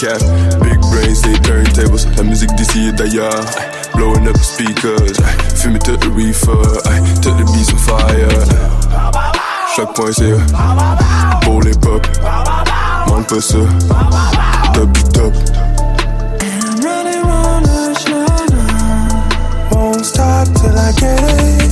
Big brains, they turntables, la musique d'ici et d'ailleurs, uh, blowing up the speakers, fumer tout le reefer, tout le beats on fire, chaque point c'est pour les pop, manque pas ça, top du top. This won't stop till I get it.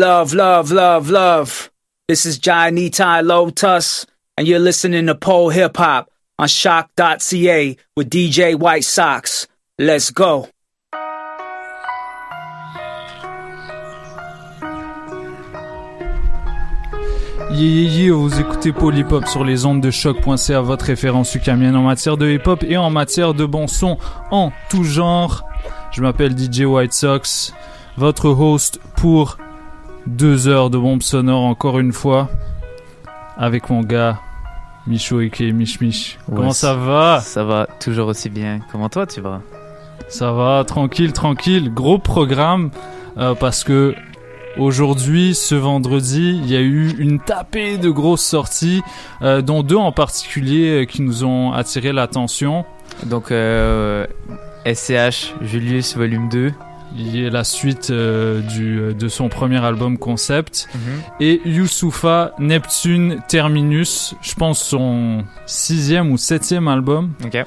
Love, love, love, love. This is Johnny Ty Lotus, and you're listening to Pole Hip Hop on shock.ca with DJ White Sox. Let's go. Yeah, yeah, yeah, vous écoutez Polypop sur les ondes de choc.ca, votre référence ukamienne en matière de hip-hop et en matière de bon son en tout genre. Je m'appelle DJ White Sox, votre host pour deux heures de bombes sonores encore une fois, avec mon gars Micho et Mich Mich. Comment Ouais, ça va? Ça va toujours aussi bien. Comment toi tu vas? Ça va, tranquille, tranquille. Gros programme euh, parce que aujourd'hui, ce vendredi, il y a eu une tapée de grosses sorties, euh, dont deux en particulier euh, qui nous ont attiré l'attention. Donc euh, SCH Julius volume 2. Il a la suite euh, du, de son premier album concept. Mhm. Et Youssoufa Neptune Terminus, je pense son sixième ou septième album. Ok.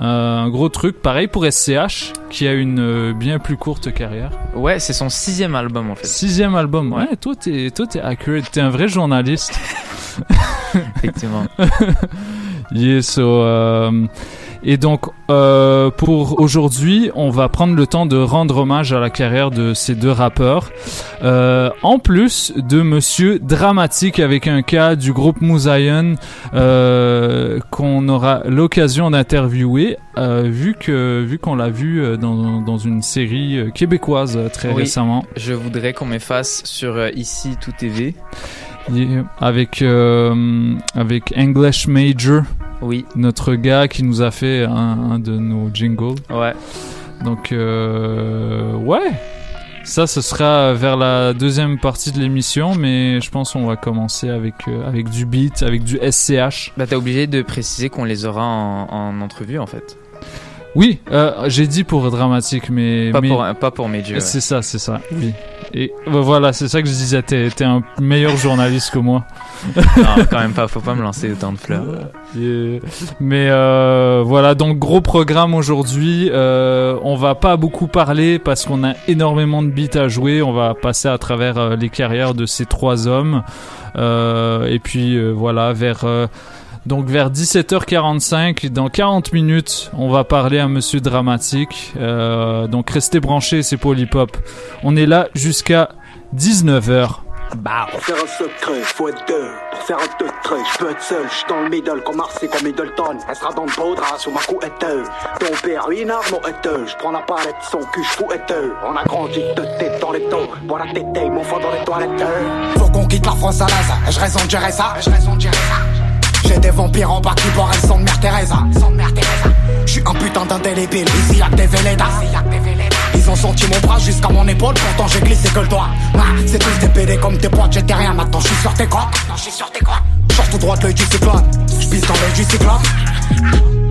Euh, un gros truc. Pareil pour SCH, qui a une euh, bien plus courte carrière. Ouais, c'est son sixième album en fait. Sixième album. Ouais, toi, t'es, toi, t'es accurate. T'es un vrai journaliste. Effectivement. yeah, so, Et donc, euh, pour aujourd'hui, on va prendre le temps de rendre hommage à la carrière de ces deux rappeurs. Euh, en plus de Monsieur Dramatique avec un cas du groupe Mouzaïon euh, qu'on aura l'occasion d'interviewer, vu que vu qu'on l'a vu dans, dans une série québécoise très Oui. récemment. Je voudrais qu'on m'efface sur Ici Tout TV. Yeah. Avec avec English Major, Oui, notre gars qui nous a fait un, un de nos jingles. ouais. Donc euh, ouais, ça ce sera vers la deuxième partie de l'émission, mais je pense qu'on va commencer avec euh, avec du beat, avec du SCH. Bah t'es obligé de préciser qu'on les aura en, en entrevue en fait. Oui, euh, j'ai dit pour dramatique, mais, Pas mais- pour, pas pour Major. ouais. c'est ça, c'est ça. Oui. Et euh, voilà, c'est ça que je disais. T'es t'es un meilleur journaliste que moi. non, quand même pas, faut pas me lancer autant de fleurs. Mais euh, voilà, donc gros programme aujourd'hui. Euh, on va pas beaucoup parler parce qu'on a énormément de beats à jouer. On va passer à travers euh, les carrières de ces trois hommes. Euh, et puis euh, voilà, vers euh, donc vers 17h45, dans 40 minutes, on va parler à Monsieur Dramatique. Euh, donc restez branchés, c'est Polypop. On est là jusqu'à 19h. Pour faire un secret, faut être deux. Pour faire un deux traits, je peux être seul. Je suis dans le middle comme Marseille, comme Middleton. Elle sera dans le beau drap sous ma couette. Ton père, une arme au haiteux. Je prends la palette, son cul, je fous haiteux. On a grandi de tête dans les taux. Pour la tête, mon fond dans les toilettes. Faut qu'on quitte la France à l'aise. Je raison de gérer ça. Je raison de gérer ça. J'ai des vampires en bas qui boivent elles sont de Mère Teresa. Sont de Mère Teresa. Je suis un putain d'indélébile. Ici y'a que des. Ils ont senti mon bras jusqu'à mon épaule, pourtant j'ai glissé que le doigt. C'est tous des PD comme tes potes, j'étais rien, maintenant je suis sur tes crocs. Maintenant je suis sur tes crocs. Sors tout droit de l'œil du cyclone, je pisse dans l'œil du cyclone.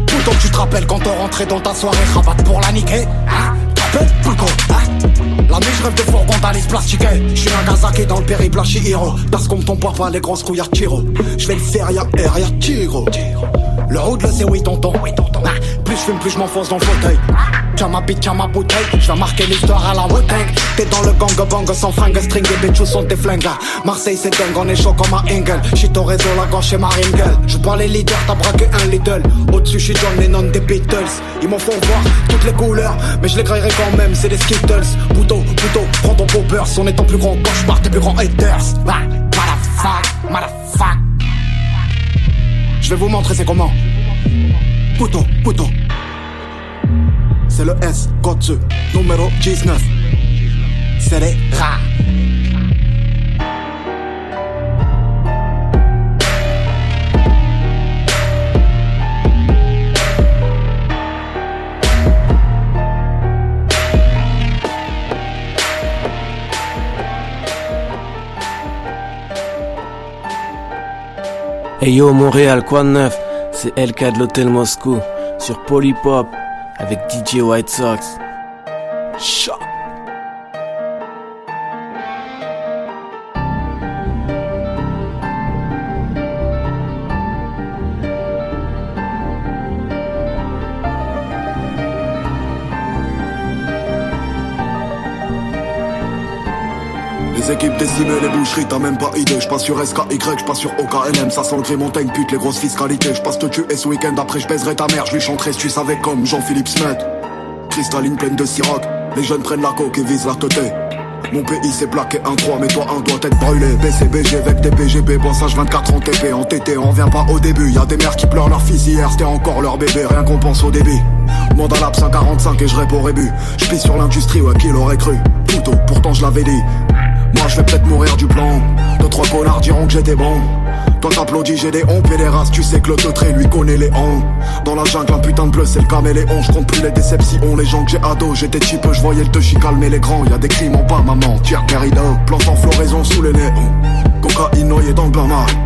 Plutôt que tu te rappelles quand on rentrait dans ta soirée, rabat pour la niquer. Hein La nuit je rêve de fourgon d'Alice plastiquée Je suis Nagasaki dans le périple Chihiro Parce qu'on me tombe pas les grosses couilles à tiro. Je vais le faire y'a air y'a tiro Le road le c'est oui tonton Ah, Plus je fume plus je m'enfonce dans le fauteuil Tiens ma bite tiens ma bouteille. Je vais marquer l'histoire à la wu T'es dans le gang bang sans fringue string Et bitches sont tes flingues Marseille c'est dingue on est chaud comme un Engel. J'suis au réseau la gauche chez Marine Gueule Je pas les leaders t'as braqué un Lidl. Au-dessus j'suis John Lennon des Beatles. Ils m'en font voir toutes les couleurs Mais je les graillerai quand même c'est des Skittles. Pouto, pouto, prends ton popper On est ton plus grand cauchemar tes plus grands haters. Ah, Motherfuck, motherfuck. Je vais vous montrer c'est comment. Pouto, pouto C'est le S, Gotze, numéro 19 C'est les rats. Hey yo Montréal, quoi de neuf? C'est LK de l'hôtel Moscou sur Polypop avec DJ White Sox. Choc. Les équipes les boucheries, t'as même pas idée. J'passe sur SKY, j'passe sur OKLM. Ça sent le gris montagne, pute, les grosses fiscalités. J'passe te tuer ce week-end, après j'baiserai ta mère. J'lui chanterai si tu savais comme Jean-Philippe Smet. Cristalline pleine de siroc. Les jeunes prennent la coke et visent la teuté. Mon pays s'est plaqué un 3, mais toi un doit être brûlé. BCBG avec des PGB, bossage 24 en TP. En TT, on vient pas au début. Y a des mères qui pleurent leur fils hier, c'était encore leur bébé. Rien qu'on pense au débit. Demande à l'ap 145 et je réponds rébut. J'pisse sur l'industrie, ouais, qui l'aurait cru? Plutôt, pourtant je l'avais dit. Moi je vais peut-être mourir du plan. Deux trois connards diront que j'étais bon. Toi t'applaudis, j'ai des hontes et les races, tu sais que le teutré lui connaît les hontes. Dans la jungle, un putain de bleu, c'est le caméléon. Je compte plus les déceptions, les gens que j'ai ado. J'étais cheap, je voyais le touchy calmer les grands. Y a des crimes en bas, maman, tire Garrido. Plante en floraison sous les néons. Cocaïne noyée dans le marie.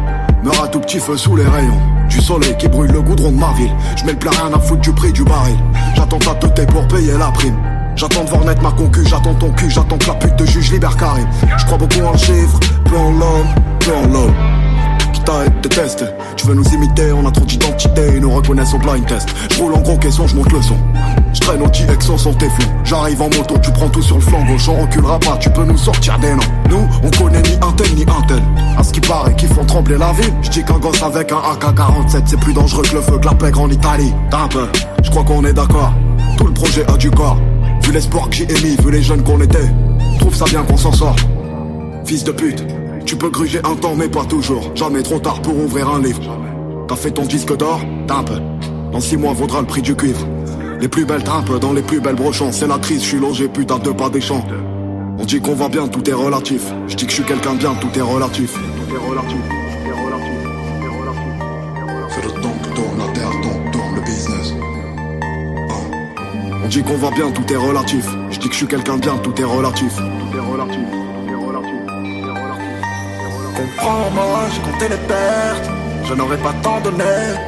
Meurs à tout petit feu sous les rayons. Du soleil qui brûle le goudron de ma ville. Je mets le plat rien à foutre du prix du baril. J'attends ta teuté pour payer la prime. J'attends de voir naître ma concu, j'attends ton cul, j'attends que la pute de juge libère Karim. Je crois beaucoup en le chiffre, peu en l'homme, peu en l'homme. Qui t'as été testé. Tu veux nous imiter, on a trop d'identité, ils nous reconnaissent au blind test. Je roule en gros caisson, je monte le son. Je traîne au Exo sans tes flous. J'arrive en moto, tu prends tout sur le flanc gauche, on reculera pas, tu peux nous sortir des noms. Nous, on connaît ni un tel ni un tel. À ce qui paraît, qu'ils font trembler la ville. Je dis qu'un gosse avec un AK-47, c'est plus dangereux que le feu que la pègre en Italie. T'as un peu, je crois qu'on est d'accord. Tout le projet a du corps. Vu l'espoir que j'ai émis, vu les jeunes qu'on était. Trouve ça bien qu'on s'en sort. Fils de pute, tu peux gruger un temps mais pas toujours. Jamais trop tard pour ouvrir un livre. T'as fait ton disque d'or peu. Dans six mois vaudra le prix du cuivre. Les plus belles trimpes dans les plus belles brochons. C'est la crise, je suis logé putain deux pas des champs. On dit qu'on va bien, tout est relatif. Je dis que je suis quelqu'un de bien, tout est relatif. Tout est relatif. C'est le temps que tourne, la On dit qu'on va bien, tout est relatif. Je dis que je suis quelqu'un de bien, tout est relatif. Tout est relatif. Comprends-moi, j'ai compté les pertes. Je n'aurais pas tant donné.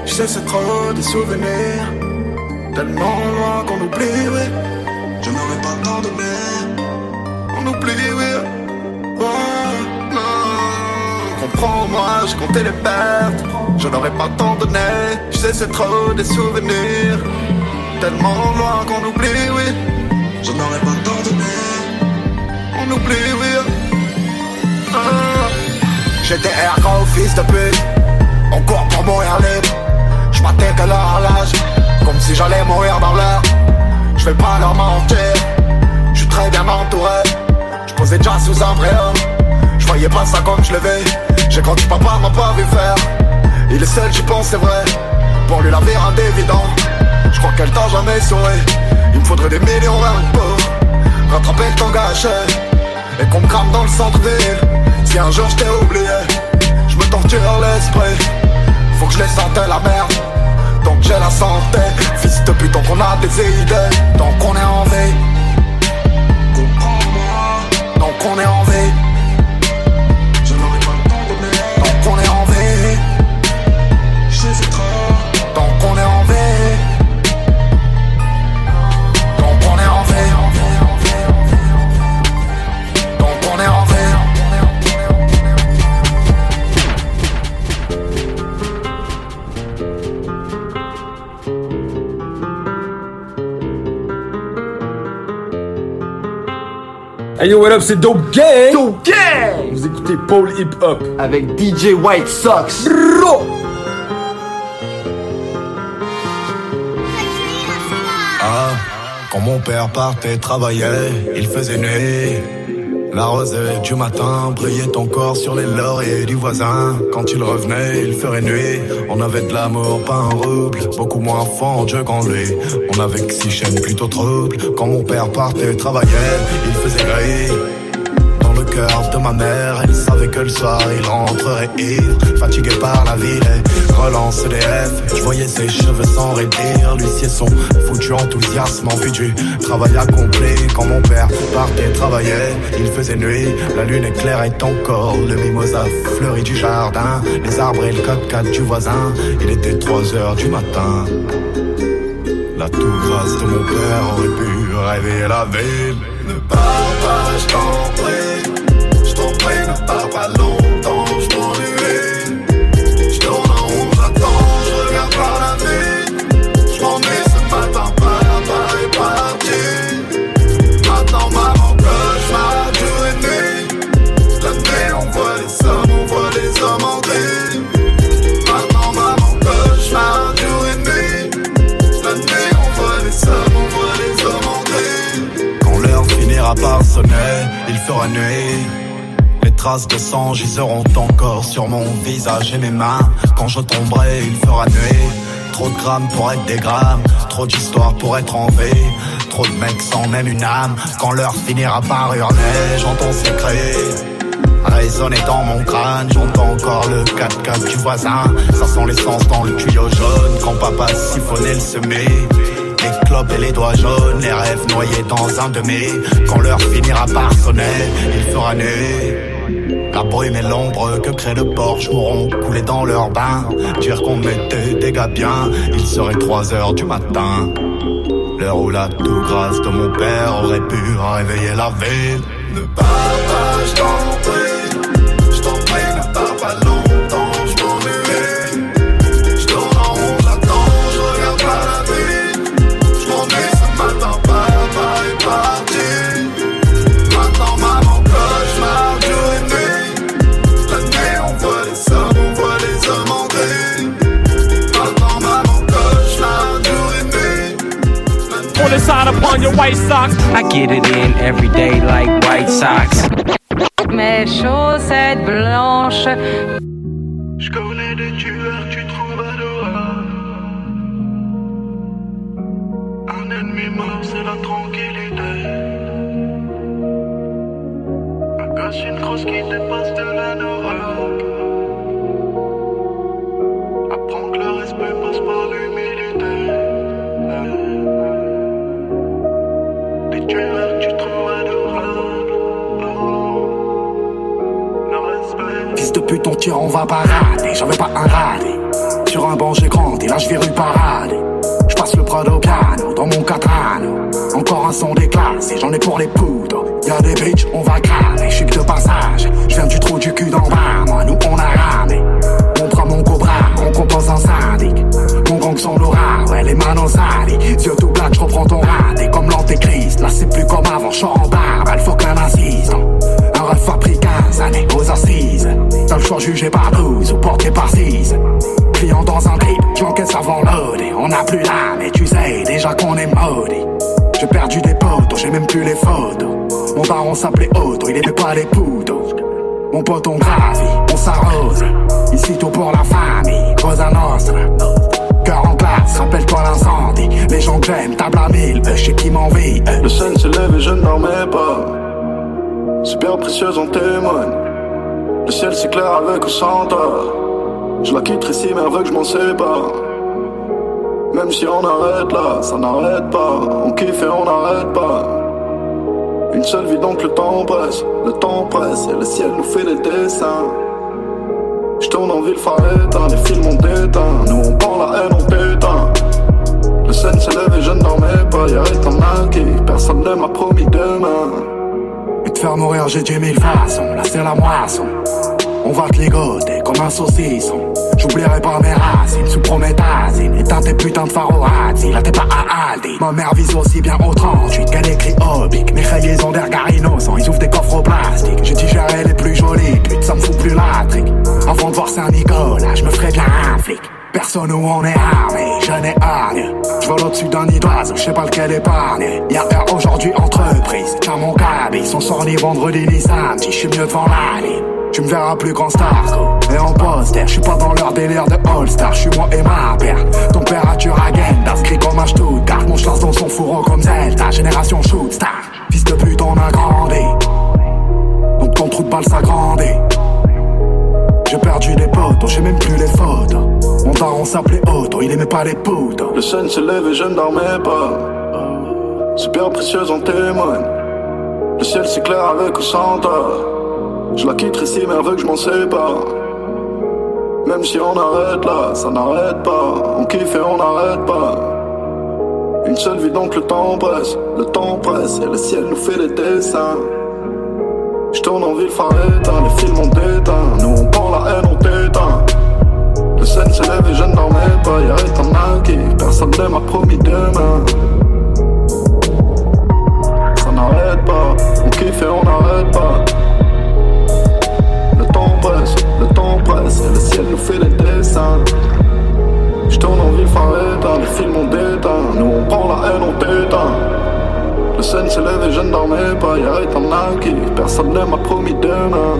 Je sais, c'est trop des souvenirs. Tellement loin qu'on oublie, oui. Je n'aurais pas tant donné. On oublie, oui. Ouais, non. Comprends-moi, j'ai compté les pertes. Je n'aurais pas tant donné. Je sais, c'est trop des souvenirs. Tellement loin qu'on oublie, oui. Je n'aurais pas tant. On oublie, oui. Ah. J'étais ergo, fils de pute. On court pour mourir libre. Je à leur l'âge. Comme si j'allais mourir dans l'heure. Je vais pas leur mentir. Je très bien entouré. Je posais déjà sous un préau. Je voyais pas ça comme je. J'ai grandi, papa m'a pas vu faire. Il est seul, j'y pense, c'est vrai. Pour lui, la vie rend évident. Je crois qu'elle t'a jamais souri. Il me faudrait des millions que pour rattraper le temps gâché. Et qu'on me crame dans le centre-ville. Si un jour je t'ai oublié, je me torture l'esprit. Faut que je les sente la merde. Donc j'ai la santé. Fils de pute, tant qu'on a des idées. Tant qu'on est en vie. Tant qu'on est en vie. Hey yo, what up, c'est Dope Gang! Dope Gang! Vous écoutez Paul Hip Hop. Avec DJ White Sox. Ah, quand mon père partait travailler, il faisait nuit. La rosée du matin brillait encore sur les lauriers du voisin. Quand il revenait, il ferait nuit. On avait de l'amour, pas un rouble. Beaucoup moins Dieu qu'en lui. On avait six chaînes plutôt troubles. Quand mon père partait travailler, il faisait gris. Dans le cœur de ma mère, elle savait que le soir il rentrerait ivre. Fatigué par la ville relance EDF. Je voyais ses cheveux sans raidir. L'huissier son foutu enthousiasme en vue du travail accompli. Quand mon père partait travailler, il faisait nuit. La lune éclairait encore le mimosa fleuri du jardin. Les arbres et le code du voisin. Il était 3 heures du matin. La grasse de mon père aurait pu réveiller la ville. Ne pars pas, je t'en prie. Je t'en prie, ne pars pas longtemps, Les traces de sang giseront encore sur mon visage et mes mains. Quand je tomberai, il fera nuit. Trop de grammes pour être des grammes, trop d'histoires pour être en vie. Trop de mecs sans même une âme. Quand l'heure finira par hurler, j'entends ses cris. Résonner dans mon crâne, j'entends encore le 4x4 du voisin. Ça sent l'essence dans le tuyau jaune quand papa siphonnait le semé. Les clopes et les doigts jaunes, les rêves noyés dans un demi. Quand l'heure finira par sonner, il fera nuit. La brume et l'ombre que crée le porche mourront couler dans leur bain. Dire qu'on était des gars il serait 3 heures du matin. L'heure où la tout grâce de mon père aurait pu réveiller la ville. Ne pas, je upon your white socks. I get it in every day like White Sox. Mes chaussettes blanches. Je connais des tueurs, tu trouves adorable. Un ennemi mort, c'est la tranquillité. Un gosse, une grosse qui dépasse de la Norac. Apprends que le respect passe par l'humilité. Fils de pute, on tire, on va parader. J'avais pas un radé. Sur un banc, j'ai grandi, là je vais rue parader. Je passe le Prado piano, dans mon catano. Encore un son déclassé, j'en ai pour les poudres. Y'a des bitches, on va cramer. J'suis que de passage, j'viens du trou du cul d'en bas. Moi, nous on a ramé. On prend mon cobra, on compose un syndic. Mon gang sont l'aura, ouais, les manos salies. Yeux tout black, j'reprends ton raté Là c'est plus comme avant, j'suis en barbe, elle faut qu'un assistant. Un ref a pris 15 années aux assises. T'as le choix jugé par 12 ou porté par 6. Client dans un trip, j'encaisse avant loadé. On n'a plus là, mais tu sais déjà qu'on est maudit. J'ai perdu des potes, j'ai même plus les photos. Mon baron s'appelait Otto, il aimait pas les poudres. Mon pote on gravit, on s'arrose. Ici tout pour la famille, Cosa Nostra. En glace, rappelle-toi l'incendie. Les gens que j'aime, table à mille, je sais qui m'envie. eux. Le sun se lève et je ne dormais pas. Super précieuse en témoigne. Le ciel s'éclaire avec ou sans. Je la quitterai si veut que je m'en sépare. Même si on arrête là, ça n'arrête pas. On kiffe et on n'arrête pas. Une seule vie donc le temps presse. Le temps presse et le ciel nous fait des dessins. Je tourne en ville éteint, les films ont déteint. Nous on prend la haine, on péteint. Le sun se lève et je ne dormais pas. Y'a un acquis, personne ne m'a promis demain. Et te faire mourir, j'ai dix mille façons. Là, c'est la moisson. On va te ligoter comme un saucisson. J'oublierai pas mes racines sous prométhazine. Éteins tes putains de pharoazzi. Là, t'es pas à Aldi. Ma mère vise aussi bien au 38 qu'elle écrit Obic. Mes rayés ont regards innocents. Ils ouvrent des coffres au plastique. J'ai digéré les plus jolies putes. Ça me fout plus la trique. Avant de voir Saint-Nicolas, je me ferai de la flic. Personne où on est armé, je n'ai hargne. Je vole au-dessus d'un nid d'oiseau, je sais pas lequel épargner. Y'a heure aujourd'hui entreprise, t'as mon cabis. Son sort ni vendredi ni samedi, je suis mieux devant la ligne. Tu me verras plus grand star Et en poster, je suis pas dans leur délire de All-Star, je suis moi et ma paire. Température agenda, inscrit comme un Stuttgart. Mon chlasse dans son fourreau comme Zelda, génération shoot star. Fils de pute, on a grandi. Donc ton trou de balle s'agrandit. J'ai perdu des potes, j'ai même plus les photos. Mon daron s'appelait Otto, il aimait pas les poudres. Le sun se lève et je ne dormais pas. Super précieuse en témoigne. Le ciel s'éclaire avec ou sans. Je la quitterai si veut que je m'en sépare. Même si on arrête là, ça n'arrête pas. On kiffe et on n'arrête pas. Une seule vie donc le temps presse. Le temps presse et le ciel nous fait des dessins. Je tourne en ville phare éteint, les films ont déteint. Nous on prend la haine, on t'éteint. Le sun se lève et je ne dormais pas. Y'a un acquis, personne ne m'a promis demain. Ça n'arrête pas, on kiffe et on n'arrête pas. Le temps presse, le temps presse et le ciel nous fait des dessins. Je tourne en ville phare éteint, les films ont déteint. Nous on prend la haine, on t'éteint. Le sun se lève et je ne dormais pas, y'a un acquis, personne ne m'a promis demain.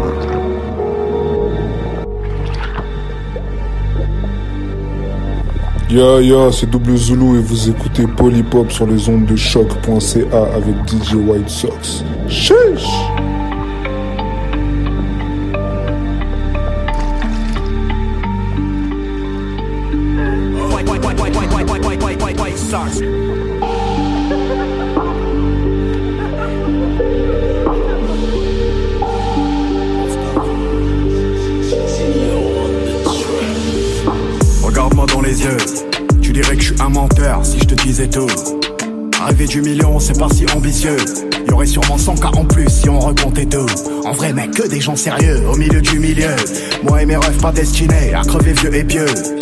Ya ya, c'est Double Zulu et vous écoutez Polypop sur les ondes de choc.ca avec DJ White Sox. Chiche Arriver du million, c'est pas si ambitieux. Y aurait sûrement 100 cas en plus si on recomptait tout. En vrai, mec, que des gens sérieux au milieu du milieu. Moi et mes rêves pas destinés à crever vieux et pieux.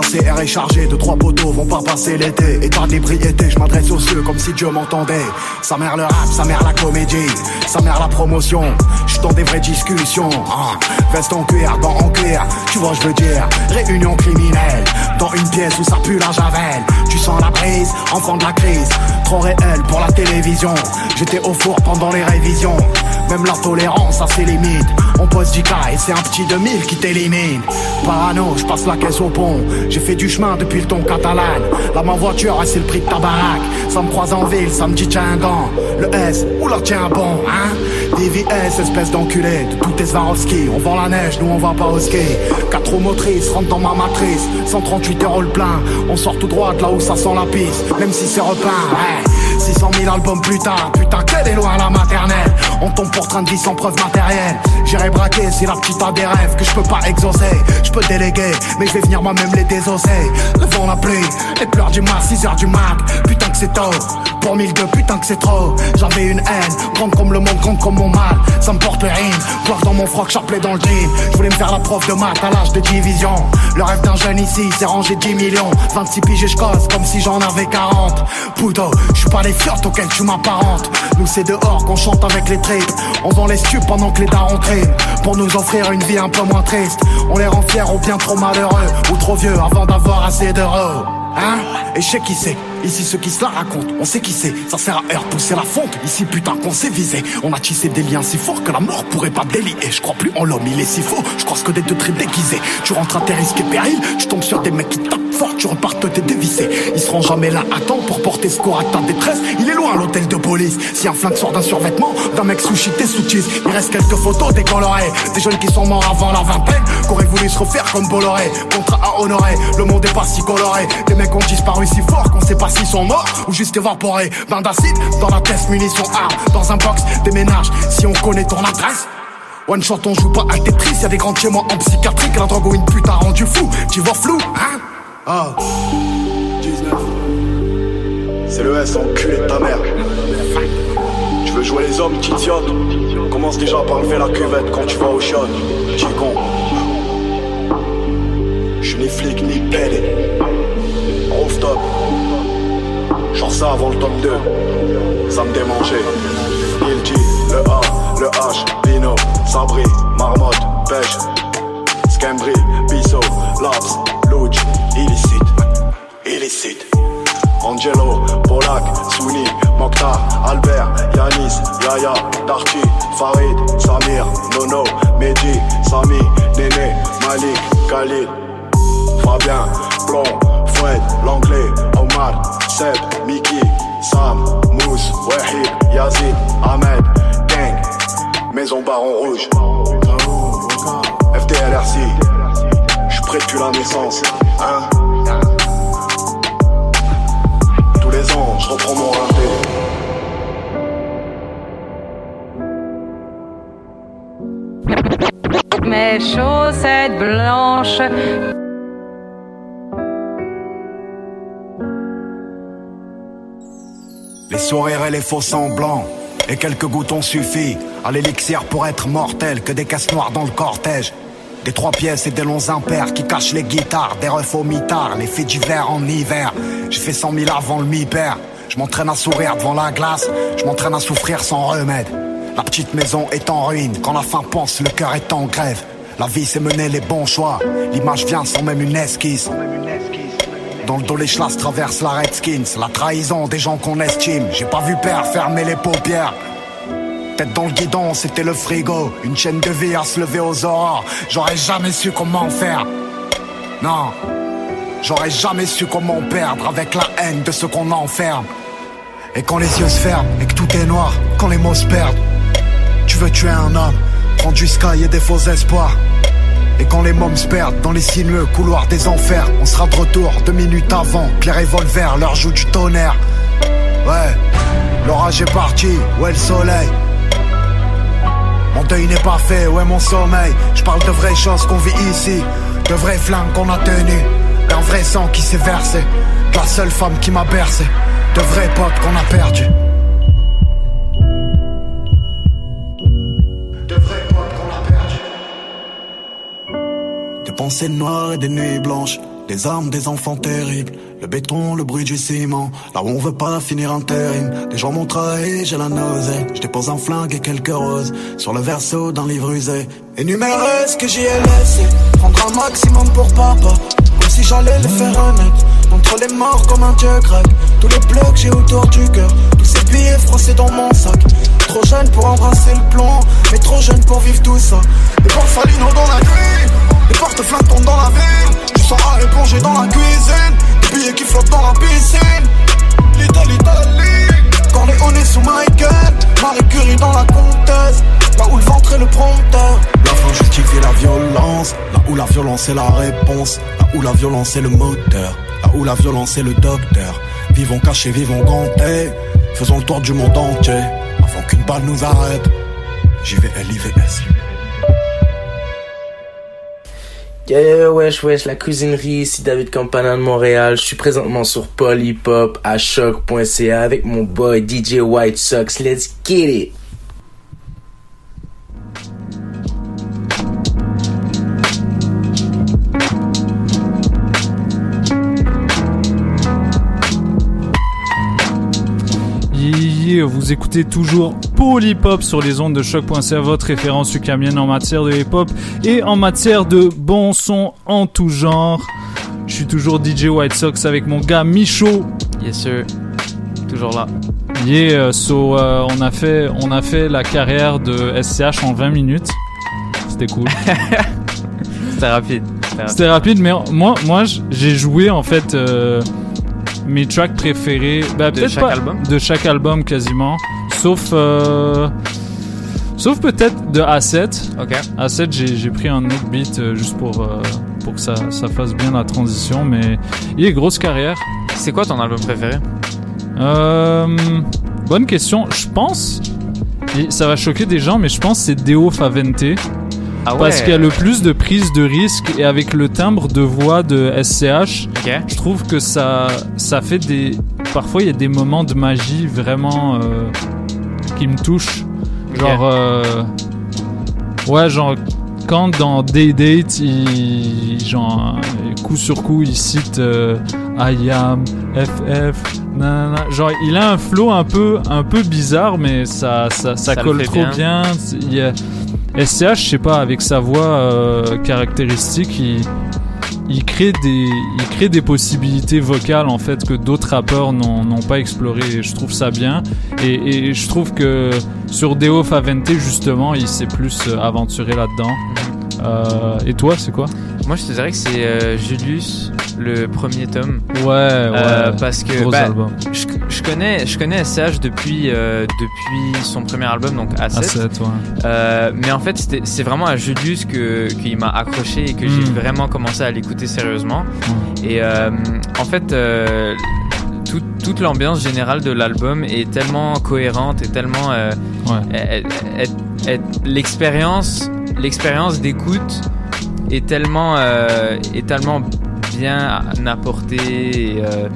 La CR est chargée de trois poteaux, vont pas passer l'été. État d'ébriété, je m'adresse aux cieux comme si Dieu m'entendait. Sa mère le rap, sa mère la comédie, sa mère la promotion. Je dans des vraies discussions. hein. Veste en cuir, dents en cuir, tu vois, je veux dire. Réunion criminelle, dans une pièce où ça pue la javel. Tu sens la brise, enfant de la crise. Trop réel pour la télévision. J'étais au four pendant les révisions. Même la tolérance a ses limites. On pose du cas et c'est un petit 2000 qui t'élimine. Parano, je passe la caisse au pont. J'ai fait du chemin depuis le ton catalan. Là, ma voiture, ah, c'est le prix de ta baraque. Ça me croise en ville, ça me dit tiens un dent. Le S, oula, tiens bon, hein. DVS, espèce d'enculé. De tous tes. On vend la neige, nous on va pas au ski. Quatre motrices, rentre dans ma matrice. 138 euros le plein. On sort tout droit là où ça sent la piste. Même si c'est repeint, ouais. 600 000 albums plus tard, putain, quelle est loin la maternelle. On tombe pour train de vie sans preuve matérielle. J'irai braquer si la petite a des rêves que je peux pas exaucer. Je peux déléguer, mais je vais venir moi-même les désosser. Le la pluie, les pleurs du mat, 6 heures du mat. Putain que c'est tôt, pour 1002, putain que c'est trop. J'avais une haine, grande comme le monde, grande comme mon mal. Ça me porte le rime, dans mon froc, chapelet dans le jean. Je voulais me faire la prof de maths à l'âge de division. Le rêve d'un jeune ici, c'est ranger 10 millions. 26 piges et je comme si j'en avais 40. Puto, je suis pas les fiottes auxquelles tu m'apparentes. Nous c'est dehors qu'on chante avec les On vend les stupes pendant que les darons triment. Pour nous offrir une vie un peu moins triste. On les rend fiers ou bien trop malheureux. Ou trop vieux avant d'avoir assez d'euros. Hein? Et je sais qui c'est Ici ceux qui se la racontent, on sait qui c'est. Ça sert à heure pousser la fonte. Ici putain qu'on s'est visé. On a tissé des liens si forts que la mort pourrait pas délier. Je crois plus en l'homme, il est si faux. Je crois que des deux traits déguisés. Tu rentres à tes risques et périls Tu tombes sur des mecs qui tapent fort. Tu repartes t'es dévissé Ils seront jamais là à temps pour porter secours à ta détresse. Il est loin l'hôtel de police. Si un flingue sort d'un survêtement D'un mec sushi t'es cheese Il reste quelques photos décolorées Des jeunes qui sont morts avant la vingtaine Qu'auraient voulu se refaire comme Bolloré. Contrat à honorer Le monde est pas si coloré. Des mecs ont disparu si fort qu'on sait pas s'ils sont morts ou juste évaporés. Bain d'acide dans la tête, munitions, armes. Dans un box, déménage si on connaît ton adresse. One shot, on joue pas à Tetris. Y'a des grands chez moi en psychiatrie. Que la drogue ou une pute a rendu fou. Tu vois flou, hein? Ah. 19. C'est le S enculé de ta mère. Tu veux jouer les hommes, t'idiote Commence déjà par lever la cuvette quand tu vas au shot. Petit con. Je suis ni flic ni pédé. Rooftop. Genre ça avant le top 2. Ça me démangeait. Il dit le A, le H, Pino, Sabri, Marmotte, Pêche, Scambri, Bisso, Laps, Louch, illicite, illicite. Angelo, Polak, Souni, Mokhtar, Albert, Yanis, Yaya, Darty, Farid, Samir, Nono, Mehdi, Sami, Néné, Malik, Khalid, Fabien, Blond, Foued, Langlais, Seb, Miki, Sam, Mousse, Wahid, Yazid, Ahmed, Gang, Maison Baron Rouge, FDLRC, prêt depuis la naissance, hein? Tous les ans, je reprends mon rinté. Mes chaussettes blanches. Les sourires et les faux semblants. Et quelques gouttes ont suffi à l'élixir pour être mortel que des caisses noires dans le cortège. Des trois pièces et des longs impairs qui cachent les guitares, des refs au mitard, les faits d'hiver en hiver. J'ai fait cent mille avant le mi-père. Je m'entraîne à sourire devant la glace, je m'entraîne à souffrir sans remède. La petite maison est en ruine, quand la faim pense, le cœur est en grève. La vie c'est mener les bons choix, l'image vient sans même une esquisse. Dans le dos les chlasses traversent la Redskins, la trahison des gens qu'on estime. J'ai pas vu père fermer les paupières. Tête dans le guidon, c'était le frigo. Une chaîne de vie à se lever aux aurores. J'aurais jamais su comment faire. Non, j'aurais jamais su comment perdre avec la haine de ce qu'on enferme. Et quand les yeux se ferment et que tout est noir, quand les mots se perdent, tu veux tuer un homme, prendre du sky et des faux espoirs. Et quand les mômes se perdent dans les sinueux couloirs des enfers, on sera de retour deux minutes avant que les revolvers leur jouent du tonnerre. Ouais, l'orage est parti, ouais le soleil. Mon deuil n'est pas fait, ouais mon sommeil. Je parle de vraies choses qu'on vit ici, de vraies flammes qu'on a tenues, d'un vrai sang qui s'est versé, de la seule femme qui m'a bercé, de vrais potes qu'on a perdus. Des pensées noires et des nuits blanches. Des armes, des enfants terribles. Le béton, le bruit du ciment. Là où on veut pas finir intérim. Des gens m'ont trahi, j'ai la nausée. Je dépose un flingue et quelques roses. Sur le verso d'un livre usé. Énumérer ce que j'y ai laissé. Prendre un maximum pour papa. Comme si j'allais les faire renaître. Entre les morts comme un dieu grec. Tous les que j'ai autour du cœur. Tous ces billets froissés dans mon sac. Trop jeune pour embrasser le plomb. Mais trop jeune pour vivre tout ça. Des porcelinos dans la nuit. Des porte-flingues tombent dans la ville. Je sens à plongé dans la cuisine. Des billets qui flottent dans la piscine. L'Italie, l'Italie. Corleone sous Michael. Marie Curie dans la comtesse. Là où le ventre est le prompteur. La fin justifie la violence. Là où la violence est la réponse. Là où la violence est le moteur. Là où la violence est le docteur. Vivons cachés, vivons gantés. Faisons le tour du monde entier. Avant qu'une balle nous arrête. JVLIVS. Yeah, wesh, wesh, la cuisinerie, ici David Campana de Montréal. Je suis présentement sur Polypop à choc.ca avec mon boy DJ White Sox. Let's get it! Vous écoutez toujours Polypop sur les ondes de choc.ca, votre référence ukamienne en matière de hip-hop et en matière de bon son en tout genre. Je suis toujours DJ White Sox avec mon gars Michaud. Yes sir. Toujours là. Yeah, so euh, on a fait on a fait la carrière de SCH en 20 minutes. C'était cool. C'était rapide. C'était rapide, mais moi moi j'ai joué en fait euh, mes tracks préférés bah, De chaque pas- album? de chaque album quasiment. Sauf euh, sauf peut-être de A7 Ok. A7 j'ai pris un autre beat euh, juste pour euh, pour que ça, ça fasse bien la transition mais il est grosse carrière. C'est quoi ton album préféré? Bonne question. Je pense et ça va choquer des gens mais je pense c'est Deo Favente Ah ouais. parce qu'il y a le plus de prise de risque et avec le timbre de voix de SCH, je trouve que ça, ça fait des. Parfois, il y a des moments de magie vraiment euh, qui me touchent. Genre. euh, ouais, genre. Quand dans Day Date, il, genre, coup sur coup, il cite euh, I am, FF, nanana. Genre, il a un flow un peu, un peu bizarre, mais ça, ça, ça, Ça le colle trop bien. bien. Il y a- SCH, je sais pas, avec sa voix euh, caractéristique, il, crée des, possibilités vocales en fait que d'autres rappeurs n'ont pas exploré. Et je trouve ça bien. Et, et je trouve que sur Deo Favente justement, il s'est plus euh, aventuré là-dedans. Euh, et toi, c'est quoi Moi, je te dirais que c'est euh, Julius, le premier tome. Ouais, ouais. parce que Gros bah, album. je, je connais, je connais SCH depuis euh, depuis son premier album, donc A7. A7, ouais. Euh, mais en fait, c'est vraiment à Julius que qu'il m'a accroché et que j'ai Mm. vraiment commencé à l'écouter sérieusement. Et euh, en fait. euh, tout- toute l'ambiance générale de l'album est tellement cohérente et tellement euh, elle- elle- elle- l'expérience l'expérience d'écoute est tellement euh, est tellement bien apportée et, euh,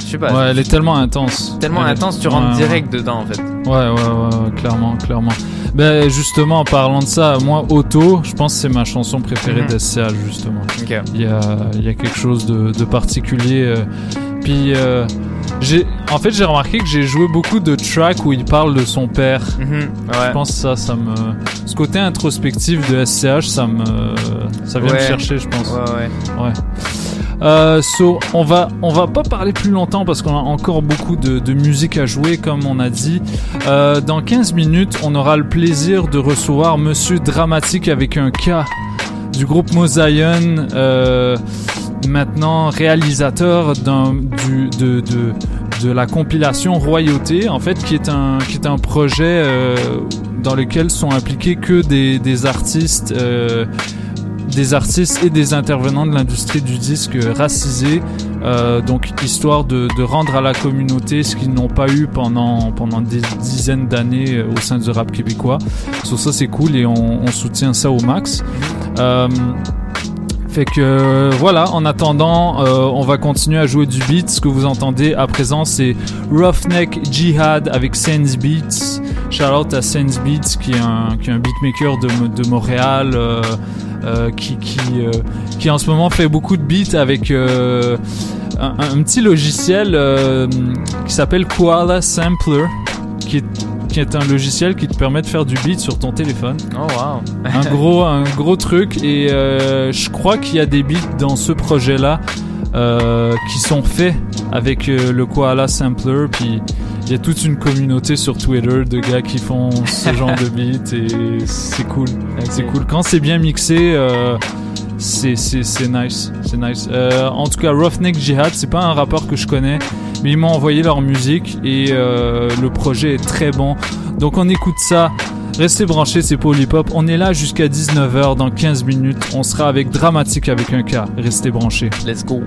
je sais pas Ouais, elle est tellement intense. tellement Elle est- intense tu rentres ouais, ouais. direct dedans en fait Ouais, ouais, ouais, ouais, clairement, clairement. Ben justement, en parlant de ça, moi, Auto, je pense que c'est ma chanson préférée d'SCH, justement. Ok. Il y a, il y a quelque chose de, de particulier. euh, Puis, euh, en fait, j'ai remarqué que j'ai joué beaucoup de tracks où il parle de son père. Mhm, Je pense que ça, ça me, ce côté introspectif de SCH, ça me, ça vient me chercher, je pense. Ouais, ouais. Ouais. Euh, so, on va, on va pas parler plus longtemps parce qu'on a encore beaucoup de, de musique à jouer, comme on a dit. Euh, dans 15 minutes, on aura le plaisir de recevoir Monsieur Dramatique avec un K du groupe Mosaïon, euh, maintenant réalisateur du, de, de, de la compilation Royauté, en fait, qui est un, qui est un projet euh, dans lequel sont impliqués que des, des artistes. euh, des artistes et des intervenants de l'industrie du disque racisés, euh, donc histoire de, de rendre à la communauté ce qu'ils n'ont pas eu pendant, pendant des dizaines d'années euh, au sein du rap québécois. Sur ça, c'est cool et on, soutient ça au max. Fait que euh, voilà, en attendant, euh, on va continuer à jouer du beat. Ce que vous entendez à présent, c'est Roughneck Jihad avec Sense Beats. Shout out à Sense Beats qui est un, qui est un beatmaker de, de Montréal. euh, qui, qui, qui en ce moment fait beaucoup de beats avec un, un petit logiciel qui s'appelle Koala Sampler, qui est, qui est un logiciel qui te permet de faire du beat sur ton téléphone. Oh wow. un gros un gros truc. Et euh, je crois qu'il y a des beats dans ce projet là euh, qui sont faits avec euh, le Koala Sampler. Puis il y a toute une communauté sur Twitter de gars qui font ce genre de beats et c'est cool. C'est cool. Quand c'est bien mixé c'est nice. C'est nice. Euh, en tout cas Roughneck Jihad c'est pas un rappeur que je connais mais ils m'ont envoyé leur musique et euh, le projet est très bon donc on écoute ça Restez branchés, c'est Polypop. On est là jusqu'à 19h dans 15 minutes. On sera avec Dramatique avec un K. Restez branchés. Let's go.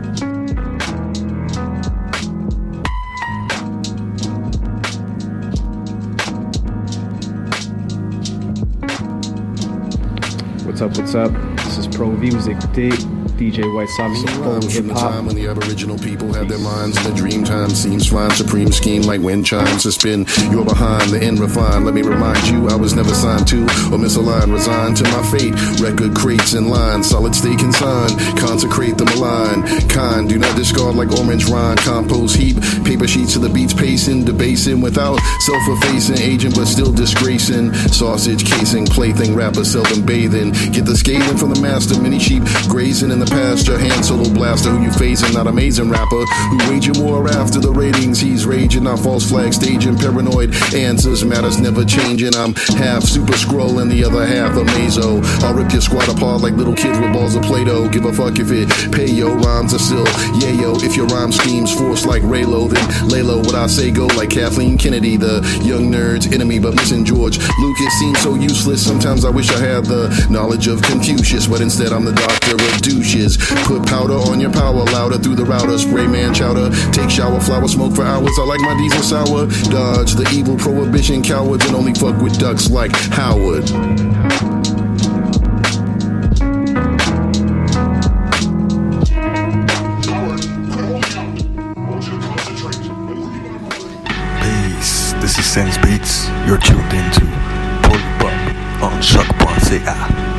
What's up, what's up? This is Pro V, vous écoutez DJ White Sox Rhymes from the time when the Aboriginal people had their minds in the dream time seems fine. Supreme scheme like wind chimes to spin. You're behind the end refined. Let me remind you, I was never signed to or misaligned. Resigned to my fate. Record crates in line. Solid stay consigned. Consecrate the malign. Kind. Do not discard like orange rind. Compost heap. Paper sheets to the beats pacing. Debasing without self-effacing. Agent but still disgracing. Sausage casing. Plaything. Rapper seldom bathing. Get the scathing from the master. Many sheep grazing in the pasture. Hand solo blaster who you facing. Not amazing rapper who waging war after the ratings. He's raging. Not false flag staging. Paranoid answers. Matters never changing. I'm half super scroll and the other half a mazo. I'll rip your squad apart like little kids with balls of Play-Doh. Give a fuck if it pay yo. Rhymes are still yayo. If your rhyme schemes force like Raylo, then lay low. What I say go like Kathleen Kennedy, the young nerd's enemy, but missing George Lucas seems so useless. Sometimes I wish I had the knowledge of Confucius, but instead I'm the doctor of douches. Put powder on your power, louder through the router. Spray man chowder, take shower, flower smoke for hours. I like my diesel sour. Dodge the evil prohibition cowards and only fuck with ducks like Howard. Peace, this is Sense Beats. You're tuned into Polypop on Shock.ca. Firstly,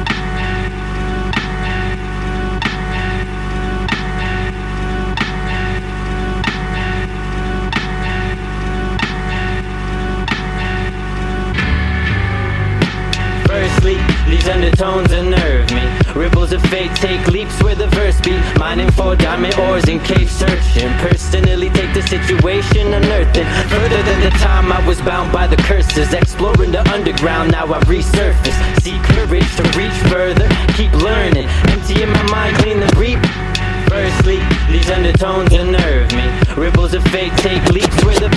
undertones unnerve me. Ripples of fate take leaps where the verse beat. Mining for diamond ores in cave searching. Personally take the situation unearthing. Further than the time I was bound by the curses. Exploring the underground, now I resurface. Seek courage to reach further. Keep learning. Emptying my mind, clean the reap. Firstly, these undertones unnerve me. Ripples of fate take leaps where the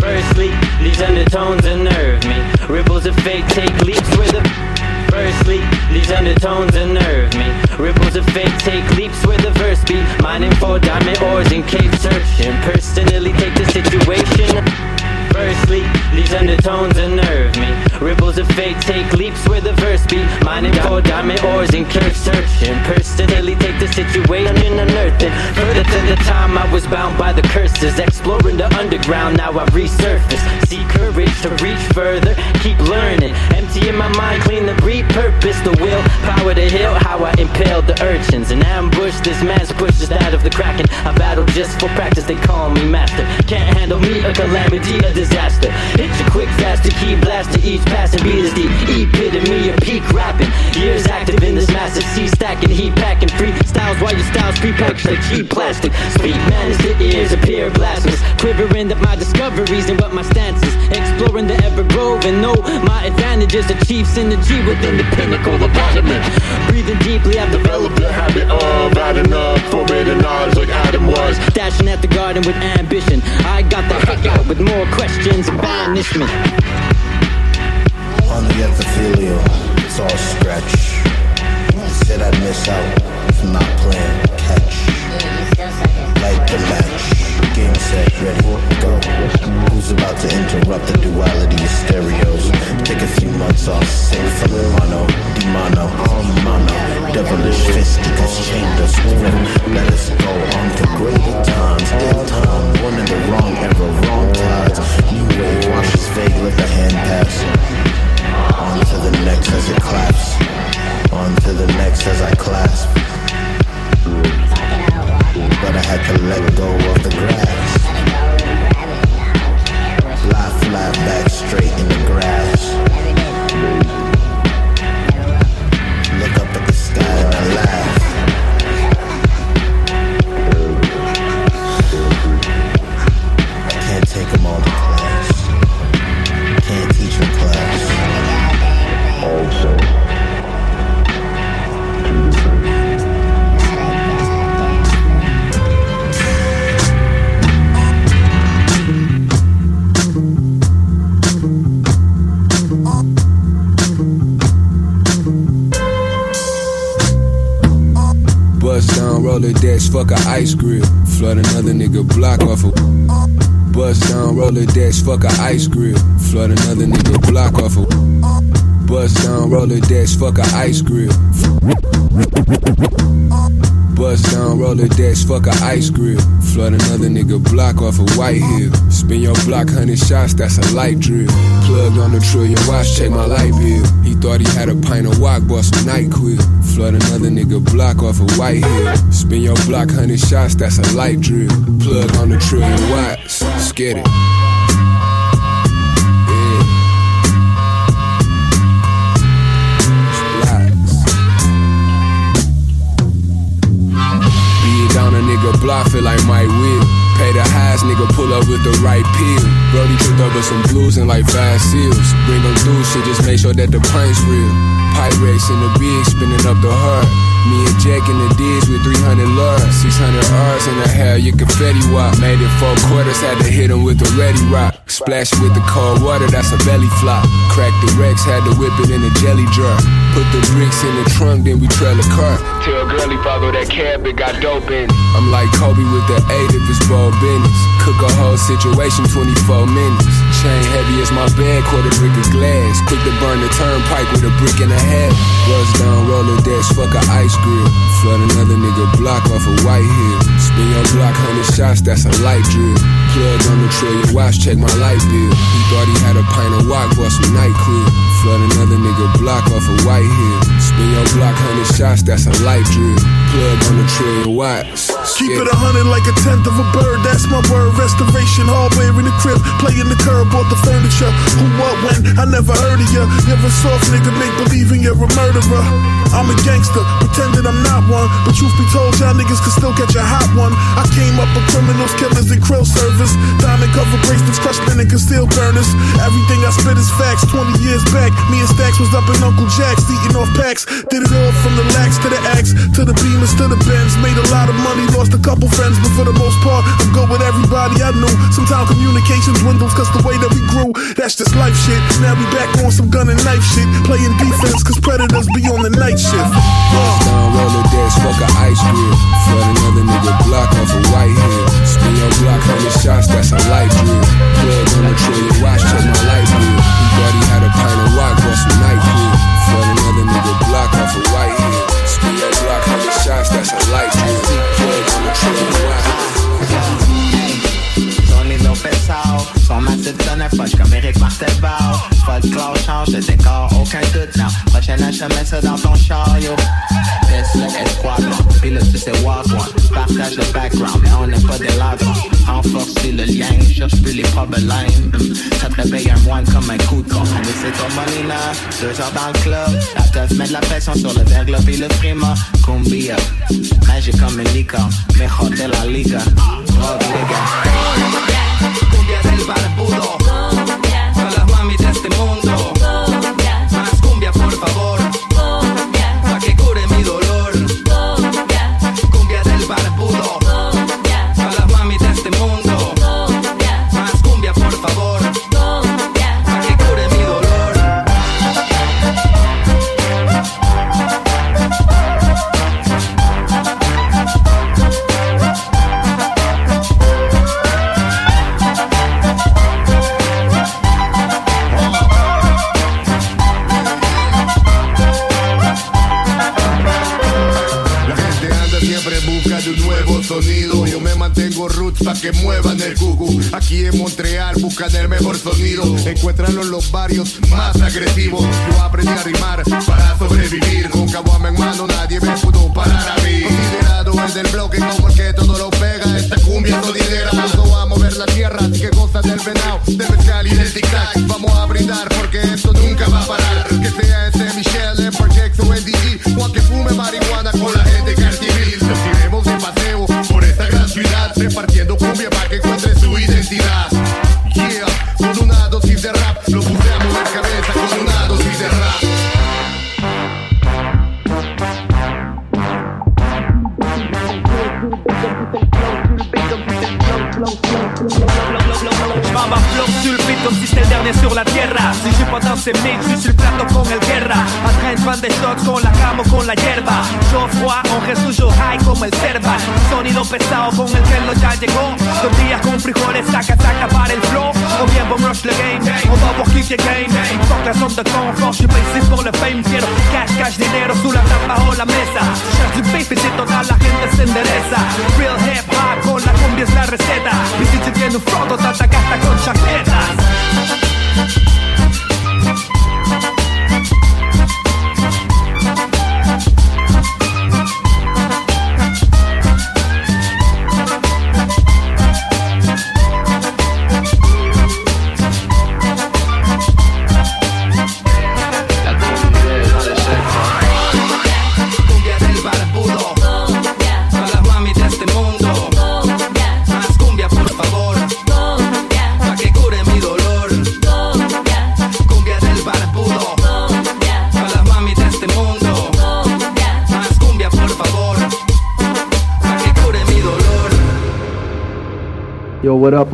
Firstly, these undertones unnerve me. Ripples of fate take leaps where the Firstly, these undertones unnerve me. Ripples of fate take leaps where the verse beat. Mining for diamond ores in cave searching. Personally take the situation. Firstly, these undertones unnerve me. Ripples of fate take leaps where the verse beat. Mining for diamond ores in cave searching. Personally take the situation and unearthing. Further to the time I was bound by the curses. Exploring the underground, now I resurface. See courage to reach further. Keep learning. Emptying my mind, clean the repurpose. The will, power to heal. How I impaled the urchins. And ambush this mass pushes out of the kraken. I battle just for practice, they call me master. Can't handle me, a calamity, a disaster. Hit you quick, faster, key blaster. Each passing beat is the epitome of peak rapping. Years active in this massive sea stacking, heat packing free styles while your styles prepackaged like cheap plastic. Speak man as the ears appear blasphemous. Quivering at my discoveries and what my stance is. Exploring the ever grove and know my advantages. Achieve synergy within the pinnacle of vitamin. Breathing deeply, I've developed the habit of adding up, forbidden knowledge like Adam was. Dashing at the garden with ambition. I got the heck out with more questions and banishment. On the epithelial, it's all stretch. Said I'd miss out if not playing catch. Light the match. Game set, ready, go. Who's about to interrupt the duality of stereos? Take a few months off, sick from mono, demano, mono. Devilish fisticuffs us thrift. Let us go on to greater times. Ill time, one in the wrong era, wrong tides. New wave washes vague, let the hand pass. On to the next as it claps. On to the next as I clasp. But I had to let go of the grass. Lie flat back straight in the grass. Roller dash, fuck a ice grill. Flood another nigga block off a. Bust down, roller dash, fuck a ice grill. Flood another nigga block off a. Bust down, roller dash, fuck a ice grill. Bust down, roller dash, fuck a ice grill. Flood another nigga block off a white hill. Spin your block, hundred shots, that's a light drill. Plugged on the trillion watch, check my light bill. He thought he had a pint of walk, bought some night quill. Flood another nigga block off a white hill. Spin your block, hundred shots, that's a light drill. Plug on the trillion watts, scared it. down a nigga block, feel like my will. Pay the highs, nigga pull up with the right pill. Brody tripped up with some blues and like five seals. Bring them through shit, just make sure that the pint's real. Pipe race in the big, spinning up the heart. Me and Jack in the D's with 300 lures. 600 R's in the hell, you confetti wop. Made it four quarters, had to hit him with the ready rock. Splash with the cold water, that's a belly flop. Crack the Rex, had to whip it in a jelly jar. Put the bricks in the trunk, then we trail a car. Tell girlie follow that cab, it got dope in it. I'm like Kobe with the eight if it's ball business. Cook a whole situation 24 minutes. Chain heavy as my bed, quarter brick of glass. Quick to burn the turnpike with a brick and a half. Buzz down, roller dash, fuck a ice grill. Flood another nigga block off a white hill. Spin your block, hundred shots, that's a light drill. Plug on the trillion watch, check my light bill. He thought he had a pint of walk, bought some night quill. Flood another nigga block off a white hill. Spin your block, hundred shots, that's a light drill. Plug on the trillion watts. Keep it a hundred like a tenth of a bird, that's my word. Restoration, hardware in the crib, playing the curb, bought the furniture. Who, what, when? I never heard of ya. You're a soft nigga, make believing you're a murderer. I'm a gangster, pretending I'm not one. But truth be told, y'all niggas can still catch a hot one. I came up with criminals, killers, and krill servers. Diamond cover bracelets, crushed and concealed burners. Everything I spit is facts. 20 years back, me and Stacks was up in Uncle Jack's, eating off packs. Did it all from the lax to the axe, to the beamers, to the bends. Made a lot of money, lost a couple friends, but for the most part, I'm good with everybody I knew. Sometimes communication dwindles, cause the way that we grew, that's just life shit. Now we back on some gun and knife shit. Playing defense, cause predators be on the night shift. Bust down, roller dash, fuck a ice grill. Flood another nigga block off a white hill. Spin your block, hundred shots, that's a light drill. Plug on the trillion watch, check my light bill. Son massif donne un punch comme Eric Martelbao. Folklore change de décor, aucun doute, non. Prochaine je mets ça dans ton char, yo. This le esquadron, pis là tu sais walk one. Partage le background, mais on n'est pas des ladrons. Renforcer le lien, cherche plus les problèmes. Ça te réveille un moine comme un coup de con. Mais c'est ton monina, deux heures dans le club. La teuf met de la pression sur le verglas et le prima. Cumbia, magique comme une licorne, mejor de la liga. El mejor sonido. Encuéntralo en los barrios más agresivos. Yo aprendí a rimar para sobrevivir. Con caguama en mano nadie me pudo parar a mí. Liderado el del bloque como el que todo lo pega. Esta cumbia sonidera. Vamos a mover la tierra. Así que goza del venado, pesado con el que ya llegó. Tortillas con frijoles, saca, saca para el flow. On vient bon rush le game, on va voir kick game. Fuck la zone de confort, je suis pas ici pour le fame. Quiero cash, cash, dinero, sous la bajo la mesa. Cherche du beef y si toda la gente se endereza. Real hip hop con la cumbia es la receta. Y si te tiene un foto, te atacaste con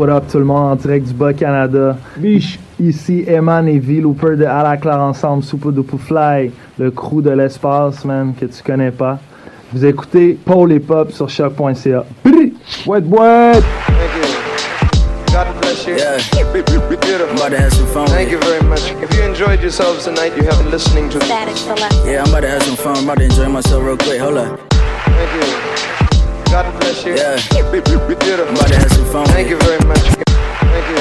what up, what tout le monde en direct du Bas-Canada. Biche! Ici Eman et V Looper de À la Claire Ensemble, Super Duper Fly, le crew de l'espace, man, que tu connais pas. Vous écoutez Paul et Pop sur choc.ca. Wet, wet! God bless you. Yeah. Beautiful. about to have some fun. Thank you very much. If you enjoyed yourselves tonight, you have been listening to Yeah, I'm about to have some fun. I'm about to enjoy myself real quick. Hold up. Thank you. God bless you. Yeah. Beautiful. I'm about to have some fun. Thank you very much. Thank you.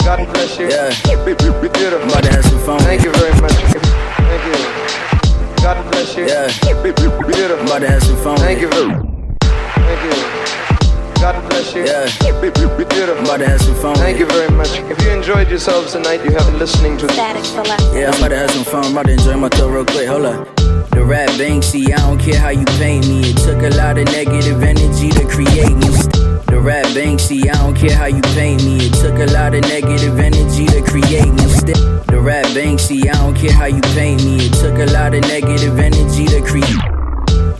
God bless you. Yeah. Beautiful. I'm about to have some fun. Thank you very much. Thank you. God bless you. Yeah. Beautiful. I'm about to have some fun. Thank you Thank you. God bless you. Yeah. Beautiful. I'm about to have some fun. Thank you very much. If you enjoyed yourselves tonight, you have been listening to Yeah, I'm about to have some fun. I'm about to enjoy myself real quick. Hold up. The rap Banksy, I don't care how you paint me. It took a lot of negative energy to create me. The rap Banksy, I don't care how you paint me. It took a lot of negative energy to create me. The rap Banksy, I don't care how you paint me. It took a lot of negative energy to create.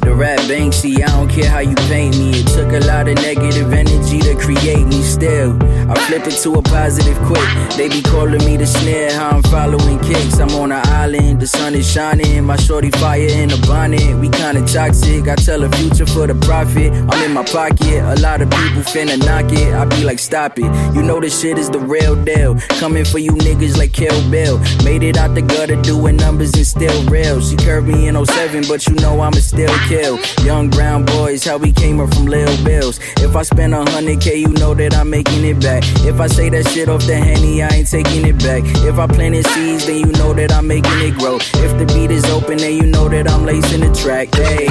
The rap Banksy, I don't care how you paint me. It took a lot of negative energy to create me still. I flip it to a positive quick. They be calling me the snare, how I'm following kicks. I'm on an island, the sun is shining. My shorty fire in a bonnet. We kinda toxic. I tell the future for the profit. I'm in my pocket. A lot of people finna knock it. I be like, stop it. You know this shit is the real deal. Coming for you niggas like Kill Bill. Made it out the gutter doing numbers and still real. She curved me in 07, but you know I'ma still kill. Young brown boys, how we came up from Lil Bills. If I spend a hundred K, you know that I'm making it back. If I say that shit off the henny, I ain't taking it back. If I planted seeds, then you know that I'm making it grow. If the beat is open, then you know that I'm lacing the track. Hey,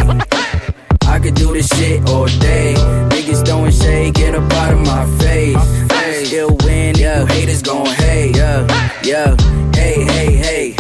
I could do this shit all day. Niggas throwing shade, get up out of my face. Hey, still win, yeah. Haters gon' hate, yeah, yeah. Hey, hey, hey.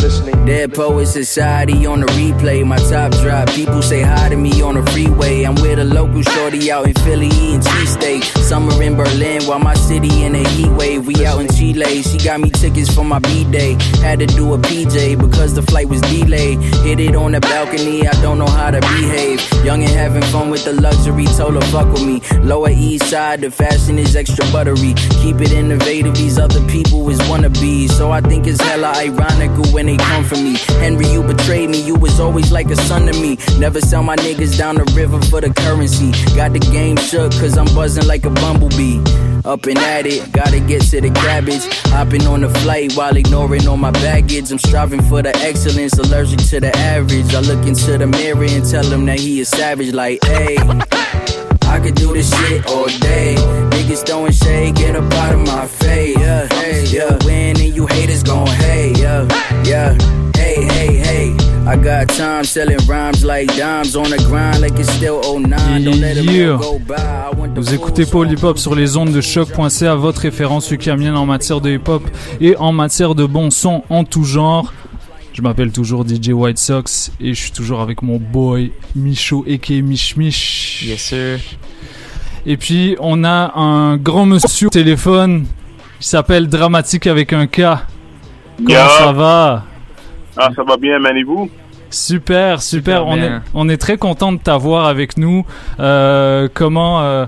Dead Poet Society on the replay. My top drop. People say hi to me on the freeway. I'm with a local shorty out in Philly eating cheesesteak. Summer in Berlin while my city in a heat wave. We out in Chile. She got me tickets for my B day. Had to do a PJ because the flight was delayed. Hit it on the balcony. I don't know how to behave. Young and having fun with the luxury. Told her fuck with me. Lower East Side. The fashion is extra buttery. Keep it innovative. These other people is wannabes. So I think it's hella ironical when they come for Henry, you betrayed me. You was always like a son to me. Never sell my niggas down the river for the currency. Got the game shook cause I'm buzzing like a bumblebee. Up and at it, gotta get to the cabbage. Hopping on the flight while ignoring all my baggage. I'm striving for the excellence, allergic to the average. I look into the mirror and tell him that he is savage, like, hey. I could do this shit all day. Niggas throwing shade, get up out of my face. Yeah, hey, yeah. Win and you haters gon' hate. Yeah, yeah. Hey, hey, hey. I got time selling rhymes like dimes on the grind like it's still 09. Don't let it go by. I want the Vous écoutez Paul Hip Hop sur les ondes de choc.ca, votre référence ukamienne en matière de hip hop et en matière de bon son en tout genre. Je m'appelle toujours DJ White Sox et je suis toujours avec mon boy Micho aka Mich Mich. Yes sir. Et puis on a un grand monsieur au téléphone. Il s'appelle Dramatique avec un K. Comment Yeah. ça va? Ah, ça va bien, man, et vous? Super, super. Super on, est, on est très content de t'avoir avec nous. Euh, comment, euh,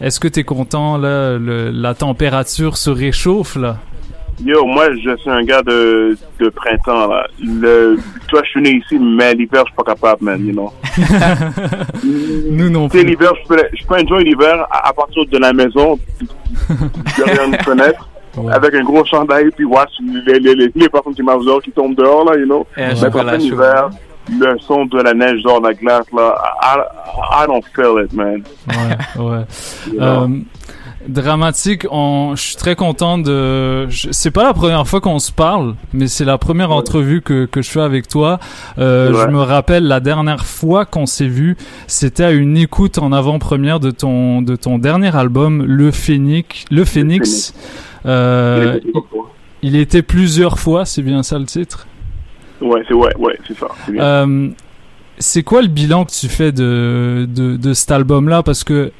Est-ce que tu es content, là, le- la température se réchauffe, là? Yo, moi, je suis un gars de, de printemps, là. Le, toi, je suis né ici, mais l'hiver, je suis pas capable, man, you know. Nous non Tu sais, l'hiver, je peux, je peux enjoy l'hiver à, à partir de la maison, derrière une fenêtre, avec un gros chandail, puis watch les, les, les, les personnes qui m'observent qui tombent dehors, là, you know. Et mais quand l'hiver, le son de la neige dans la glace, là, I, I don't feel it, man. Ouais, ouais. You Euh, dramatique, on, je suis très content de. C'est pas la première fois qu'on se parle, mais c'est la première entrevue que, que je fais avec toi. Euh, Ouais. Je me rappelle la dernière fois qu'on s'est vu, c'était à une écoute en avant-première de ton de ton dernier album, Le Phénix. Le Phénix. Euh, il, était plusieurs fois, c'est bien ça le titre. Ouais, c'est ouais, ouais, c'est ça. c'est. Euh, c'est quoi le bilan que tu fais de, de, de cet album-là? Parce que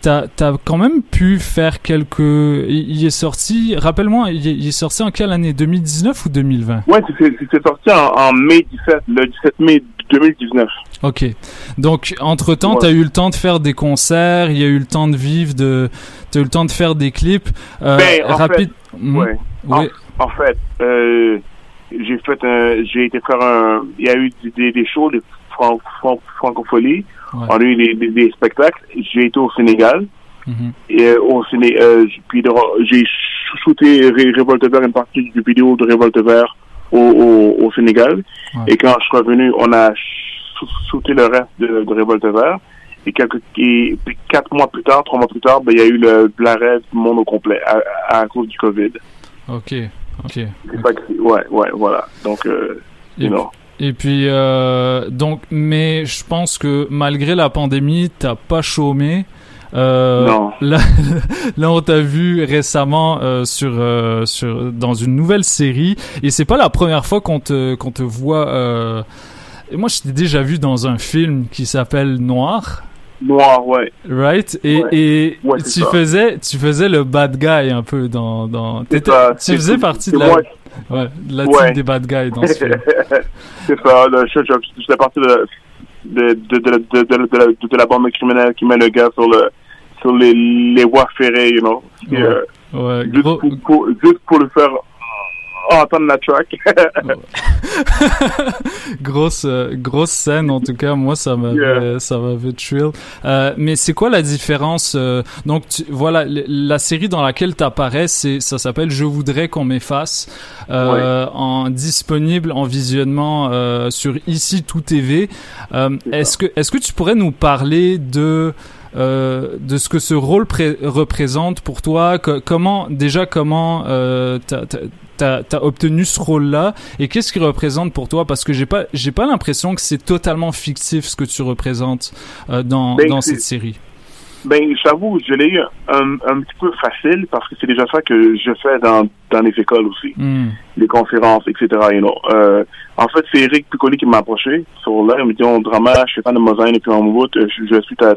t'as as quand même pu faire quelques. Il, est sorti, rappelle-moi, il, est- sorti en quelle année? 2019 ou 2020 Ouais, c'est- c'est c'est sorti en, en mai 17, le 17 mai 2019. Ok. Donc, entre-temps, Ouais. t'as eu le temps de faire des concerts, il y a eu le temps de vivre, de... t'as eu le temps de faire des clips. Euh, Ben, en rapide. fait, ouais. En, Oui. en fait, euh, j'ai fait un, j'ai été faire un, il y a eu des, des shows de fran, fran- francophonie. Ouais. On a eu des, des, des spectacles. J'ai été au Sénégal. Mhm. Et euh, euh, puis j'ai sh- shooté Ré- Révolte Vert, une partie du vidéo de Révolte Vert au, au, au Sénégal. Et quand je suis revenu, on a shooté le reste de, de Révolte Vert. Et quelques, et puis quatre mois plus tard, trois mois plus tard, ben, il y a eu le l'arrêt du monde au complet à, à cause du Covid. Ok, ok. C'est que- ouais, ouais, voilà. Donc, euh, Et, puis, euh, donc, mais je pense que malgré la pandémie, t'as pas chômé. Euh, Non. Là, là, on t'a vu récemment euh, sur, euh, sur dans une nouvelle série, et c'est pas la première fois qu'on te qu'on te voit. Moi, je t'ai déjà vu dans un film qui s'appelle Noir. Noir, ouais. Right? Et, Ouais. et Ouais, tu ça. faisais tu faisais le bad guy un peu dans dans ça. tu faisais partie de la moi. ouais, de la team des bad guys dans ce film. c'est ça. le- Je, je, je fais partie de, de, de, de, la- de la bande criminelle qui met le gars sur, le, sur les, les voies ferrées, you know. Et, Ouais. euh, Ouais, juste, pour, pour- juste pour le faire entendre la track. grosse euh, grosse scène en tout cas moi ça m'avait Yeah. ça m'avait thrill. Euh, mais c'est quoi la différence euh, donc tu- voilà la série dans laquelle t'apparais c'est ça s'appelle je voudrais qu'on m'efface euh, en disponible en visionnement sur ici tout TV est-ce que est-ce que tu pourrais nous parler de euh, de ce que ce rôle pré- représente pour toi, co- comment déjà comment euh, t'as t'as- t'as obtenu ce rôle-là et qu'est-ce qu'il représente pour toi? Parce que j'ai pas j'ai pas l'impression que c'est totalement fictif ce que tu représentes euh, dans Ben, dans cette série. Ben, j'avoue, je l'ai eu un, un petit peu facile parce que c'est déjà ça que je fais dans, dans les écoles aussi. Hmm. les conférences, etc. You know. euh, en fait, c'est Eric Piccoli qui m'a approché sur là. Il me dit, on drama, je suis fan de Mosaïne et puis en route, je, je suis ta,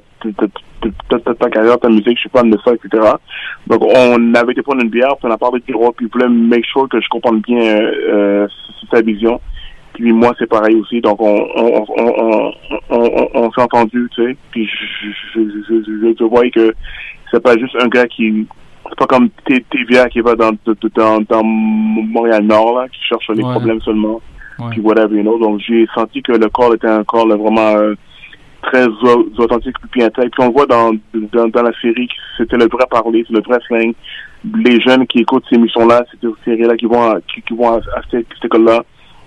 ta carrière, ta musique, je suis fan de ça, etc. Donc, on avait été prendre une bière, puis on a parlé de rôle, puis il voulait make sure que je comprenne bien euh, euh, sa vision. Puis moi, c'est pareil aussi. Donc, on, on, on, on, on, s'est entendu, tu sais. Puis je, je, je, je, je voyais que c'est pas juste un gars qui c'est pas comme TVA qui va dans, dans, dans Montréal-Nord, là, qui cherche les Ouais. problèmes seulement. Ouais. Puis whatever, you know. Donc, j'ai senti que le corps était un corps là, vraiment euh, très au- authentique puis intègre. Puis on le voit dans, dans, dans la série, que c'était le vrai parler, c'est le vrai slang. Les jeunes qui écoutent ces émissions-là, ces séries-là, qui vont à, qui, qui vont à, à cette, cette école-là,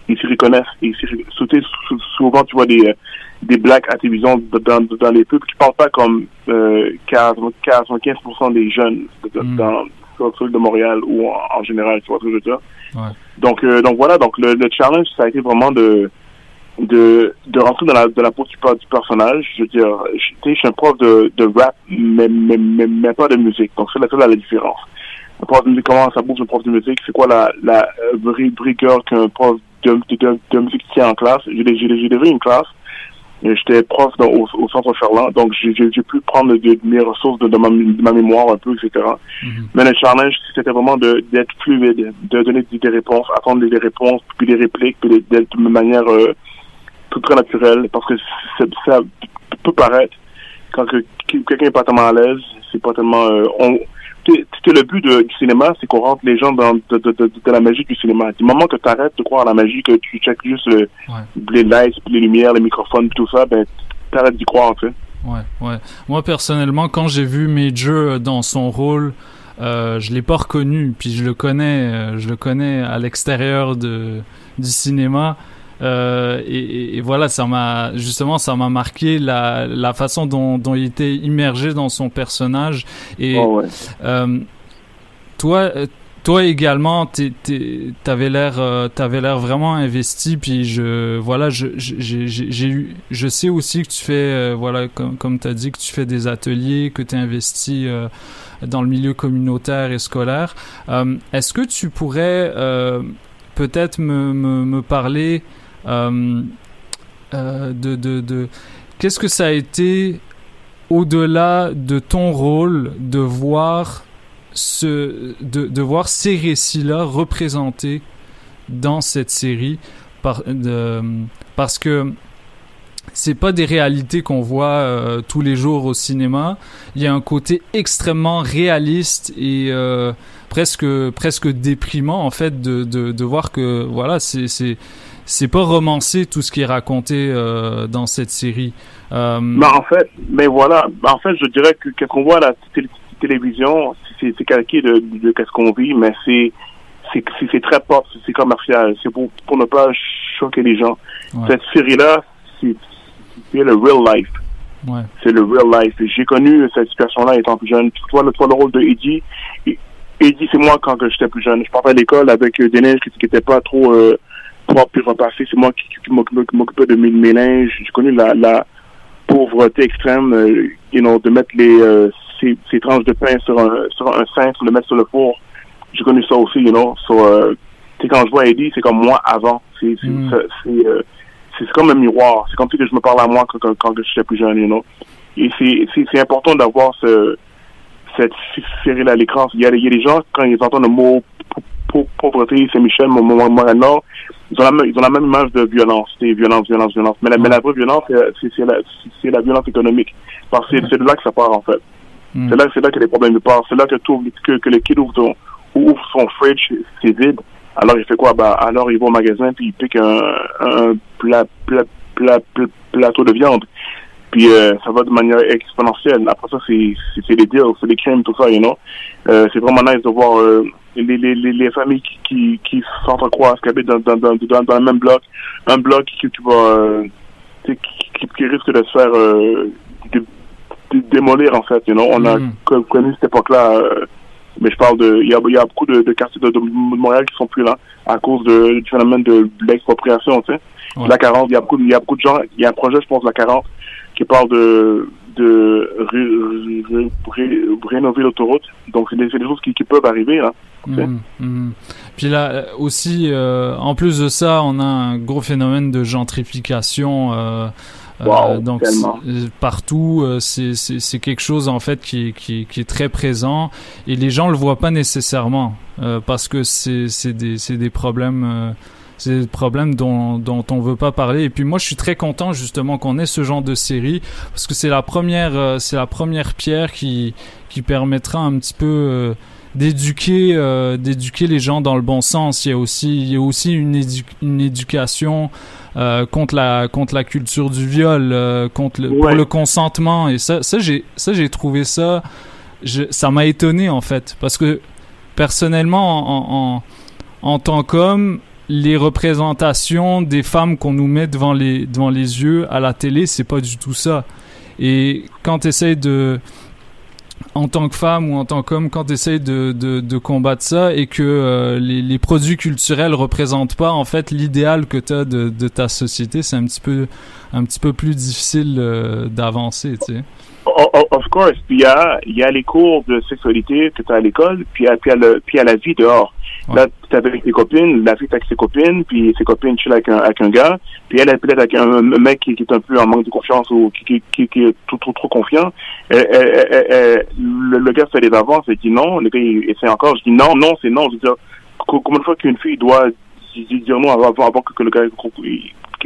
ils s'y reconnaissent. Ils souvent, tu vois des, euh, des blacks à télévision dans, dans, les pubs qui parlent pas comme euh, 40 95% des jeunes de- Mm. dans sur de Montréal ou en, en général, tu vois ce que je veux dire? Ouais. Donc, euh, donc voilà, donc le, le challenge, ça a été vraiment de de, de rentrer dans la, dans la peau du, du personnage. Je veux dire, je, tu sais, je suis un prof de, de rap, mais, mais, mais, mais pas de musique. Donc, c'est là, la différence. Un prof de musique, comment ça bouge un prof de musique? C'est quoi la, la euh, vraie rigueur qu'un prof de, de, de, musique tient en classe? J'ai déjà une classe. J'étais prof dans- au, au centre Ferland, donc j'ai pu prendre de, mes ressources de, de, ma, de ma mémoire un peu, etc. Mais le challenge, c'était vraiment de- d'être fluide, de donner des, des réponses, attendre des réponses, puis des répliques, puis d'être de manière euh, tout très naturelle, parce que ça peut paraître quand que- quelqu'un est pas tellement à l'aise, c'est pas tellement. euh, on, c'est le but de- du cinéma, c'est qu'on rentre les gens dans de, de, la magie du cinéma. Du moment que tu arrêtes de croire à la magie, que tu checkes juste le, les lights, les lumières, les microphones, tout ça, ben t'arrêtes d'y croire, tu sais. Ouais, ouais. Moi, personnellement, quand j'ai vu Major dans son rôle, euh, je l'ai pas reconnu, puis je le connais, euh, je le connais à l'extérieur de du cinéma. Euh, et, voilà, ça m'a justement, ça m'a marqué la, la façon dont, dont il était immergé dans son personnage. Et Oh, ouais. euh, toi, toi également, t'avais l'air, euh, t'avais l'air vraiment investi. Puis je, voilà, je, j'ai, eu, je sais aussi que tu fais, voilà, comme, comme t'as dit, que tu fais des ateliers, que t'es investi dans le milieu communautaire et scolaire. Est-ce que tu pourrais peut-être me, me, me parler de, de, de qu'est-ce que ça a été au-delà de ton rôle de voir ce de, de voir ces récits-là représentés dans cette série parce que c'est pas des réalités qu'on voit euh, tous les jours au cinéma. Il y a un côté extrêmement réaliste et euh, presque presque déprimant en fait de, de, de voir que voilà c'est c'est pas romancé tout ce qui est raconté euh, dans cette série. Euh, Mais en fait, mais voilà, en fait, je dirais que qu'est-ce qu'on voit à la télé- télévision, c'est calqué de, de, qu'est-ce qu'on vit, mais c'est c'est très pop, c'est commercial, c'est pour pour ne pas choquer les gens. Ouais. Cette série-là, c'est c'est le real life. Ouais. C'est le real life. J'ai connu cette situation-là étant plus jeune. Toi, le, toi, le rôle de Eddie, Eddie, c'est moi quand j'étais plus jeune. Je partais à l'école avec neiges qui n'étaient pas trop euh, propres et repassés. C'est moi qui, qui m'occupais de mes, linges. J'ai connu la, la pauvreté extrême, euh, you know, de mettre les euh, ces, ces tranches de pain sur un, sur un cintre, le mettre sur le four. J'ai connu ça aussi, you know. So, euh, quand je vois Eddie, c'est comme moi avant. C'est Mm. c'est, comme un miroir. C'est comme si que je me parle à moi quand, quand, quand j'étais plus jeune, you know. Et c'est- important d'avoir ce, cette série-là à l'écran. Il y, a, il y a des gens, quand ils entendent le mot pauvreté, Saint-Michel, Mo- Mo- Montréal-Nord, ils ont, la même, ils ont la même image de violence. C'est violence, violence, violence. Mais la, mais la vraie violence, c'est- c'est la, violence économique. Parce que c'est de là que ça part, en fait. Mm. C'est là, là que les problèmes partent. C'est là que, tout, que, que le kid ouvre, ton- ouvre son fridge, c'est vide. Alors, il fait quoi? Bah, alors, il va au magasin, puis il pique un, un plat, plat, plat, plat- plateau de viande. Puis, euh, ça va de manière exponentielle. Après ça, c'est des deals, c'est des crimes, tout ça, you know. Euh, c'est vraiment nice de voir euh, les, les, les, les familles qui, qui, qui s'entrecroisent, qui habitent dans, dans, dans, dans, dans le même bloc. Un bloc qui, qui va, euh, qui, qui, risque de se faire euh, dé- dé- démolir, en fait, you know. On a co- connu cette époque-là, euh, mais je parle de, il y a, y a beaucoup de, de quartiers de, de Montréal qui sont plus là à cause de, du phénomène de l'expropriation, tu sais. Ouais. La 40, il y a beaucoup, de- il y a beaucoup de gens, il y a un projet, je pense, la 40, qui parle de, de ré- ré- ré- rénover l'autoroute. Donc, c'est des, choses qui, qui peuvent arriver, là. sais. Mhm, mhm. Puis là euh, aussi, euh, en plus de ça, on a un gros phénomène de gentrification. euh, Wow, donc partout, c'est quelque chose en fait qui, est- qui, est- qui est très présent et les gens le voient pas nécessairement parce que c'est des c'est des problèmes. C'est des problèmes dont, dont on veut pas parler. Et puis moi, je suis très content justement qu'on ait ce genre de série parce que c'est la première, euh, c'est la première pierre qui qui permettra un petit peu euh, d'éduquer euh, d'éduquer les gens dans le bon sens. Il y a aussi il y a aussi une, édu- une éducation euh, contre la contre la culture du viol, euh, contre le, pour le consentement. Et ça ça j'ai ça j'ai trouvé ça je- ça m'a étonné en fait parce que personnellement en, en, en tant qu'homme les représentations des femmes qu'on nous met devant les devant les yeux à la télé c'est pas du tout ça. Et quand tu essayes de en tant que femme ou en tant qu'homme quand tu essayes de, de, combattre ça et que euh, les, produits culturels représentent pas en fait l'idéal que tu as de, de ta société c'est un petit peu un petit peu plus difficile euh, d'avancer tu sais Of course. Il y a, il y a les cours de sexualité que tu as à l'école, puis il y a, puis a le- puis a la vie dehors. Là, tu avec tes copines, la fille avec ses copines, puis ses copines chillent avec un, avec un gars, puis elle est peut-être avec un, mec qui, qui est un peu en manque de confiance ou qui, qui, qui, qui est trop, trop, trop confiant. Elle- elle- elle- le, le gars fait des avances, il dit non, le gars il essaie encore, je dis non, non, c'est non. Je veux dire, co- combien de fois qu'une fille doit di- di- dire non avant, avant que, que le gars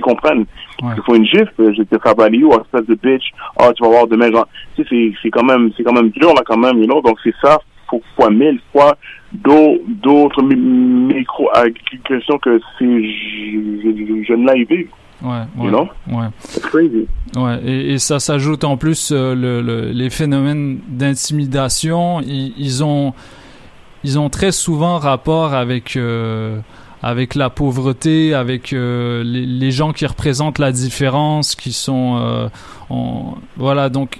qu'ils comprennent. Il faut une gifle, je te balayer ou espèce de bitch, oh, tu vas voir demain, genre, tu sais, c'est, c'est quand même, c'est quand même dur, là, quand même, you know, donc c'est ça, faut, fois mille fois d'au- d'autres mi- micro-agressions que ces jeunes-là y vivent. Ouais, ouais, You know? ouais. Crazy. Ouais, et, et ça s'ajoute en plus euh, le, le- les phénomènes d'intimidation. Ils, ils ont ils ont très souvent rapport avec euh, avec la pauvreté, avec euh, les, les gens qui représentent la différence, qui sont euh, on- voilà donc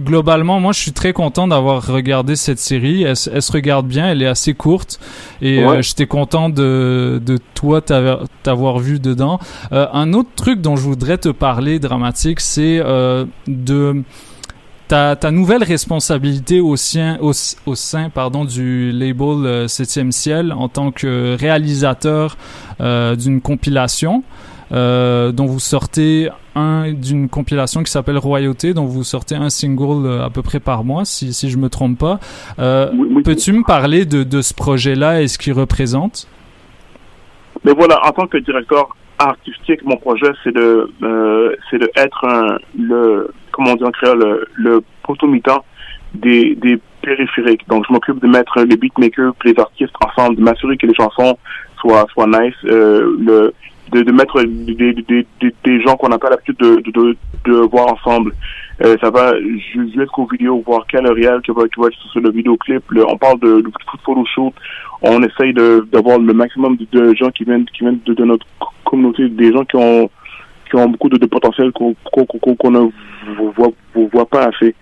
globalement, moi, je suis très content d'avoir regardé cette série. Elle, se- elle se regarde bien, elle est assez courte. Et Ouais. euh, j'étais content de, de toi t'avoir t'avoir vu dedans. Euh, un autre truc dont je voudrais te parler, dramatique, c'est euh, de ta, ta nouvelle responsabilité au, sien, au, au sein pardon, du label euh, 7e ciel en tant que réalisateur euh, d'une compilation euh, dont vous sortez un d'une compilation qui s'appelle Royauté, dont vous sortez un single euh, à peu près par mois, si, si je me trompe pas. Peux-tu me parler de, de ce projet-là et ce qu'il représente? Mais voilà, en tant que directeur artistique, mon projet, c'est de, c'est de être un, le, comment on dit en créole, le, le potomitan des, des périphériques. Donc, je m'occupe de mettre les beatmakers, les artistes ensemble, de m'assurer que les chansons soient, soient nice, euh, de, de mettre des, des, des, gens qu'on n'a pas l'habitude de, de, de, voir ensemble. Euh, ça va ju- jusqu'aux vidéos, voir quel réel qui va, qui va sur le vidéoclip. Le- on parle de, de photoshoot. On essaye d'avoir le maximum de, gens qui viennent qui viennent de, notre co- communauté, des gens qui ont qui ont beaucoup de, de potentiel qu'on qu'on qu'on ne voit, voit, pas assez.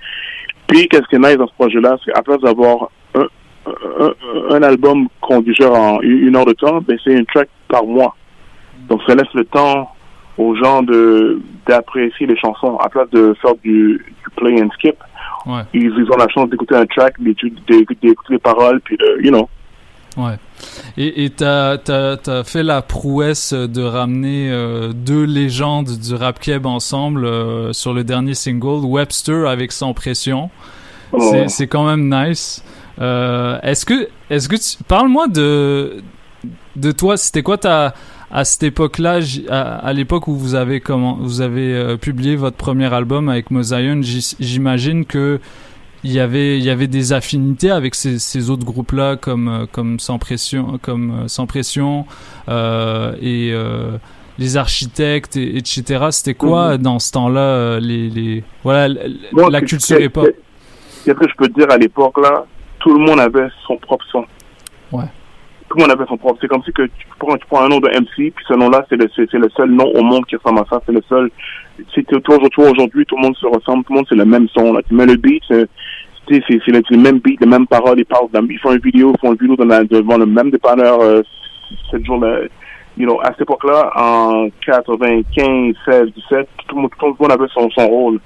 Puis qu'est-ce qui est nice dans ce projet-là, c'est place d'avoir un, un, un album qu'on digère en une heure de temps, ben c'est une track par mois. Donc ça laisse le temps aux gens de d'apprécier les chansons à place de faire du, du play and skip. Ouais. Ils, ils ont la chance d'écouter un track, d'écouter les paroles, puis de, you know. Ouais. Et t'as t'as t'as fait la prouesse de ramener euh, deux légendes du rap keb ensemble euh, sur le dernier single Webster avec Sans pression. Oh. C'est quand même nice. Euh, est-ce que est-ce que tu parle-moi de de toi, c'était quoi ta à cette époque-là, à, à l'époque où vous avez comment vous avez publié votre premier album avec Mosaïon, j'imagine que il y avait il y avait des affinités avec ces, ces autres groupes-là comme euh, comme sans pression comme euh, sans pression euh, et euh, les architectes et, etc. C'était quoi Mhm. dans ce temps-là euh, les, les voilà Moi, la culture que- hip-hop. Qu'est-ce que je peux te dire à l'époque là Tout le monde avait son propre son. Ouais. Tout le monde avait son propre. C'est comme si que tu prends, tu prends un nom de MC, puis ce nom-là, c'est le, c'est, le seul nom au monde qui ressemble à ça. C'est le seul. C'est aujourd'hui, tout le monde se ressemble. Tout le monde, c'est le même son. Là. Tu mets le beat, tu sais, c'est, le, même beat, les mêmes paroles. Ils parlent. Dans, ils font une vidéo, ils font une vidéo dans la- devant le même dépanneur. Euh, cette jour-là, you know, à cette époque-là, en 95, 16, 17, tout le monde, tout le monde avait son, son rôle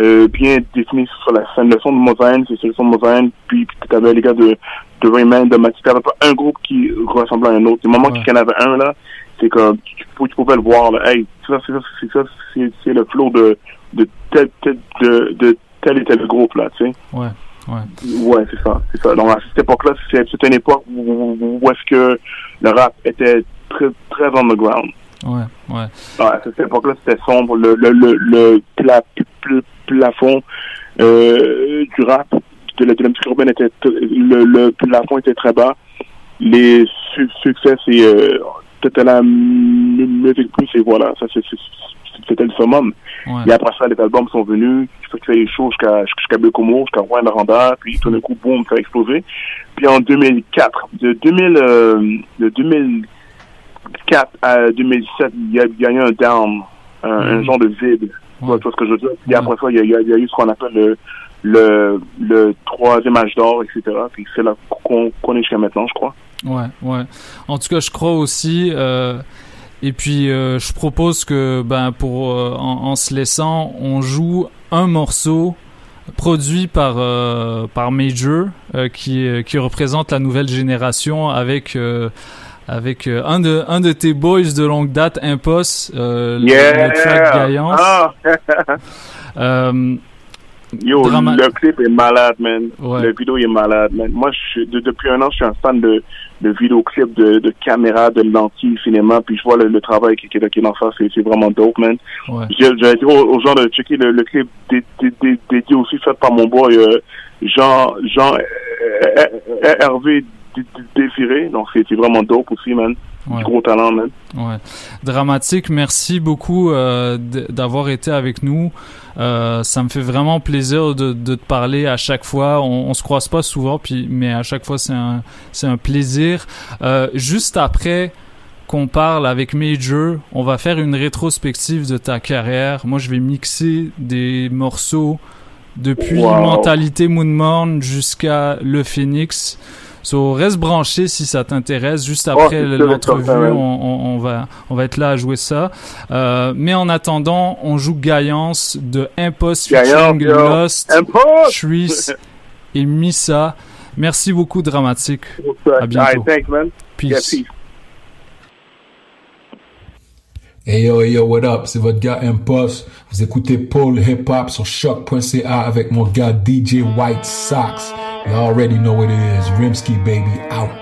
euh, bien défini sur la scène. Le son de Mosaïne, c'est le son de Mosaïne, puis tu avais les gars de, de Rayman, de Matisse, t'avais pas un groupe qui ressemblait à un autre. Du moment qu'il y en avait un, là, c'est comme, tu, pouvais le voir, là, hey, ça, c'est ça, c'est ça, c'est, le flow de, de tel, de, de tel et tel groupe, là, tu sais. Ouais. Ouais. Ouais, c'est ça, c'est ça. Donc à cette époque-là, c'était une époque où, où est-ce que le rap était très, très underground. Ouais, ouais. Ouais, à cette époque-là, c'était sombre. Le, le, le, le pla- pl- plafond euh, du rap, de la, de la musique urbaine, était, le, le plafond était très bas. Les su- succès, c'est euh, c'était la mu- musique plus, et voilà, ça c'était le summum. Ouais. Et après ça, les albums sont venus, tu fais des shows jusqu'à jusqu'à Bécomo, jusqu'à Rouen Aranda, puis tout d'un coup, boum, ça a explosé. Puis en 2004, de 2000, euh, de 2004 à 2007, il y a, il y a eu un down, un, un Mhm. genre de vide. Tu vois, tu vois ce que je veux dire? Puis après ça, il y a, il y a- eu ce qu'on appelle le, le, le troisième âge d'or, etc. Puis c'est là qu'on qu'on est jusqu'à maintenant, je crois. Ouais, ouais. En tout cas, je crois aussi. euh, et puis, euh, je propose que, ben, pour euh, en, en se laissant, on joue un morceau produit par euh, par Major euh, qui qui représente la nouvelle génération avec euh, avec euh, un de un de tes boys de longue date, euh, le- Yeah! le, track Gaillance. Euh, Yo, Drama- le clip est malade, man. Ouais. Le vidéo est malade, man. Moi, je de- depuis un an, je suis un fan de, de vidéoclips, de, de caméras, de lentilles, cinéma, puis je vois le, le travail qui, qui, qui est dans ça, c'est c'est vraiment dope, man. Ouais. J'ai j'ai dit aux, aux gens de checker le, le clip dé- dé- dé- dédié aussi fait par mon boy euh, Jean, Jean euh, euh, Hervé Dé- Dé- Désiré. Donc, c'est vraiment dope aussi, man. Ouais. Du gros talent, man. Ouais. Dramatique, merci beaucoup euh, d'avoir été avec nous. Euh, ça me fait vraiment plaisir de, de te parler à chaque fois. On, on se croise pas souvent, puis mais à chaque fois c'est un c'est un plaisir. Euh, juste après qu'on parle avec Major, on va faire une rétrospective de ta carrière. Moi, je vais mixer des morceaux depuis Wow. Mentalité Moonmorn jusqu'à Le Phoenix. So, reste branché si ça t'intéresse. Juste Oh, après sûr, l'entrevue, on, on- on va, on va être là à jouer ça. Euh, mais en attendant, on joue Gaillance de Impost featuring. Lost! Shreeze et Missa. Merci beaucoup, Dramatique. À bientôt. Thanks, man. Peace. Yeah, peace. Hey yo, hey yo, what up? C'est votre gars Impost. Vous écoutez Paul Hip Hop sur choc.ca avec mon gars DJ White Sox. You already know what it is. Rimsky baby out.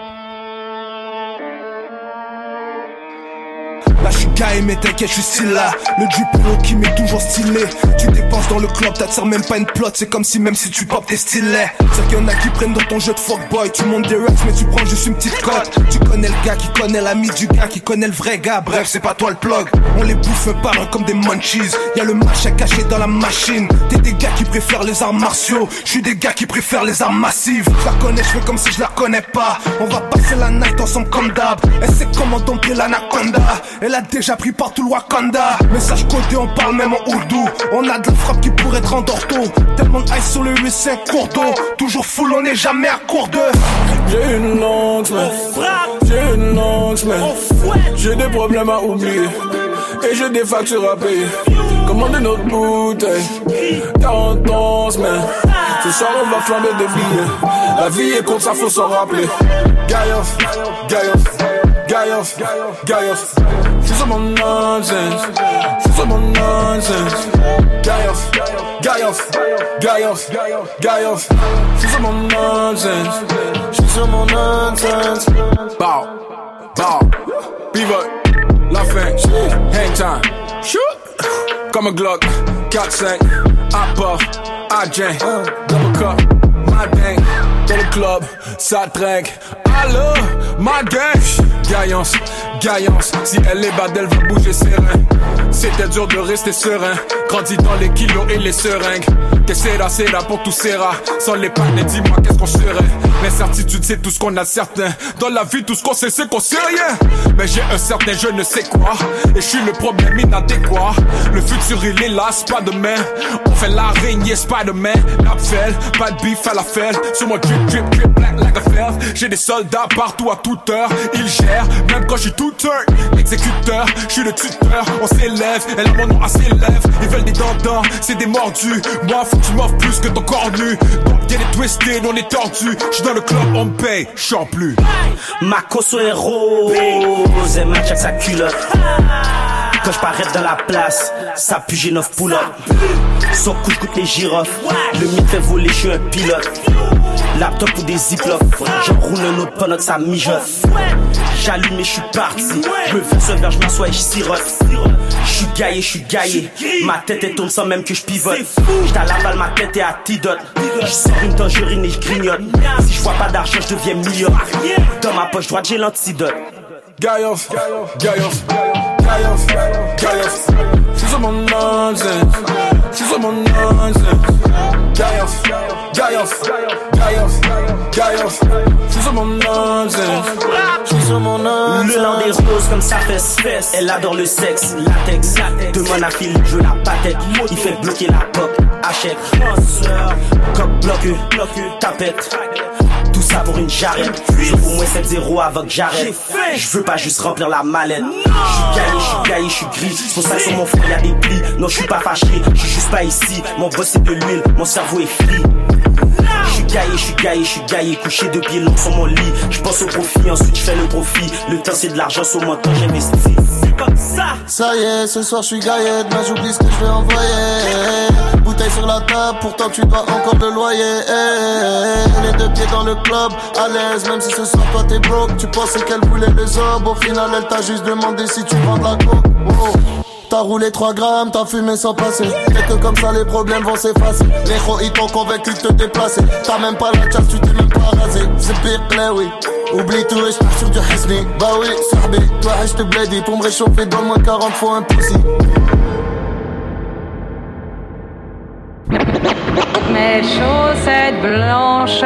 Là je suis gay mais t'inquiète je suis still là Le Duplo qui m'est toujours stylé. Tu dépenses dans le club t'attires même pas une plot. C'est comme si même si tu pop tes stylets. C'est qu'il y en a qui prennent dans ton jeu de fuckboy. Tu montes des reps mais tu prends juste une petite cote. Tu connais le gars qui connaît l'ami du gars Qui connaît le vrai gars. Bref c'est pas toi le plug. On les bouffe par un comme des munchies. Y'a le machin caché dans la machine. T'es des gars qui préfèrent les arts martiaux. Je suis des gars qui préfèrent les armes massives Je la connais je fais comme si je la connais pas. On va passer la night ensemble comme d'hab. Elle sait comment dompter l'anaconda? Elle a déjà pris partout le Wakanda Message codé on parle même en ourdou On a de la frappe qui pourrait être en dorto Tellement de ice sur le U5 cours d'eau Toujours full on est jamais à court de J'ai une longue semaine. J'ai une longue semaine. J'ai des problèmes à oublier. Et j'ai des factures à payer. Commandez notre bouteille. 40 ans semaine. Ce soir on va flamber des billets. La vie est courte, ça faut s'en rappeler. Gaïof, Gaïof, Gaïof, Gaïof. J'suis sur mon nonsense. J'suis sur mon nonsense. Gaïof, Gaïof, Gaïof, Gaïof. J'suis sur mon nonsense. J'suis sur mon nonsense. Bow, bow, pivot, la fin, hang time, shoot, comme un Glock, 4-5, à part, à Jen, double cup, ma dingue, dans le club, ça trinque, allô, ma gang, gaillance, gaillance, si elle est bad, elle va bouger ses reins, c'était dur de rester serein, grandi dans les kilos et les seringues, que c'est là, c'est là pour tous ces rats, sans les pannes, dis-moi qu'est-ce qu'on serait, l'incertitude c'est tout ce qu'on a certain, dans la vie tout ce qu'on sait c'est qu'on sait rien, mais j'ai un certain je ne sais quoi, et je suis le problème inadéquat, le futur il est là, pas demain, on fait l'araignée Spider-Man, Napfel, pas de bif à la felle, sur mon drip drip drip black like a j'ai des soldats partout à toute heure, ils gèrent, même quand je suis tout turn, exécuteur, je suis le tuteur, on s'élève, elle a mon nom à ses lèvres, ils veulent des dents c'est des mordus, moi faut que tu m'offres plus que ton corps nu, donc get it twisted, on est tordu, je suis dans le club, on me paye, je chante plus. Ma cosso est rose, elle match avec sa culotte. Quand je parais dans la place, ça pue, j'ai 9 pull-up. Son coup, coûte les girofles. Le mythe fait voler, je suis un pilote. Laptop ou des ziplocs. J'enroule un autre pendant que ça mijote. J'allume et je suis parti. Je me verse un verre, je m'assois et je sirote. Je suis gaillé, je suis gaillé. Ma tête est tourne sans même que je pivote. À la balle, ma tête est antidote. Je sors une tangerine et je grignote. Si je vois pas d'argent, je deviens millionnaire. Dans ma poche droite, j'ai l'antidote. Gaïof, Gaïof, Gaïof, Gaïof. J'suis sur mon nonsense. J'suis sur mon nonsense. Gaïof, Gaïof. J'suis sur mon nonsense. Nonsense. Le lent des roses comme ça fesse fesse. Elle adore le sexe, latex. Demande à Philippe, je veux la patek. Il fait bloquer la coque, achète. Coque bloqué, bloqué, tapette. Tout ça pour une jarrette. Je pour moi 7-0 avant que j'arrête. Je veux pas juste remplir la mallette. Je suis gaillé, je suis gaillé, je suis gris. C'est pour ça que sur mon front y a des plis. Non, je suis pas fâché, je suis juste pas ici. Mon boss c'est de l'huile, mon cerveau est free. Je suis gaillé, je suis gaillé, je suis gaillé, couché de pieds longs sur mon lit. Je pense au profit, ensuite je fais le profit. Le temps c'est de l'argent sur mon temps, j'investis. Ça. Y est, ce soir je suis gaillette, mais j'oublie ce que je vais envoyer. Bouteille sur la table, pourtant tu dois encore le loyer. Les deux pieds dans le club, à l'aise, même si ce soir toi t'es broke. Tu pensais qu'elle voulait les hommes, au final elle t'a juste demandé si tu vends de la coke. Oh. T'as roulé 3 grammes, t'as fumé sans passer. Et que comme ça les problèmes vont s'effacer. Les gros ils t'ont convaincu de te déplacer. T'as même pas la chasse, tu t'es même pas rasé. C'est pire, mais oui. Oublie tout et je sur du Hisni. Bah oui, Sahbi, toi je te blédis. Pour me réchauffer, donne-moi 40 fois un pussy. Mes chaussettes blanches.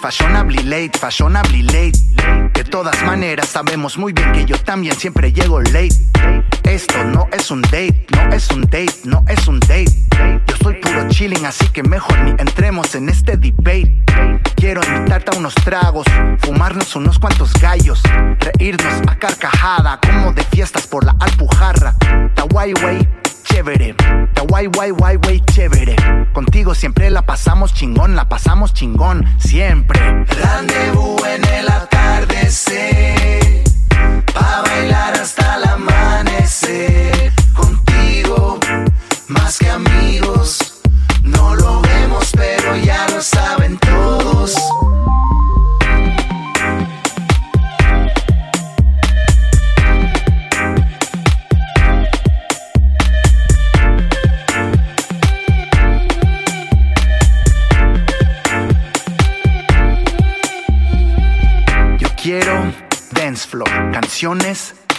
Fashionably late, fashionably late. De todas maneras sabemos muy bien que yo también siempre llego late. Esto no es un date, no es un date, no es un date. Yo soy puro chilling, así que mejor ni entremos en este debate. Quiero invitarte a unos tragos, fumarnos unos cuantos gallos, reírnos a carcajada como de fiestas por la alpujarra. Ta guay guay, chévere, ta guay guay guay guay chévere. Contigo siempre la pasamos chingón, la pasamos chingón, siempre. Rendezvous en el atardecer, pa bailar hasta el amanecer. Contigo, más que amigos,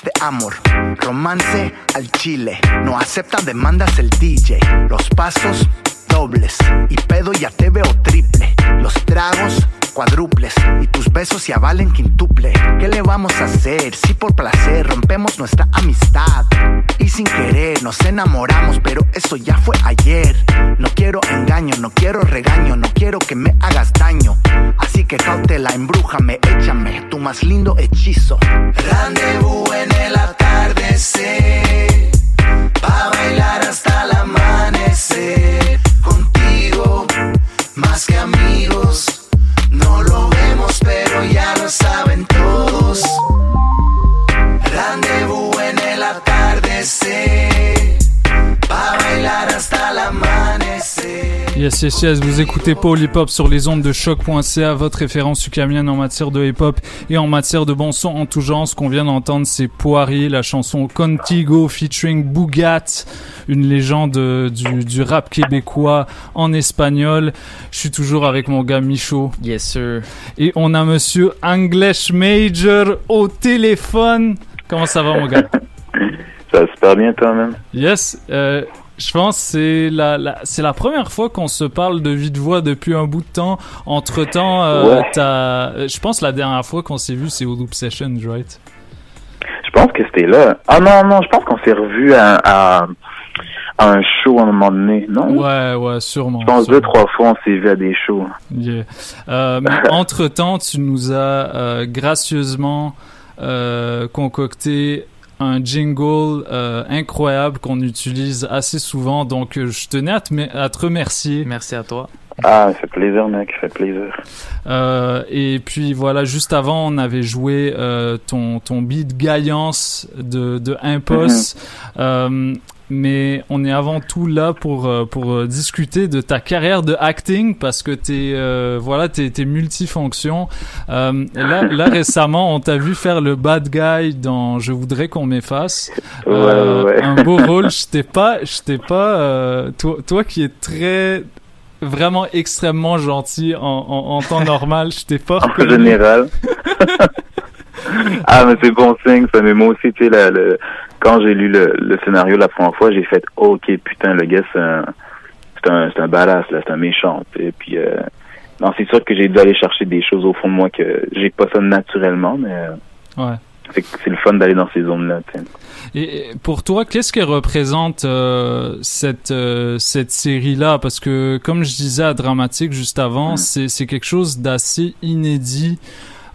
de amor, romance al chile. No acepta demandas el DJ. Los pasos dobles y pedo ya te veo triple. Los tragos cuádruples y tus besos ya valen quintuple. ¿Qué le vamos a hacer? Si por placer rompemos nuestra amistad y sin querer nos enamoramos, pero eso ya fue ayer. No quiero engaño, no quiero regaño, no quiero que me hagas daño. Así que cautela, embrújame, échame tu más lindo hechizo. Rendezvous en el atardecer, pa bailar hasta Yes, yes, yes, vous écoutez Paul Hip Hop sur les ondes de choc.ca, votre référence ukamienne en matière de hip hop et en matière de bon son en tout genre. Ce qu'on vient d'entendre, c'est Poirier, la chanson Contigo featuring Bougat, une légende euh, du, du rap québécois en espagnol. Je suis toujours avec mon gars Michaud. Yes, sir. Et on a monsieur English Major au téléphone. Comment ça va, mon gars? Ça va super bien toi-même. Yes, euh, je pense que c'est la, la c'est la première fois qu'on se parle de vive voix depuis un bout de temps. Entre temps, euh, Ouais. t'as- je pense que la dernière fois qu'on s'est vu, c'est au Loop Sessions, right? Je pense que c'était là. Ah non, non, je pense qu'on s'est revu à, à, à un show à un moment donné, non? Ouais, ouais, sûrement. Je pense sûrement. deux, trois fois on s'est vu à des shows. Yeah. Euh, mais entre-temps, tu nous as euh, gracieusement euh, concocté un jingle euh, incroyable qu'on utilise assez souvent. Donc, euh, je tenais à te, me- à te remercier. Merci à toi. Ah, ça fait plaisir, mec, ça fait plaisir. Euh, et puis voilà, juste avant, on avait joué euh, ton, ton beat Gaillance de, de Impos. Euh, mais on est avant tout là pour, euh, pour euh, discuter de ta carrière de acting parce que t'es euh, voilà t'es, t'es multifonction. Euh, là, là récemment, on t'a vu faire le bad guy dans Je voudrais qu'on m'efface. Euh, Ouais, ouais. Un beau rôle. Je t'ai pas, je t'ai pas. euh, toi, toi qui es très vraiment extrêmement gentil en, en, en temps normal. Je t'ai pas En général. ah, mais c'est bon signe, ça. Mais moi aussi, tu sais, le- quand j'ai lu le, le scénario la première fois, j'ai fait, OK, putain, le gars, c'est un, c'est un, c'est un badass, là, c'est un méchant, sais. Puis, euh, non, c'est sûr que j'ai dû aller chercher des choses au fond de moi que j'ai pas ça naturellement, mais euh, Ouais. c'est c'est le fun d'aller dans ces zones-là. Et pour toi, qu'est-ce qu'elle représente euh, cette euh, cette série-là? Parce que comme je disais à Dramatique juste avant, c'est c'est quelque chose d'assez inédit.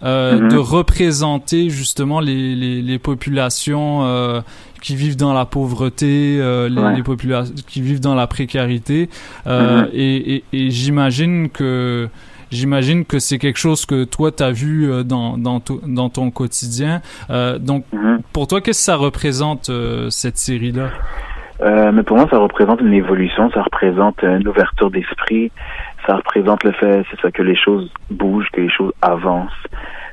Euh, Mhm. de représenter justement les, les, les populations euh, qui vivent dans la pauvreté, euh, les, Ouais. les populations qui vivent dans la précarité. Euh, Mhm. Et, et, et j'imagine que j'imagine que c'est quelque chose que toi t'as vu euh, dans dans, dans ton quotidien. Euh, donc Mhm. pour toi, qu'est-ce que ça représente euh, cette série-là? Euh, mais pour moi, ça représente une évolution, ça représente une ouverture d'esprit, ça représente le fait, c'est ça, que les choses bougent, que les choses avancent.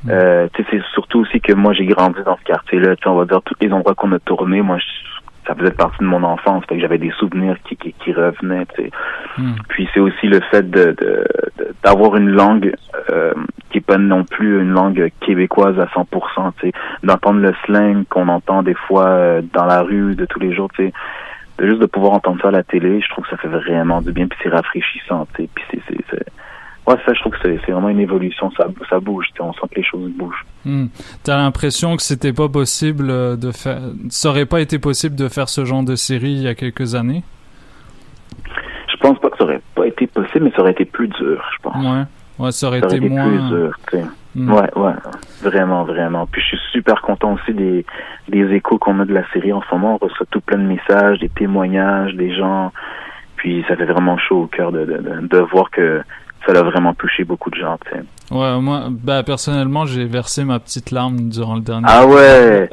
Euh, tu sais, c'est surtout aussi que moi, j'ai grandi dans ce quartier-là. On va dire, tous les endroits qu'on a tournés, moi, je- ça faisait partie de mon enfance, fait que j'avais des souvenirs qui, qui, qui revenaient, sais. Puis c'est aussi le fait de de- de- d'avoir une langue euh, qui est pas non plus une langue québécoise à 100%, tu sais, d'entendre le slang qu'on entend des fois euh, dans la rue de tous les jours, sais, juste de pouvoir entendre ça à la télé, je trouve que ça fait vraiment du bien, puis c'est rafraîchissant, tu sais, puis c'est c'est c'est ouais ça, je trouve que c'est c'est vraiment une évolution, ça ça bouge, on sent que les choses bougent. Hmm. T'as l'impression que c'était pas possible euh, de faire, ça aurait pas été possible de faire ce genre de série il y a quelques années? Je pense pas que ça aurait pas été possible, mais ça aurait été plus dur, je pense. Ouais, ouais, ça aurait ça aurait été été moins. plus dur, tu sais. Mm. Ouais, ouais, vraiment, vraiment. Puis je suis super content aussi des, des échos qu'on a de la série en ce moment. On reçoit tout plein de messages, des témoignages, des gens. Puis ça fait vraiment chaud au cœur de, de, de, de voir que ça a vraiment touché beaucoup de gens, tu sais. Ouais, moi, bah personnellement, j'ai versé ma petite larme durant le dernier. Ah ouais!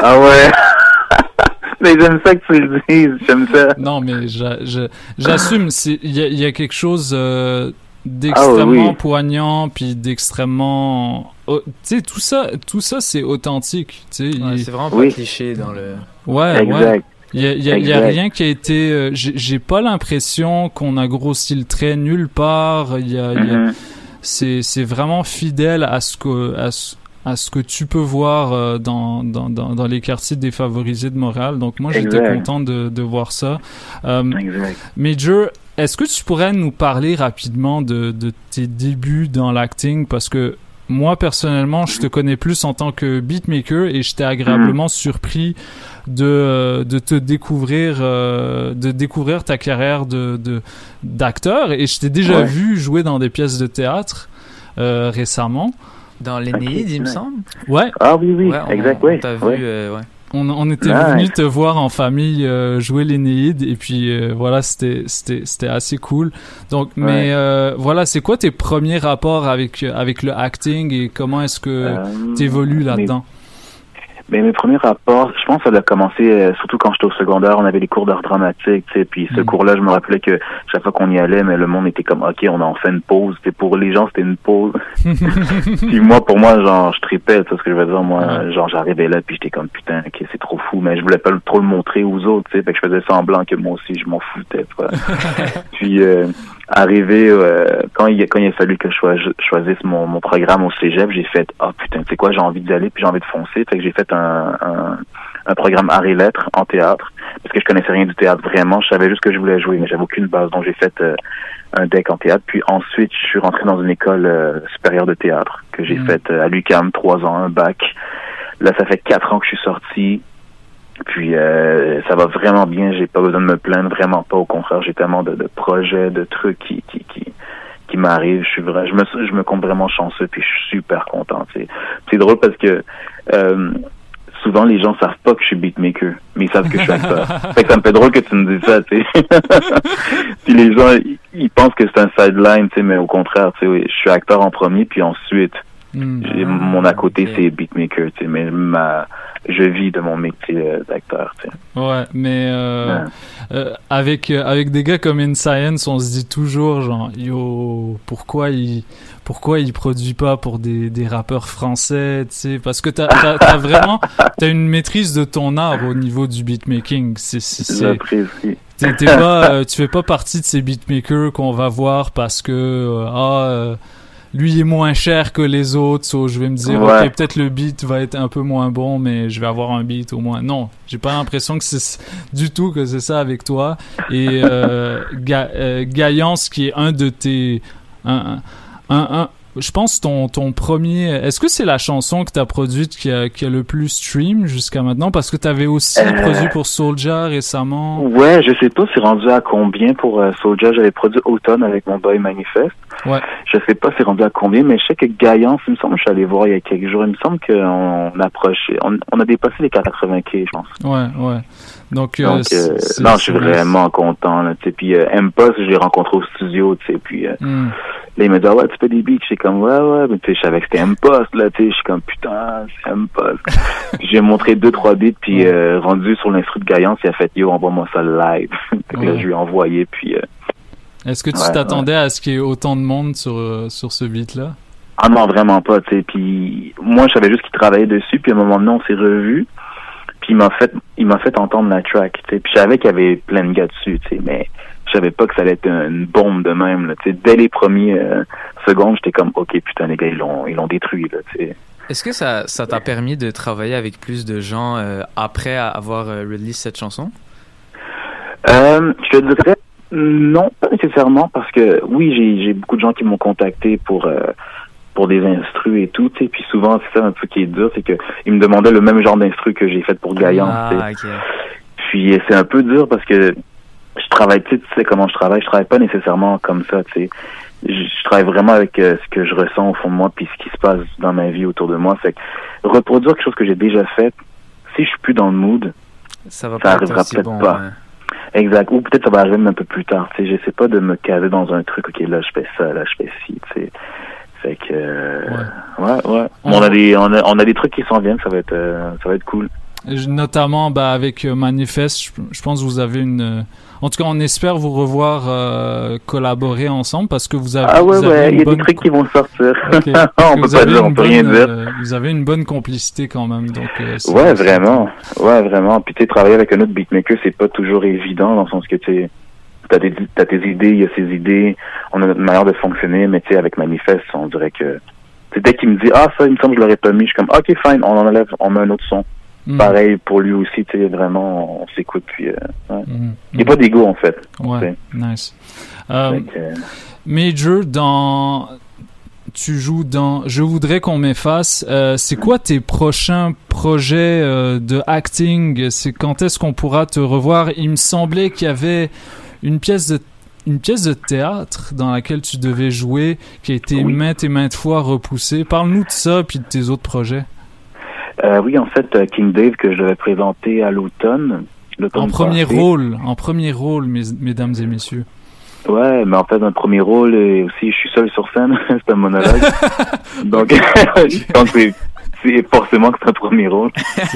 ah ouais! mais j'aime ça que tu le dises, j'aime ça. Non, mais j'assume. c'est- Il y a, il y a quelque chose euh, d'extrêmement Ah oui. poignant, puis d'extrêmement. oh, tu sais, tout ça, tout ça, c'est authentique. Tu sais, Ouais, il- c'est vraiment pas Oui. cliché dans le. Ouais, Exact. ouais. Il y a, il y a- il y a Exact. rien qui a été. euh, J'ai pas l'impression qu'on a grossi le trait nulle part. Il y a, il y a- Mhm. c'est c'est vraiment fidèle à ce que à ce, à ce que tu peux voir euh, dans, dans, dans, dans les quartiers défavorisés de Montréal. Donc moi j'étais Exact. content de, de voir ça. Euh, Exact. Major, est-ce que tu pourrais nous parler rapidement de, de tes débuts dans l'acting? Parce que moi personnellement, je te connais plus en tant que beatmaker et j'étais agréablement surpris de euh, de te découvrir euh, de découvrir ta carrière de de d'acteur et je t'ai déjà Ouais. vu jouer dans des pièces de théâtre euh, récemment. Dans l'Énéide, il me semble. Ouais. Ah oui, oui, Ouais, on- exact, vu, ouais. euh, ouais. On, on était venu te voir en famille euh, jouer l'Énéide et puis euh, voilà c'était c'était c'était assez cool. Donc mais Ouais. euh, voilà c'est quoi tes premiers rapports avec avec le acting et comment est-ce que Euh, t'évolues mais- là-dedans? Mais mes premiers rapports, je pense que ça a commencé euh, surtout quand j'étais au secondaire, on avait les cours d'art dramatique, tu sais, puis ce Mm. cours-là, je me rappelais que chaque fois qu'on y allait, mais le monde était comme OK, on en fait une pause, tu pour les gens, c'était une pause. puis moi pour moi, genre je tripais, tu sais ce que je veux dire, moi genre j'arrivais là puis j'étais comme putain, OK, c'est trop fou, mais je voulais pas trop le montrer aux autres, tu sais, fait que je faisais semblant que moi aussi je m'en foutais, tu vois. puis euh, arrivé euh, quand il quand il a fallu que je chois- je choisisse mon, mon programme au cégep, j'ai fait ah putain, tu sais quoi, j'ai envie d'y aller puis j'ai envie de foncer, fait que j'ai fait un, un un programme art et lettres en théâtre parce que je connaissais rien du théâtre vraiment, je savais juste que je voulais jouer mais j'avais aucune base. Donc j'ai fait euh, un deck en théâtre. Puis ensuite je suis rentré dans une école euh, supérieure de théâtre que j'ai Mm. faite euh, à l'UCAM trois ans un bac. Là ça fait quatre ans que je suis sorti puis euh, ça va vraiment bien, j'ai pas besoin de me plaindre, vraiment pas. Au contraire, j'ai tellement de, de projets, de trucs qui qui qui, qui m'arrivent. Je suis vrai, je me je me compte vraiment chanceux, puis je suis super content. C'est drôle parce que euh, souvent les gens savent pas que je suis beatmaker, mais ils savent que je suis acteur. fait que ça me fait drôle que tu me dises ça, tu sais. puis les gens ils, ils pensent que c'est un sideline, tu sais, mais au contraire, tu sais, oui, je suis acteur en premier, puis ensuite Hmm. mon à côté c'est beatmaker, tu sais, mais ma je vis de mon métier euh, d'acteur, tu sais. ouais mais euh, Ouais. euh, avec euh, avec des gars comme In Science on se dit toujours genre yo pourquoi il pourquoi il produit pas pour des, des rappeurs français tu sais parce que t'as t'as vraiment t'as une maîtrise de ton art au niveau du beatmaking c'est c'est, c'est- J'apprécie. T'es, t'es pas, tu fais pas partie de ces beatmakers qu'on va voir parce que ah euh, lui est moins cher que les autres, so je vais me dire Ouais. ok peut-être le beat va être un peu moins bon, mais je vais avoir un beat au moins. Non, j'ai pas l'impression que c'est du tout que c'est ça avec toi. Et euh, Ga- euh, Gaillance qui est un de tes un, un, un, je pense ton ton premier est-ce que c'est la chanson que tu as produite qui a, qui a le plus stream jusqu'à maintenant? Parce que tu avais aussi Euh. produit pour Soulja récemment Ouais, je sais pas c'est rendu à combien pour euh, Soulja? J'avais produit Automne avec mon boy Manifest. Ouais. Je sais pas c'est rendu à combien, mais je sais que Gaillance, il me semble, je suis allé voir il y a quelques jours, il me semble qu'on approchait, on, on a dépassé les 80K, je pense. ouais ouais donc, euh, Donc, euh, non, je suis vraiment content, là. Puis, euh, M-Post, je l'ai rencontré au studio, tu sais. Puis, euh, Hmm. là, il m'a dit, ah ouais, tu fais des beats. J'étais comme, ouais, ouais. Mais tu sais, je savais que c'était M-Post, là, tu sais. Je suis comme, putain, c'est M-Post. puis, j'ai montré deux, trois beats. Puis, rendu sur l'instru de Gaillance, il a fait, yo, envoie-moi ça live. Fait que là, je lui ai envoyé. Puis, euh, est-ce que tu Ouais, t'attendais à ce qu'il y ait autant de monde sur sur ce beat là Ah non, vraiment pas, tu sais. Puis moi, je savais juste qu'il travaillait dessus. Puis à un moment donné, on s'est revus. Puis il m'a fait, il m'a fait entendre la track, tu sais. Puis je savais qu'il y avait plein de gars dessus, tu sais. Mais je savais pas que ça allait être une bombe de même, là. Dès les premiers euh, secondes, j'étais comme, ok, putain, les gars, ils l'ont, ils l'ont détruit, là. Est-ce que ça ça t'a permis de travailler avec plus de gens euh, après avoir euh, release cette chanson? Euh, je te dirais non, pas nécessairement, parce que oui, j'ai j'ai beaucoup de gens qui m'ont contacté pour pour des instrus et tout, tu sais. Puis souvent, c'est ça un peu qui est dur, c'est que ils me demandaient le même genre d'instru que j'ai fait pour sais. Ah. Puis euh, c'est un peu dur parce que je travaille, tu sais, tu sais comment je travaille, je travaille pas nécessairement comme ça, tu sais. Je, je travaille vraiment avec euh, ce que je ressens au fond de moi puis ce qui se passe dans ma vie autour de moi. Fait que reproduire quelque chose que j'ai déjà fait, si je suis plus dans le mood, Ça va ça pas arrivera peut-être bon. pas. ouais. Exact. Ou peut-être ça va arriver même un peu plus tard. Tu sais, j'essaie pas de me caser dans un truc. Ok, là je fais ça, là je fais ci. Tu sais. Fait que euh, ouais, ouais. On a des, on a, on a des trucs qui s'en viennent. Ça va être, euh, ça va être cool. Notamment bah, avec euh, Manifest, je, pense que vous avez une. En tout cas, on espère vous revoir euh, collaborer ensemble parce que vous avez. Ah ouais, ouais. Il y a bonne des trucs qui vont sortir. Ok. Parce on peut pas dire, on peut rien bonne, dire. euh, vous avez une bonne complicité quand même, donc. euh, Ouais, vraiment. Ouais, vraiment. Puis tu travailler avec un autre beatmaker, c'est pas toujours évident dans le sens que tu t'as des, t'as tes idées, il y a ses idées, on a notre manière de fonctionner, mais tu sais, avec Manifest, on dirait que, dès qu'il me dit, ah, ça, il me semble que je l'aurais pas mis, je suis comme, ok, fine, on en enlève, on met un autre son. Mm. Pareil pour lui aussi, tu sais, vraiment, on s'écoute, puis, euh, ouais. Mm. Il n'y a pas d'ego, en fait. Ouais, nice. Euh, euh, Major, dans. Tu joues dans Je voudrais qu'on m'efface. Euh, c'est quoi tes prochains projets euh, de acting? C'est quand est-ce qu'on pourra te revoir? Il me semblait qu'il y avait une pièce de une pièce de théâtre dans laquelle tu devais jouer qui a été maintes et maintes fois repoussée. Parle-nous de ça puis de tes autres projets. euh, oui, en fait, euh, King Dave que je devais présenter à l'automne. En premier passé. rôle, en premier rôle, mes- mesdames et messieurs. Ouais, mais en fait, un premier rôle, et aussi, je suis seul sur scène, c'est un monologue. Donc, c'est, c'est forcément que c'est un premier rôle.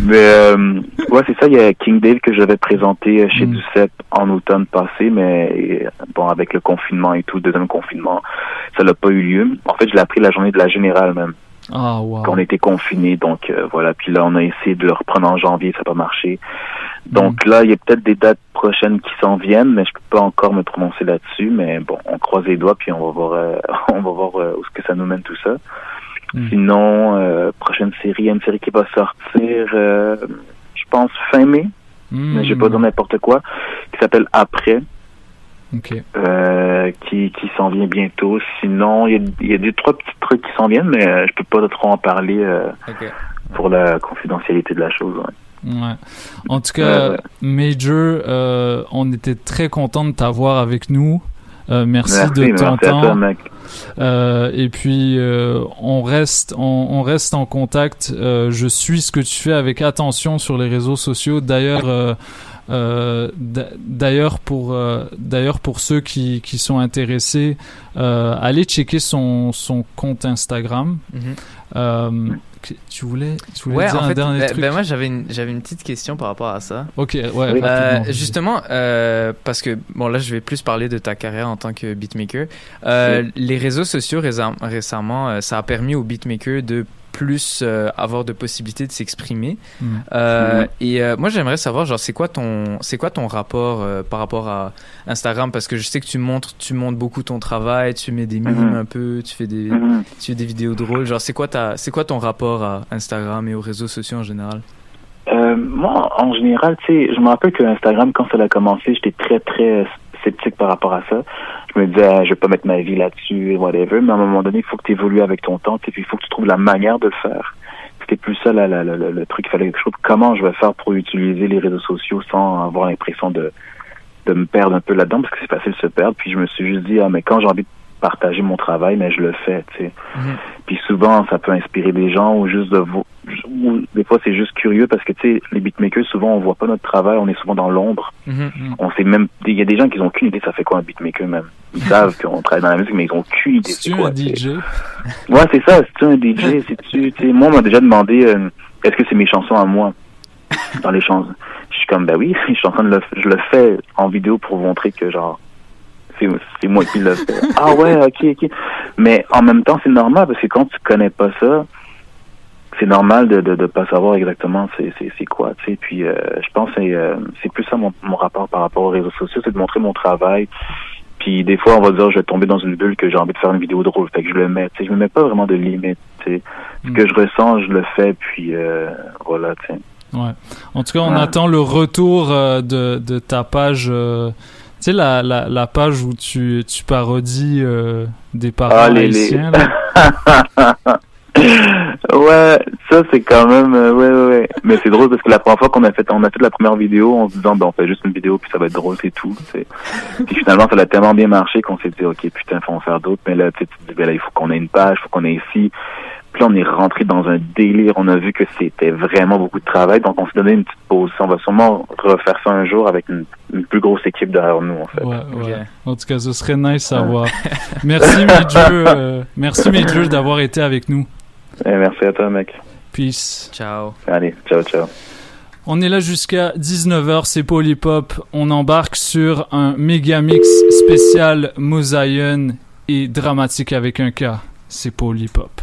mais, euh, ouais, c'est ça, il y a King Dave que j'avais présenté chez Ducep en automne passé, mais bon, avec le confinement et tout, le deuxième confinement, ça n'a pas eu lieu. En fait, je l'ai appris la journée de la générale même. Ah, wow. Quand on était confinés, donc euh, voilà. Puis là, on a essayé de le reprendre en janvier, ça n'a pas marché. Donc là, il y a peut-être des dates prochaines qui s'en viennent, mais je peux pas encore me prononcer là-dessus. Mais bon, on croise les doigts, puis on va voir, euh, on va voir euh, où est-ce que ça nous mène tout ça. Sinon, euh, prochaine série, il y a une série qui va sortir, euh, je pense fin mai, mais je vais pas dire n'importe quoi, qui s'appelle Après. Euh, qui, qui s'en vient bientôt. Sinon, il y a, il y a deux, trois petits trucs qui s'en viennent, mais je peux pas trop en parler pour la confidentialité de la chose. ouais. Ouais. En tout cas. Major, on était très content de t'avoir avec nous. Euh, merci, Merci, de merci mec. Euh, et puis euh, on reste, on, on reste en contact. Euh, je suis ce que tu fais avec attention sur les réseaux sociaux. D'ailleurs, euh, euh, d'a- d'ailleurs pour, euh, d'ailleurs pour ceux qui, qui sont intéressés, euh, allez checker son, son compte Instagram. Que- tu voulais, tu voulais Ouais, dire en un fait, dernier ben, truc? ben moi j'avais une, j'avais une petite question par rapport à ça. Ok, ouais, Euh, justement, euh, parce que bon là je vais plus parler de ta carrière en tant que beatmaker. Euh, Les réseaux sociaux récem- récemment, ça a permis aux beatmakers de plus euh, avoir de possibilités de s'exprimer. Mhm. Euh. Et euh, moi j'aimerais savoir genre c'est quoi ton c'est quoi ton rapport euh, par rapport à Instagram? Parce que je sais que tu montres tu montres beaucoup ton travail, tu mets des mimes Mhm. un peu, tu fais des Mhm. tu fais des vidéos drôles. Genre c'est quoi ta c'est quoi ton rapport à Instagram et aux réseaux sociaux en général? Euh, moi, en général, tu sais, je me rappelle que Instagram, quand ça a commencé, j'étais très, très sceptique par rapport à ça. Je me disais, ah, je vais pas mettre ma vie là-dessus et whatever. Mais à un moment donné, il faut que tu évolues avec ton temps, puis il faut que tu trouves la manière de le faire. C'était plus ça le truc. Il fallait quelque chose. Comment je vais faire pour utiliser les réseaux sociaux sans avoir l'impression de de me perdre un peu là-dedans? Parce que c'est facile de se perdre. Puis je me suis juste dit, ah, mais quand j'ai envie de partager mon travail, mais je le fais, tu sais. Puis souvent, ça peut inspirer des gens ou juste de vo- ou des fois, c'est juste curieux parce que, tu sais, les beatmakers, souvent, on voit pas notre travail, on est souvent dans l'ombre. On sait même, il y a des gens qui ont aucune idée ça fait quoi un beatmaker même. Ils savent qu'on travaille dans la musique, mais ils ont aucune idée c'est quoi. un DJ? Ouais, c'est ça. C'est-tu un DJ? C'est-tu, tu sais, moi, on m'a déjà demandé, euh, est-ce que c'est mes chansons à moi? Dans les chansons. Je suis comme, ben oui, je suis en train de le, je le fais en vidéo pour vous montrer que, genre, c'est, moi qui le fais. ah ouais, ok, ok. Mais en même temps, c'est normal parce que quand tu connais pas ça, c'est normal de, de, de pas savoir exactement c'est, c'est, c'est quoi, tu sais. Puis, euh, je pense que c'est, euh, c'est plus ça mon, mon rapport par rapport aux réseaux sociaux, c'est de montrer mon travail. Puis des fois, on va dire, je vais tomber dans une bulle que j'ai envie de faire une vidéo drôle, fait que je le mets. Tu sais, je me mets pas vraiment de limite. Tu sais, ce que je ressens, je le fais. Puis euh, voilà, tu sais. Ouais. En tout cas, on Ouais. attend le retour euh, de, de ta page. Tu sais, la, la, la page où tu, tu parodies euh, des parents Ah, les- haïtiens. les- là. ouais, ça c'est quand même euh, ouais, ouais ouais. Mais c'est drôle parce que la première fois qu'on a fait on a fait la première vidéo en se disant ben on fait juste une vidéo puis ça va être drôle c'est tout. tu sais. Puis finalement ça a tellement bien marché qu'on s'est dit ok putain faut en faire d'autres. Mais là tu te dis ben là il faut qu'on ait une page, faut qu'on ait ici. Puis là on est rentré dans un délire. On a vu que c'était vraiment beaucoup de travail donc on s'est donné une petite pause. On va sûrement refaire ça un jour avec une, une plus grosse équipe derrière nous en fait. Ouais, ouais. En tout cas, ce serait nice à voir. merci, Major. euh, merci, Major, d'avoir été avec nous. Eh, merci à toi mec. Peace. Ciao. Allez ciao ciao. On est là jusqu'à 19h, c'est Polypop. On embarque sur un méga mix spécial Mosaïen et dramatique avec un K. C'est Polypop.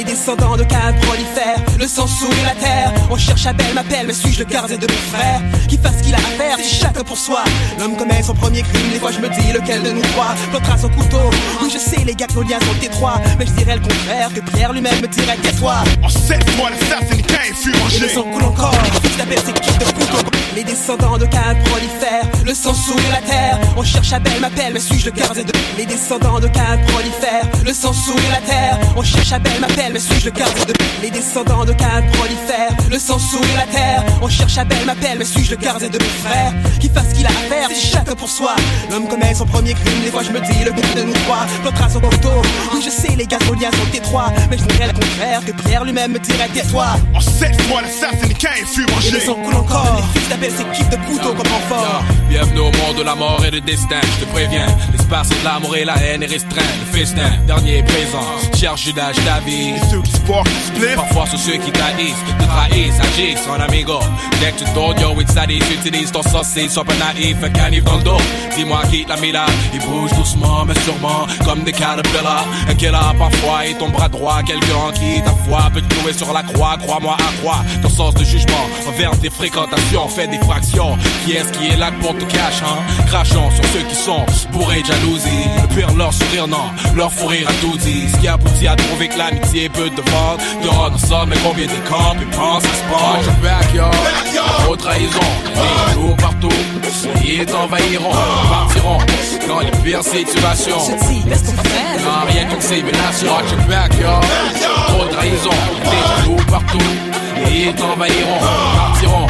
Les descendants de Cain prolifèrent, le sang souille la terre. On cherche Abel, m'appelle, mais suis-je le gardien de mes frères? Qui fasse ce qu'il a à faire, c'est chacun pour soi. L'homme commet son premier crime, des fois je me dis lequel de nous trois Plantera son couteau? Oui, je sais, les gars, que nos liens sont étroits. Mais je dirais le contraire, que Pierre lui-même me dirait tais-toi. En sept mois, l'assassin Cain fut Et mangé. le sang coule encore, fils d'Abel, c'est qui de couteau? Les descendants de Cain prolifèrent, le sang souille la terre. On cherche Abel, m'appelle, mais suis-je le gardien de Les descendants de Cain prolifèrent, le sang souille la terre. On cherche Abel, m'appelle, mais suis-je le gardien de Les descendants de Cain prolifèrent, le sang souille la terre. On cherche Abel, m'appelle, mais suis-je le gardien de mes frères? Qui fasse ce qu'il a à faire, c'est chacun pour soi? L'homme commet son premier crime, des fois je me dis le but de nous trois plantera son couteau. Oui, je sais, les gars, nos liens sont étroits. Mais je dirais le contraire, que Pierre lui-même me dirait tais-toi. En sept mois, l'assassin Cain fut Et mangé. le sang coule encore, les fils d'Abel s'équipent de couteaux comme renfort. Bienvenue au monde de la mort et du destin, je te préviens. L'espace de l'amour et la haine est restreint. Le festin, dernier et présent. Cher Judas, je t'avise. Qui Parfois, c'est ceux qui trahissent, te trahissent, agissent en amigo. Dès que tu tournes, yo, it's sadis, utilise ton saucisse, sois pas naïf, un canif dans le dos. Dis-moi, quitte la mila, il bouge doucement, mais sûrement, comme des caterpillars. Un killer, parfois, et ton bras droit, quelqu'un qui ta foi peut te clouer sur la croix, crois-moi à croix. Ton sens de jugement, envers tes fréquentations, fais des fractions. Qui est-ce qui est là pour te cacher, hein? Crachons sur ceux qui sont bourrés de jalousie. Le pire, leur sourire, non, leur fou rire à tout dit. Ce qui aboutit à trouver que l'amitié peut te vendre. Dehors, nous sommes, mais combien de camps, et pense à prendre. Watch your backyard, trop trahison. Les jours partout, ils t'envahiront, partiront dans les pires situations. Non, rien qu'une simulation. Watch your backyard, trop trahison. Les jours partout, ils t'envahiront, partiront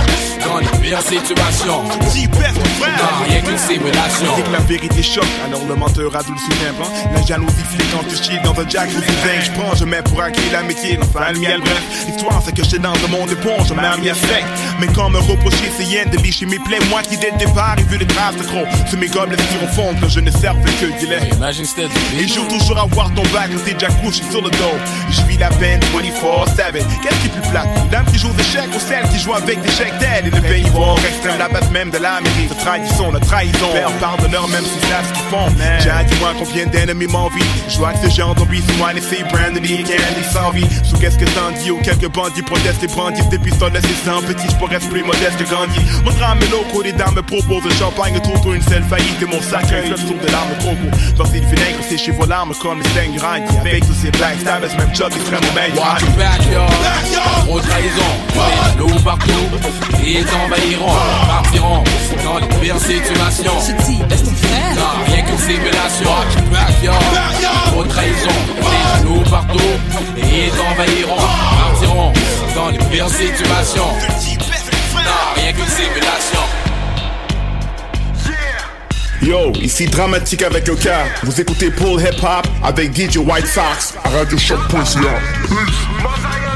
dans les pires situations. Non, rien qu'une simulation. C'est que la vérité choque, alors le menteur adoucit un plan. La jalousie flic quand tu chies dans un jack ou vin. Je prends, je mets pour acquis l'amitié dans sa miel. Bref, l'histoire c'est que j'étais dans un monde éponge, je mets un miel sec. Mais quand me reprocher c'est rien de licher mes plaies, moi qui dès le départ ai vu les traces de trop. Sur mes gobelets qui refondent quand je ne serve que du lait. Imagine c'était Et joue toujours à voir ton bac t'es déjà couché sur le dos. Je vis la peine 24-7. Qu'est-ce qui est plus plat Dame qui joue aux échecs ou celle qui joue avec des chèques? D'aide Et le pays va extrême, la base même de. La trahison, la trahison. Père pardonneur, même si c'est ce qu'ils font. J'ai dis-moi combien d'ennemis m'envient. Je vois que ce genre d'envie, c'est moi, laisser Brandon et Candy sans vie? Sous qu'est-ce que t'en dis? Ou quelques bandits protestent et brandissent des pistolets, c'est sans petit. Je pourrais être plus modeste que Gandhi. Mon drame est loco, les dames me proposent de champagne autour une seule faillite. Et mon sac, un sur de larmes trop court. Versé de vinaigre, c'est chez vos larmes comme les grands. Avec tous ces backstabbers, même Chuck, il serait mon meilleur. Watch your backyard, trop trahison, loups partout, ils envahiront, partiront dans les pires situations. Ce type est ton frère Non, rien qu'une simulation. Your backyard, trop trahison, des loups partout, ils envahiront, partiront dans les pires situations. Non, rien qu'une simulation. Yo, ici Dramatique avec le cas. Vous écoutez Paul Hip Hop avec DJ White Sox à RadioShock.ca. Fuck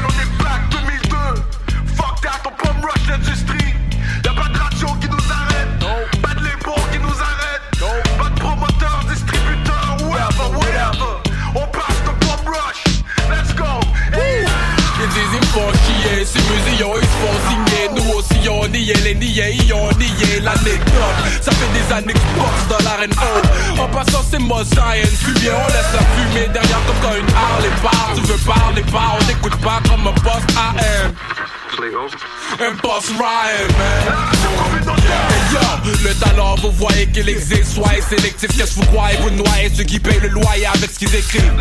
go. Hey. Ils font signer Nous aussi on y les niais, ils ont nié l'anecdote. Ça fait des années que je boxe dans l'arène. Haute En passant c'est moi science, bien on laisse la fumée derrière comme quand une Harley part Tu veux parler pas, on n'écoute pas comme un boss AM un boss Ryan, man. Hey, yo, le talent, vous voyez qu'il existe. Soyez sélectif, qu'est-ce que vous croyez? Vous noyez ceux qui payent le loyer avec ce qu'ils écrivent.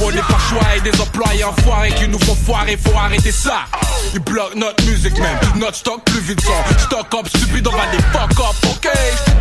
On n'est pas choix et des employés enfoirés qui nous font foirer. Faut arrêter ça. Ils bloquent notre musique, même. Notre stock plus vite son. Stock up, stupide, on va des fuck up, ok?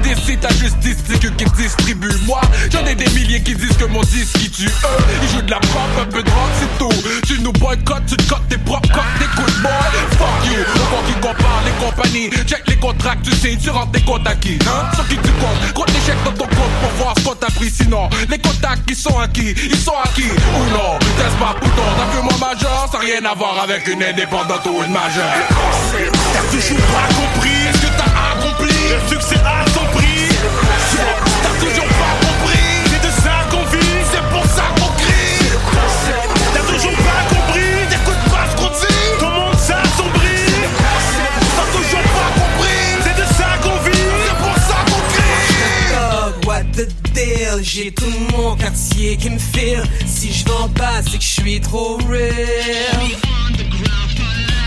Décide ta justice, c'est que qui distribue. Moi, j'en ai des milliers qui disent que mon disque qui tue eux. Ils jouent de la pop, un peu de rock, c'est tout. Tu nous boycottes, tu te cotes tes propres cotes, good boy. Fuck you, autant qu'ils comparent les compagnies. Check les contrats, tu sais, tu rentres des comptes à qui, hein? Sur qui tu comptes, compte les chèques dans ton compte pour voir ce qu'on t'a pris. Sinon, les contacts qui sont acquis, ils sont acquis ou non? Teste pas bouton, t'as majeur, ça rien à voir avec une indépendante ou une majeure. T'as toujours pas compris ce que t'as accompli. Le succès a son prix. J'ai tout mon quartier qui me file. Si je vends pas, c'est que je suis trop real.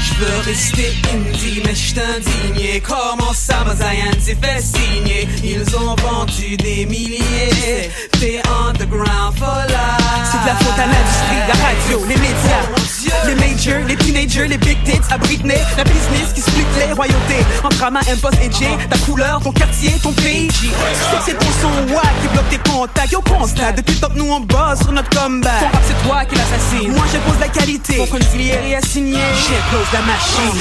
Je veux rester indie, mais je indigné. Comment ça, Mazayan s'est fait signer? Ils ont vendu des milliers. T'es underground for life. C'est de la faute à l'industrie, la radio, les médias. Les majors, les teenagers, les big tits à Britney. La business qui split les royautés. Entre Ama, Impost et J. Ta couleur, ton quartier, ton pays. Je sais que c'est ton son wack qui bloque tes contacts. Yo, constat, depuis top, nous on bosse sur notre comeback. Ton rap, c'est toi qui l'assassine. Moi, j'impose la qualité. Pour qu'une filière est assignée. J'impose la machine.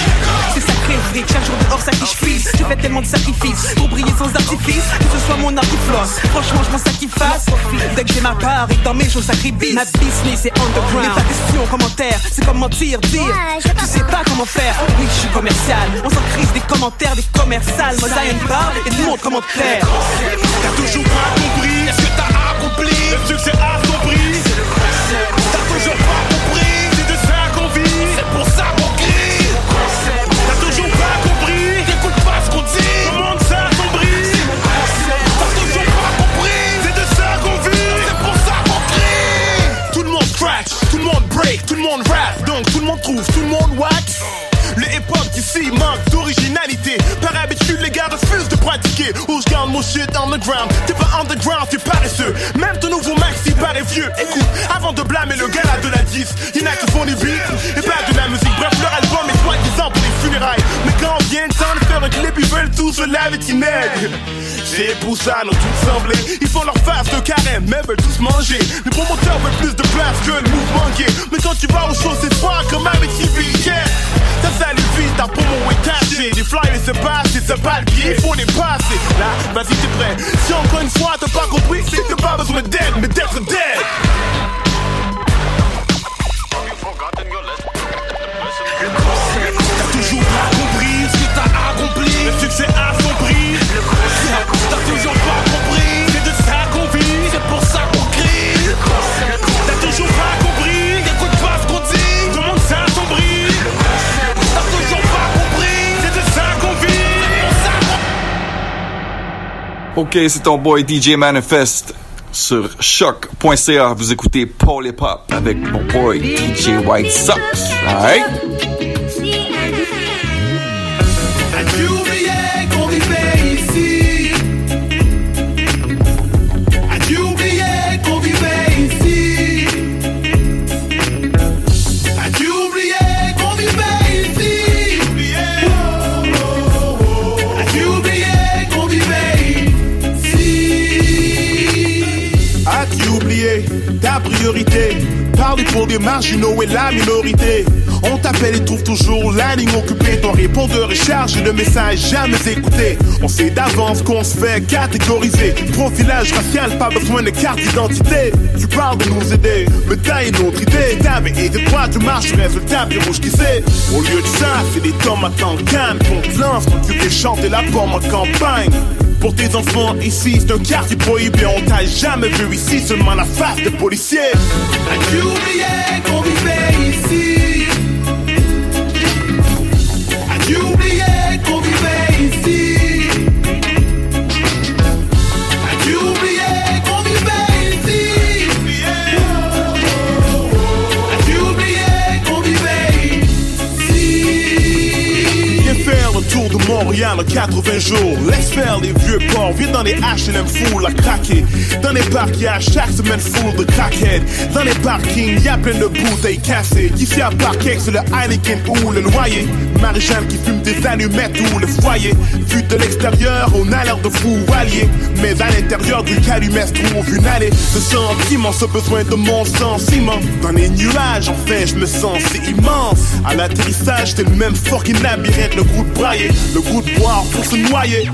C'est sacré fric, chaque jour dehors ça qui je frise. J'ai fait tellement de sacrifices pour briller sans artifice. Que ce soit mon art qui flosse. Franchement, je m'en sacrifice. Dès que j'ai ma part et dans mes jours sacrifices. Ma business est underground. Les pas questions, commentaires, c'est comme mentir, dire. Tu sais pas comment faire. Oui, je suis commercial. On s'en crise des commentaires, des commerciales. Moi, Zion parle et le monde comment faire. T'as toujours pas compris. Est-ce que t'as accompli Le succès a son prix. T'as toujours pas Tout le monde wax. Le hip-hop d'ici manque d'originalité. Par habitude, les gars refusent de pratiquer. Où je garde mon shit underground. T'es pas underground, t'es paresseux. Même ton nouveau maxi paraît vieux. Écoute, avant de blâmer le gars de la 10, y'en a qui font beats et pas de la musique. Bref, leur album est soi-disant funérailles. Mais quand vient le temps de faire un clip, ils veulent tous se laver tinègre. C'est pour ça, nos tout semblés. Ils font leur face de carême, mais veulent tous manger. Les promoteurs veulent plus de place que le mouvement gay. Mais quand tu vas au show, c'est froid comme avec TV, yeah. Ça s'allume vite, ta est cachée. Les flyers se passent et se pas le faut les passer. Là, vas-y, t'es prêt. Si encore une fois t'as pas compris, c'est que t'as pas besoin d'aide, mais d'être dead pas compris ce que accompli. Le succès à son prix. Le t'as toujours pas compris. C'est de ça qu'on vit, c'est pour ça qu'on crie. T'as toujours pas compris. N'écoute pas ce qu'on dit. Tout le monde. T'as toujours pas compris. C'est de ça qu'on vit, c'est pour ça qu'on. Ok, c'est ton boy DJ Manifest sur choc.ca. Vous écoutez Paul et Pop avec mon boy DJ White Sox. Alright? As-tu oublié qu'on vivait ici? As-tu oublié qu'on vivait ici? As-tu oublié qu'on vivait ici? As-tu oublié qu'on vivait ici? As-tu oublié ta priorité? Parler pour des marginaux et la minorité on t'appelle et trouve toujours la ligne occupée. Ton répondeur est chargé de messages jamais écoutés. On sait d'avance qu'on se fait catégoriser. Profilage racial, pas besoin de carte d'identité. Tu parles de nous aider, mais t'as une autre idée. T'avais été toi, tu marches, résultat, puis rouge qui sait Au lieu de ça, c'est des tomates en canne Qu'on te quand tu fais chanter la pomme en campagne. Pour tes enfants ici, c'est un quartier prohibé. On t'a jamais vu ici, seulement la face des policiers. Oublié Montréal en 80 jours. Faire les vieux ports. Viens dans les H&M full à craquer. Dans les parcs, y'a chaque semaine full de crackhead. Dans les parkings, y'a plein de bouteilles cassées. Ici à Parkex, c'est le Heineken ou le noyer. Marie-Jeanne qui fume des allumettes ou le foyer. Vu de l'extérieur, on a l'air de fou. Mais à l'intérieur du calumestre trouve une allée. Ce sentiment, ce besoin de mon sentiment. Dans les nuages, enfin, je me sens si immense. À l'atterrissage, c'est le même fucking labyrinthe. Le goût de brailler, le goût de boire pour se noyer.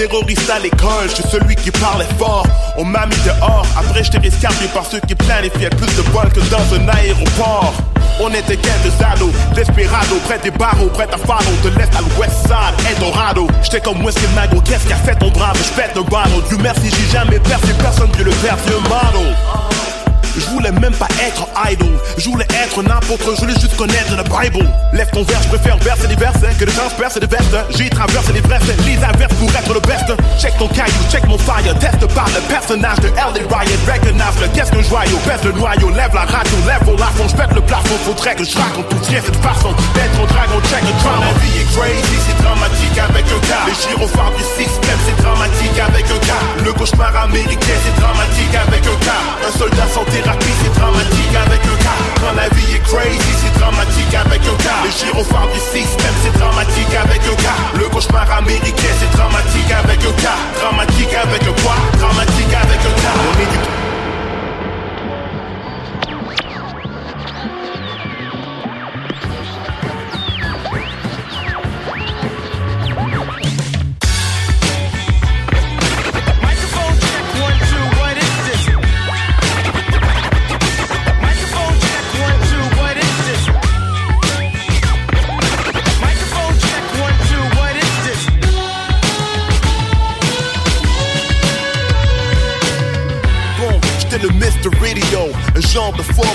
Terroriste à l'école. Je suis celui qui parlait fort. On m'a mis dehors, après j'étais rescapé par ceux qui planifient plus de vols que dans un aéroport. On était quelques ados, desperado, près des barreaux, près à follow, de l'est à l'ouest side, Eldorado. J'étais comme Wesley Mago, qu'est-ce qu'a fait ton brave? J'pète un ballon, Dieu merci, j'ai jamais percé personne que le vieux model. Je voulais même pas être idol. Je voulais être un apôtre, je voulais juste connaître la Bible. Lève ton verre, je préfère verser des versets que de transpercer des vestes. J'ai traversé les versets, les averses pour être le best. Check ton caillou, check mon fire, teste par le personnage de L.A. Riot. Recognize le qu'est-ce qu'un joyau, baisse le noyau, lève la radio, lève au lafond, je pète le plafond. Faudrait que je raconte tout tient cette façon d'être un dragon, check le drama. Crazy, c'est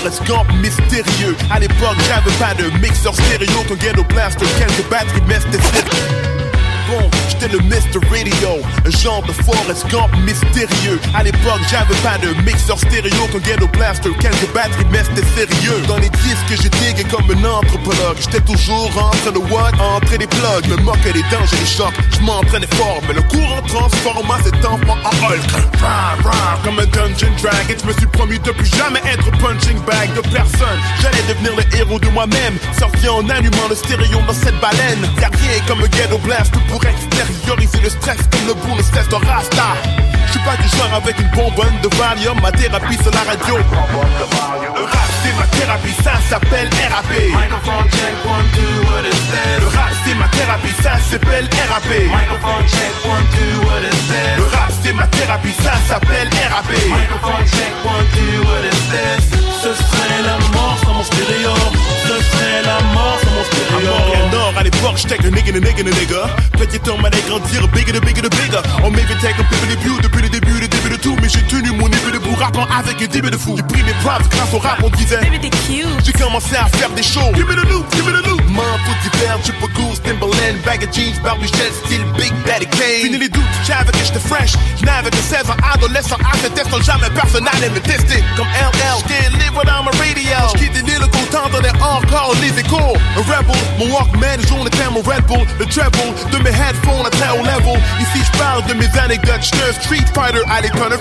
Forrest Gump mystérieux. À l'époque, j'avais pas de mixeur stéréo, qu'un ghetto blaster, quelques batteries, mais c'était Le Mr. Radio, un genre de Forrest Gump mystérieux. À l'époque, j'avais pas de mixeur stéréo qu'un ghetto blaster, quelques batteries, mais c'était sérieux. Dans les disques, j'étais comme un anthropologue. J'étais toujours en train de what? Entrer des plugs, me moquer des dangers, des chocs. Je m'entraînais fort, mais le courant transforma cet enfant en Hulk. Comme un Dungeon Dragon, je me suis promis de plus jamais être punching bag de personne. J'allais devenir le héros de moi-même, sorti en allumant le stéréo dans cette baleine. Y'a comme un ghetto blast pour extérioriser le stress comme le bout ne cesse de rasta. Je suis pas du genre avec une bonbonne de Valium, ma thérapie c'est la radio. Le rap c'est ma thérapie, ça s'appelle RAP. Microphone check, one, two, what is that? Le rap c'est ma thérapie, ça s'appelle RAP. Microphone check, one, two, what is that? Le rap c'est ma thérapie, ça s'appelle RAP. Ce serait la mort sans mon stéréo. Ce serait la mort sans mon À stéréo. Montréal-Nord, à l'époque, j'étais qu'un nigga, nigga, nigga. Petit homme allait grandir, bigger, de bigger, de bigger. On m'avait take un peu de début, depuis le début, le début de tout. Mais j'ai tenu mon niveau de bout, rappant avec un début de fou. J'ai pris mes props grâce au rap, on disait. J'ai commencé à faire des shows. Give me the loop, give me the loop. Manteau d'hiver, triple goose, Timberland, bag of jeans, barbichette, style Big Daddy Kane. Fini les doutes, j'avais que j'étais fresh. J'n'avais que 16 ans, adolescent, à ce test, jamais personne n'allait me tester. Comme LL, can't live without my radio. J'quitte les îles t'entendais encore les échos. Un rebel, mon Walkman, Red Bull. Le treble de mes headphones à au level. Ici, j'parle de mes anecdotes. J'étais un street fighter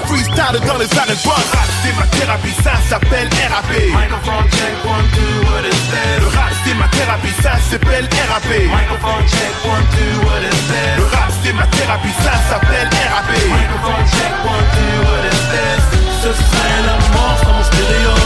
freestyle dans les arènes boss. Rap, c'est ma thérapie, ça s'appelle RAP. Microphone check, one, two, what is that? Le rap, c'est ma thérapie, ça s'appelle RAP. Microphone check, one, two, what is that? Le rap, c'est ma thérapie, ça s'appelle RAP. Microphone check, one, two, what is that? Ce serait la mort sans mon stéréo.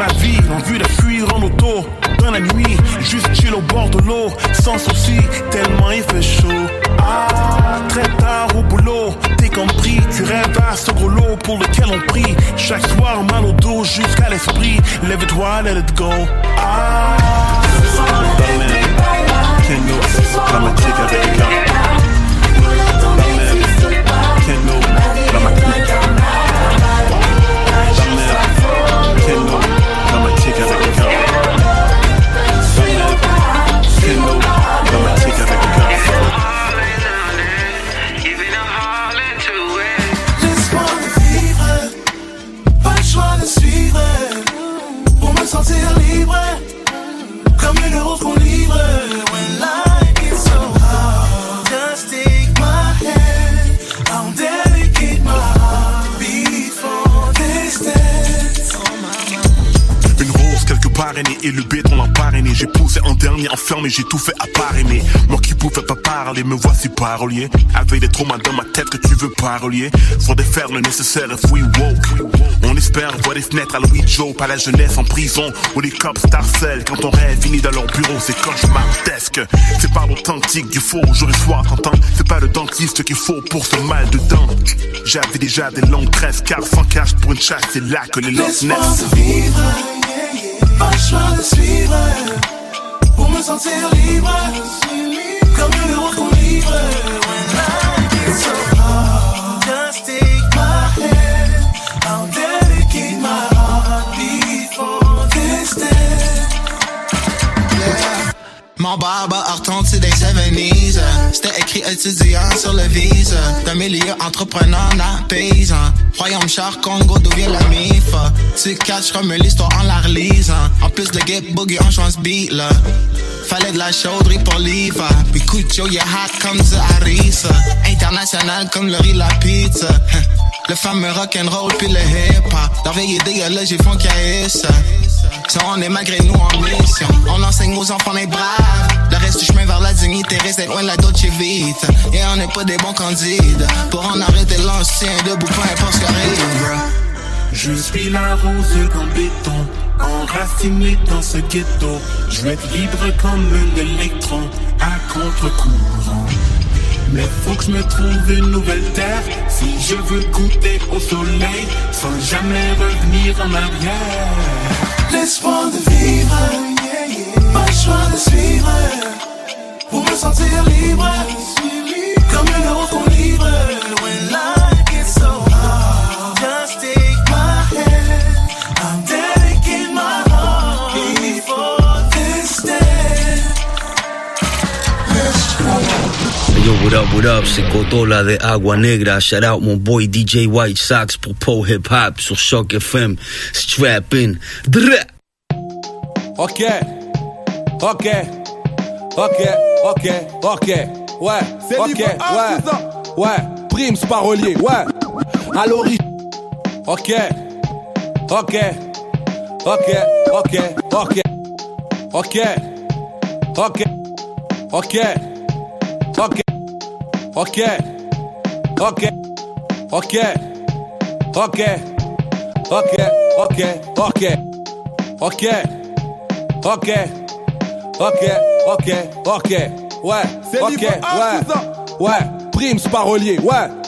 Ma l'envie de fuir en auto. Dans la nuit, juste chill au bord de l'eau, sans souci, tellement il fait chaud. Ah, très tard au boulot, t'es compris, tu rêves à ce gros lot pour lequel on prie. Chaque soir, mal au dos jusqu'à l'esprit, lève-toi, let go. Ah, enfermé, j'ai tout fait à part aimer. Moi qui pouvais pas parler, me voici parolier. Avec des traumas dans ma tête que tu veux parolier. Faut défaire le nécessaire if we woke. On espère voir des fenêtres à Louis Joe, pas la jeunesse en prison. Où les cops t'harcèlent quand ton rêve finit dans leur bureau, c'est cauchemardesque. C'est par l'authentique du faux, j'aurais soir t'entends. C'est pas le dentiste qu'il faut pour ce mal de dents. J'avais déjà des longues tresses, car sans cash pour une chasse, c'est là que les Laisse-moi naissent. pas le choix de suivre Me sentir libre, comme une rose qu'on livre When life is so hard, just My barber retombe to des 70s. uh. étudiant sur le visa. D'un milieu entrepreneur à paysan. Royaume char Congo d'où vient la mif. Tu catches comme l'histoire en la relisant. En plus de get boogie, on change beat là. Fallait de la chauderie pour l'IVA. Puis Cucho, yeah hot comme du harissa. International comme le riz la pizza. Le fameux rock'n'roll puis le hip-hop. Leur vieille idée, là, j'ai font ça. On est malgré nous en mission. On enseigne aux enfants d'être braves. Le reste du chemin vers la dignité reste loin de la Dolce Vita. Et on n'est pas des bons candidats. Pour en arrêter l'ancien debout, peu importe ce qui arrive, Je suis la rose comme béton, enraciné dans ce ghetto. Je vais être libre comme un électron, à contre-courant. Mais faut que je me trouve une nouvelle terre Si je veux goûter au soleil Sans jamais revenir en arrière L'espoir de vivre. Pas le choix de suivre. Pour me sentir libre. Comme une autre livre. When life Yo, what up, what up? Se cotola de Agua Negra. Shout out my boy DJ White Sox, Popo Hip Hop, So Shock FM. Strap in. Ok, ok, ok, ok, ok. Ouais, c'est ok, ouais, ouais. Primes parolier, ouais. À l'origine. Ok, ok, ok, ok, ok, ok, ok, ok. Ok, ok, ok, ok, ok, ok, ok, ok. Ok, ok, ok, ok, ouais, ok, ouais, ouais, primes parolier, ouais.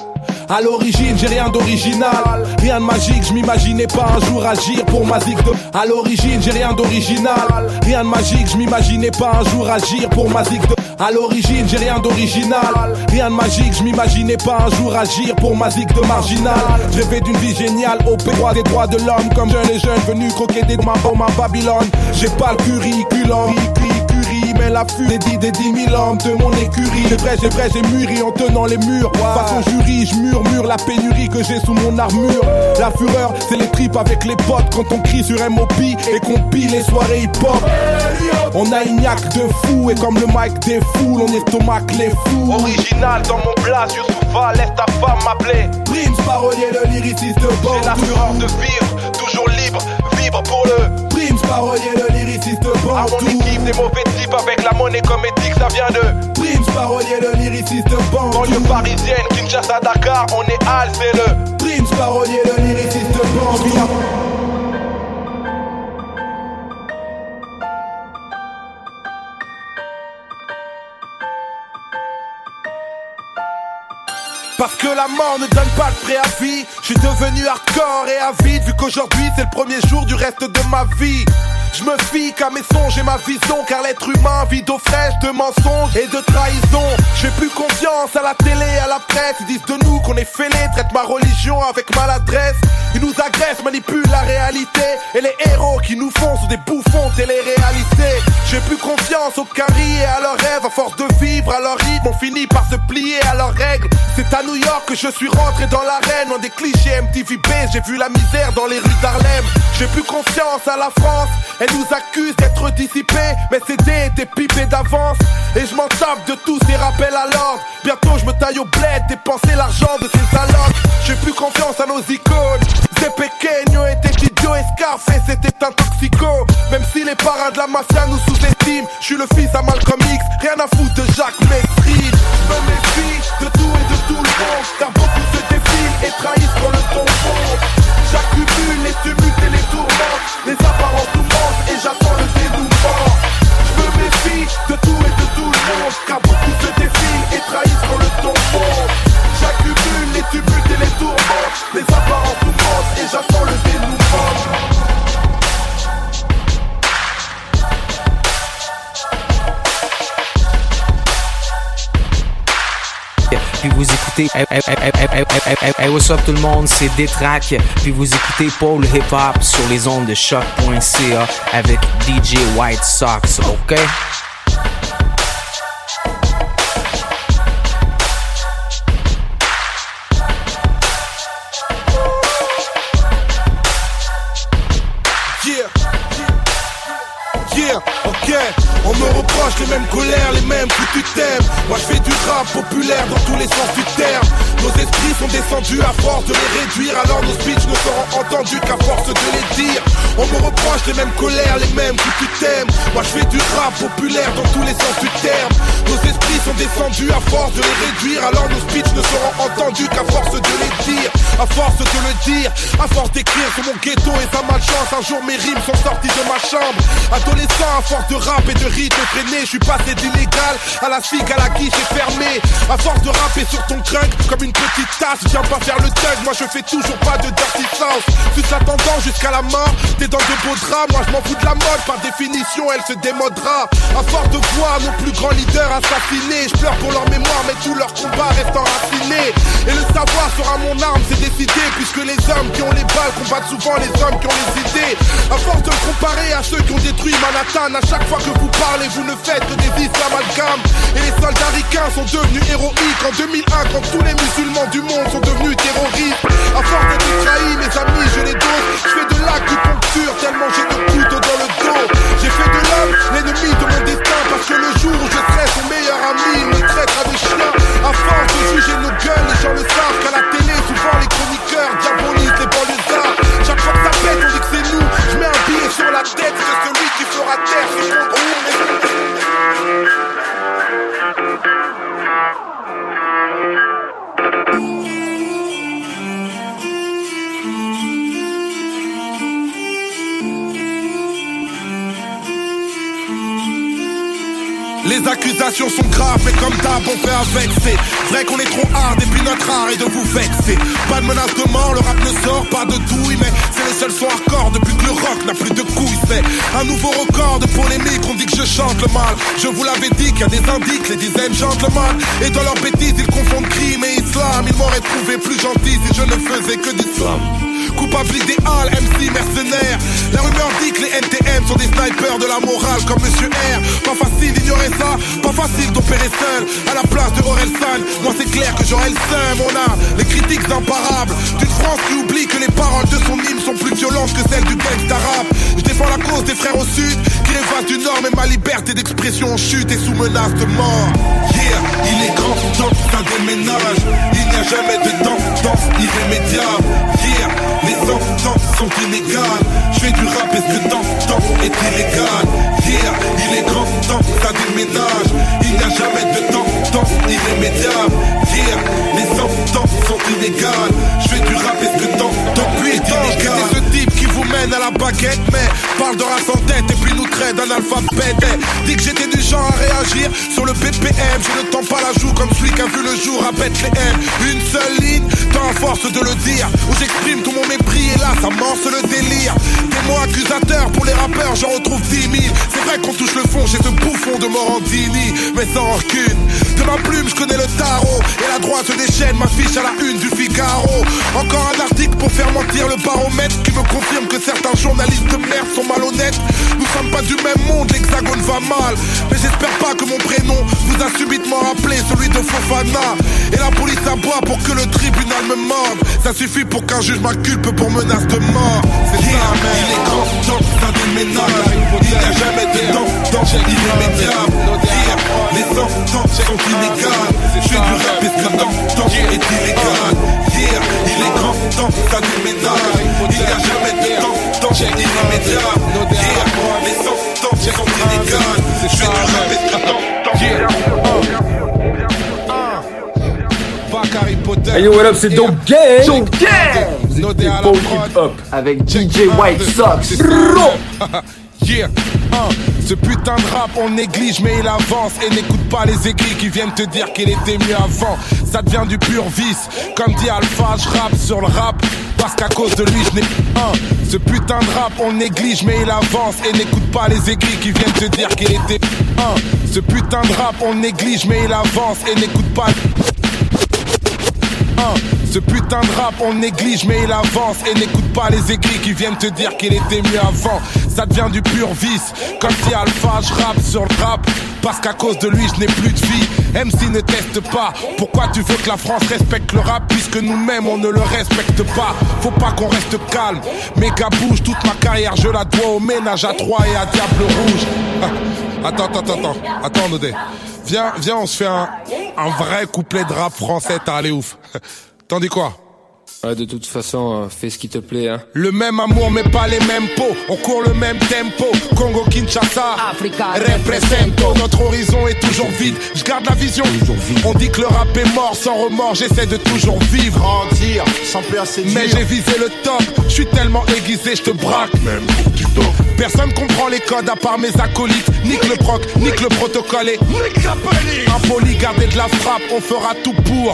À l'origine, j'ai rien d'original, rien de magique, je m'imaginais pas un jour agir pour ma zig de. À l'origine, j'ai rien d'original, rien de magique, je m'imaginais pas un jour agir pour ma zig de. À l'origine, j'ai rien d'original, rien de magique, je m'imaginais pas un jour agir pour ma zig de marginal. Je rêvais d'une vie géniale, au droit des droits de l'homme, comme jeune et jeune venu croquer des ma ma Babylone. J'ai pas le curriculum, curie, mais la furie des dix, des dix mille hommes de mon écurie. J'ai vrai, j'ai vrai, j'ai mûri en tenant les murs. Façon jury, je murmure la pénurie que j'ai sous mon armure. La fureur, c'est les tripes avec les potes quand on crie sur MOP et qu'on pille les soirées hip-hop. On a une yaque de fou et comme le mic des foules, on estomac les fous. Original dans mon place, Youssoufa, laisse ta femme m'appeler. Primes, parolier, le lyriciste de bon. J'ai la fureur de vivre, toujours libre, vibre pour le. Primes, parolier, le lyriciste de bon. À mon équipe, des mauvais types avec la monnaie comme éthique, ça vient de. Primes, parolier, le lyriciste bon. Banlieue parisienne, Kinshasa, Dakar, on est Al, c'est le. Primes, parolier, le lyriciste de Parce que la mort ne donne pas de préavis. Je suis devenu hardcore et avide Vu qu'aujourd'hui c'est le premier jour du reste de ma vie je me fie qu'à mes songes et ma vision Car l'être humain vit d'eau fraîche, de mensonges et de trahison. J'ai plus confiance à la télé, à la presse. Ils disent de nous qu'on est fêlés, traitent ma religion avec maladresse. Ils nous agressent, manipulent la réalité Et les héros qui nous font sont des bouffons télé-réalité. J'ai plus confiance aux caries et à leurs rêves À force de vivre à leur rythme, on finit par se plier à leurs règles. C'est à New York que je suis rentré dans l'arène. Loin des clichés MTVB, j'ai vu la misère dans les rues d'Harlem. J'ai plus confiance à la France elle nous accuse d'être dissipés, mais dés étaient pipés d'avance. Et je m'en tape de tous ces rappels à l'ordre. Bientôt je me taille au bled, dépenser l'argent de ces salopes. J'ai plus confiance à nos icônes. Ces pequeños étaient idiots et Scarface était un toxico. Même si les parrains de la mafia nous sous-estiment, je suis le fils à Malcolm X, rien à foutre de Jacques Mestre. Je me méfie de tout et de tout le monde, car beaucoup se défilent et trahissent pour le confort. J'accumule les tumultes et les tourments Les apparences j'attends le dénouement Je me méfie de tout et de tout le monde Car beaucoup se défilent et trahissent pour le tombeau J'accumule les tumultes et les tourments Les apparences nous mentent et j'attends le dénouement puis vous écoutez hey, hey, what's up tout le monde, c'est Détrac, puis vous écoutez Paul Hip Hop sur les ondes de choc.ca avec DJ White Sox, ok? Ok, on me reproche les mêmes colères, les mêmes que tu t'aimes. Moi je fais du rap populaire dans tous les sens du terme. Nos esprits sont descendus à force de les réduire, alors nos speeches ne seront entendus qu'à force de les dire. On me reproche les mêmes colères, les mêmes que tu t'aimes. Moi je fais du rap populaire dans tous les sens du terme. Nos esprits sont descendus à force de les réduire, alors nos speeches ne seront entendus qu'à force de les dire. À force de le dire, à force d'écrire sur mon ghetto et sa malchance, un jour mes rimes sont sorties de ma chambre. Adolescent, à force de rap et de rythme freiné, je suis passé d'illégal à la figue à la guiche et fermé. À force de rapper sur ton crunk comme une petite tasse, viens pas faire le thug, moi je fais toujours pas de dirty sauce. Plus l'attendant jusqu'à la mort, t'es dans de beaux draps, moi je m'en fous de la mode, par définition elle se démodera. À de voir nos plus grands leaders assassinés, je pleure pour leur mémoire, mais tout leur combat reste enraciné. Et le savoir sera mon arme, c'est décidé, puisque les hommes qui ont les balles combattent souvent les hommes qui ont les idées. À force de comparer à ceux qui ont détruit Manhattan, à chaque fois que vous parlez, vous ne faites que des vices amalgames. Et les soldats ricains sont devenus héroïques en 2001 quand tous les musulmans du monde sont devenus terroristes. À force d'être trahis, mes amis, je les dose. Je fais de l'acupuncture tellement j'ai de couteaux dans le dos. J'ai fait de l'homme l'ennemi de mon destin parce que le jour où je serai son meilleur ami, il me traitera de chien. À force de juger nos gueules, les gens le savent qu'à la télé, souvent les chroniqueurs diabolisent les banlieusards. Chaque fois que ça pète, on dit que c'est nous. Je mets un billet sur la tête, c'est celui qui fera taire ce monde. Les accusations sont graves, mais comme d'hab, on fait avec. C'est vrai qu'on est trop hard, et puis notre art est de vous vexer. Pas de menace de mort, le rap ne sort pas de douille, mais c'est les seuls sons hardcore depuis que le rock n'a plus de couilles. C'est un nouveau record de polémique, on dit que je chante le mal. Je vous l'avais dit qu'il y a des indices, les dizaines chantent le mal. Et dans leurs bêtises, ils confondent crime et islam. Ils m'auraient trouvé plus gentil si je ne faisais que d'islam. Coupable idéal, MC mercenaire. La rumeur dit que les NTM sont des snipers de la morale comme Monsieur R. Pas facile d'ignorer ça, pas facile d'opérer seul. À la place de Orelsan, moi c'est clair que j'aurai le seum. On a les critiques imparables d'une France qui oublie que les paroles de son hymne sont plus violentes que celles du texte arabe. Je défends la cause des frères au sud qui rêvent du nord, mais ma liberté d'expression en chute et sous menace de mort. Yeah, il est grand temps que ça déménage. Il n'y a jamais de tendance irrémédiable. Yeah, les sentences sont inégales. Je fais du rap, est-ce que temps est illégal? Yeah, il est grand temps que ça déménage. Il n'y a jamais de tendance irrémédiable. Yeah, les sentences sont inégales. Je fais du rap, est-ce que temps est illégal? C'est ce type qui vous mène à la baguette, mais parle de race en tête et puis nous traite d'analphabète. Dis que j'étais du genre à réagir sur le BPM. Je ne tends pas la joue comme celui qui a vu le jour à Bethléem. Une seule ligne, tant à force de le dire, où j'exprime tout mon mépris et là ça morce le délire. Des mots accusateurs pour les rappeurs, j'en retrouve 10 000. C'est vrai qu'on touche le fond chez ce bouffon de Morandini, mais sans rancune. De ma plume, je connais le tarot et la droite se déchaîne, m'affiche à la une du Figaro. Encore un article pour faire mentir le baromètre qui me confirme que certains journalistes de merde sont malhonnêtes. Nous sommes pas du même monde, l'hexagone va mal. Mais j'espère pas que mon prénom vous a subitement rappelé celui de Fofana. Et la police aboie pour que le tribunal me morde. Ça suffit pour qu'un juge m'inculpe pour menace de mort. C'est ça. Il est grand temps ça déménage. Il n'y a jamais de temps, temps irrémédiable. Les sentences sont inégales. Je fais du rap, que temps, est illégal? Yeah, il est grand temps ça déménage. Il n'y a jamais de temps, temps irrémédiable. Yeah, les sentences sont inégales. Je fais du rap, que temps, Potter. Hey yo, what up, c'est Dope Gang! Dope Gang! Vous écoutez Hip Hop avec DJ White Sox. Yeah, ce putain de rap on néglige mais il avance. Et n'écoute pas les aigris qui viennent te dire qu'il était mieux avant. Ça devient du pur vice. Comme dit Alpha je rappe sur le rap. Parce qu'à cause de lui je n'ai un. Ce putain de rap on néglige mais il avance. Et n'écoute pas les aigris qui viennent te dire qu'il était Ce putain de rap on néglige mais il avance. Et n'écoute pas. Ce putain de rap on néglige mais il avance. Et n'écoute pas les aigris qui viennent te dire qu'il était mieux avant. Ça devient du pur vice Comme si Alpha je rappe sur le rap. Parce qu'à cause de lui je n'ai plus de vie. MC ne teste pas. Pourquoi tu veux que la France respecte le rap Puisque nous-mêmes on ne le respecte pas? Faut pas qu'on reste calme. Méga bouge toute ma carrière je la dois au ménage à trois et à Diable Rouge. Attends, attends, attends, attends, attends, Nodé. Viens, viens, on se fait un, un vrai couplet de rap français, t'as allé ouf. T'en dis quoi? Ouais, de toute façon, euh, fais ce qui te plaît, hein. Le même amour mais pas les mêmes pots On court le même tempo. Congo Kinshasa. Africa Represento. Notre horizon est toujours vide. Je garde la vision. On dit que le rap est mort sans remords. J'essaie de toujours vivre. Grandir sans peur c'est Mais j'ai visé le top. Je suis tellement aiguisé je te braque. Même pour du top Personne comprend les codes à part mes acolytes. Nique le proc, nique le protocole et Nique la police. Impoli, garder de la frappe. On fera tout pour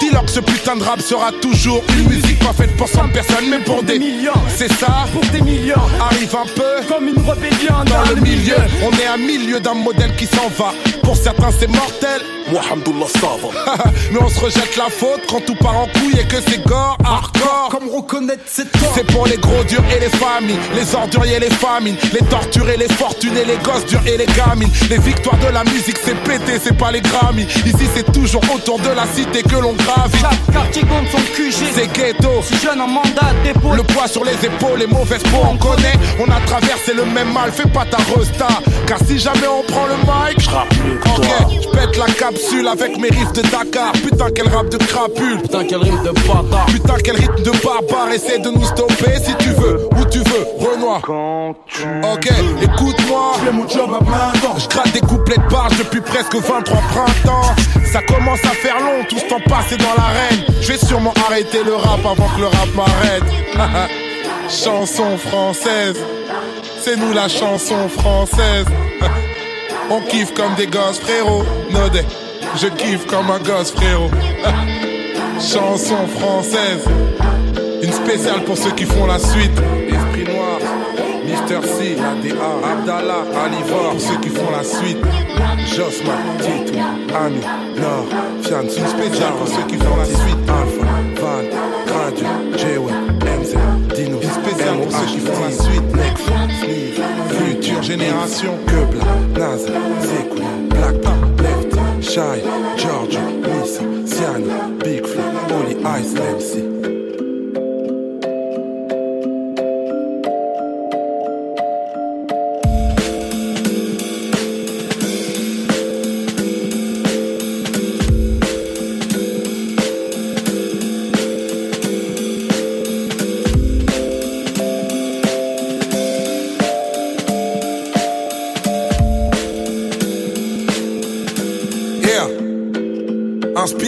Dis-leur que ce putain de rap sera toujours Une musique pas faite pour 100 personnes mais pour des millions C'est ça Pour des millions Arrive un peu Comme une rébellion dans, le milieu. On est à milieu d'un modèle qui s'en va. Pour certains, c'est mortel. Mohamedullah ça va. Mais on se rejette la faute quand tout part en couille et que c'est gore, hardcore. Comme reconnaître c'est toi. C'est pour les gros durs et les familles, les orduriers et les famines, les torturés, les fortunés, les gosses durs et les gamines. Les victoires de la musique, c'est pété, c'est pas les Grammys. Ici, c'est toujours autour de la cité que l'on gravit. Chaque quartier compte son QG. C'est ghetto. Si jeune en mandat dépôt. Le poids sur les épaules, les mauvaises peaux, on connaît. On a traversé le même mal, fais pas ta resta. Car si jamais on prend le mic, je je pète la capsule avec mes riffs de Dakar. Putain, quel rap de crapule. Putain, quel rythme de bâtard. Putain, quel rythme de barbare. Essaie de nous stopper si tu veux, où tu veux, Renoir. Ok, écoute-moi. Je fais mon job à plein temps. Je gratte des couplets de barge depuis presque 23 printemps. Ça commence à faire long, tout ce temps passé dans l'arène. Je vais sûrement arrêter le rap avant que le rap m'arrête. chanson française, c'est nous la chanson française. On kiffe comme des gosses, frérot. Nodé, je kiffe comme un gosse, frérot. chanson française, une spéciale pour ceux qui font la suite. Noir. Mister C, ADA, Abdallah, Alivor, pour ceux qui font la suite. Josman, Tito, Ami, Nord, Fian, spéciale pour ceux qui font la suite. Alpha, Val, Radio, J-Way, MZ, Dino, une spéciale pour ceux qui font la suite. Next, Future Génération, Quebla, Naz, Zekou, Black, Left, Shy, George, Missa, Siano, Big Flo, Holy Ice, MC.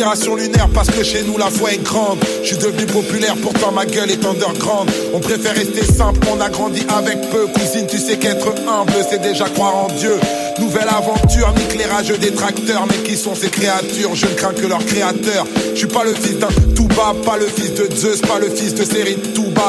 Inspiration lunaire parce que chez nous la voix est grande. Je suis devenu populaire, pourtant ma gueule est underground. On préfère rester simple, on a grandi avec peu. Cousine, tu sais qu'être humble, c'est déjà croire en Dieu. Nouvelle aventure, nique les rageux détracteurs. Mais qui sont ces créatures? Je ne crains que leur créateur. Je suis pas le fils d'un Touba, pas le fils de Zeus, pas le fils de série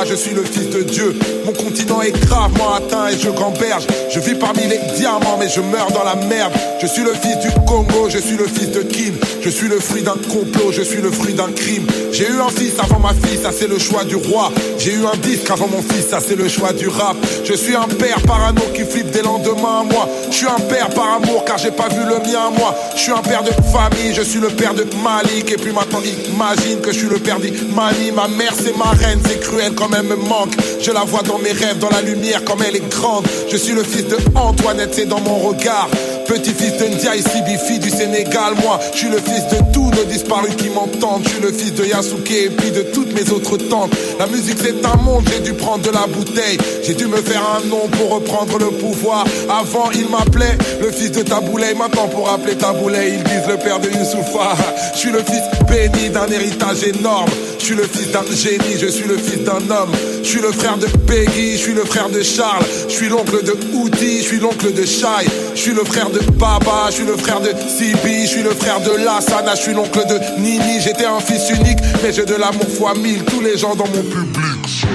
Je suis le fils de Dieu. Mon continent est gravement atteint et je gamberge. Je vis parmi les diamants, mais je meurs dans la merde. Je suis le fils du Congo, je suis le fils de Kim. Je suis le fruit d'un complot, je suis le fruit d'un crime. J'ai eu un fils avant ma fille, ça c'est le choix du roi. J'ai eu un disque avant mon fils, ça c'est le choix du rap. Je suis un père parano qui flippe des lendemains à moi. Je suis un père par amour car j'ai pas vu le mien à moi. Je suis un père de famille, je suis le père de Malik. Et puis maintenant imagine que je suis le père d'Imani. Ma mère c'est ma reine, c'est cruel quand même me manque. Je la vois dans mes rêves, dans la lumière comme elle est grande. Je suis le fils de Antoinette, c'est dans mon regard. Petit-fils de Ndiaye Sibifi du Sénégal, moi Je suis le fils de tous nos disparus qui m'entendent Je suis le fils de Yasuke et puis de toutes mes autres tantes La musique c'est un monde, j'ai dû prendre de la bouteille J'ai dû me faire un nom pour reprendre le pouvoir Avant il m'appelait le fils de Maintenant pour appeler Taboulay ils disent le père de Youssoufa Je suis le fils béni d'un héritage énorme Je suis le fils d'un génie, je suis le fils d'un homme Je suis le frère de Peggy, je suis le frère de Charles Je suis l'oncle de Outi, je suis l'oncle de Shai Je suis le frère de Baba, je suis le frère de Sibi, je suis le frère de Lassana, je suis l'oncle de Nini. J'étais un fils unique, mais j'ai de l'amour fois mille. Tous les gens dans mon public.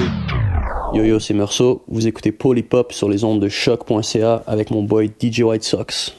Yo yo, c'est Meursault. Vous écoutez Polypop sur les ondes de choc.ca avec mon boy DJ White Sox.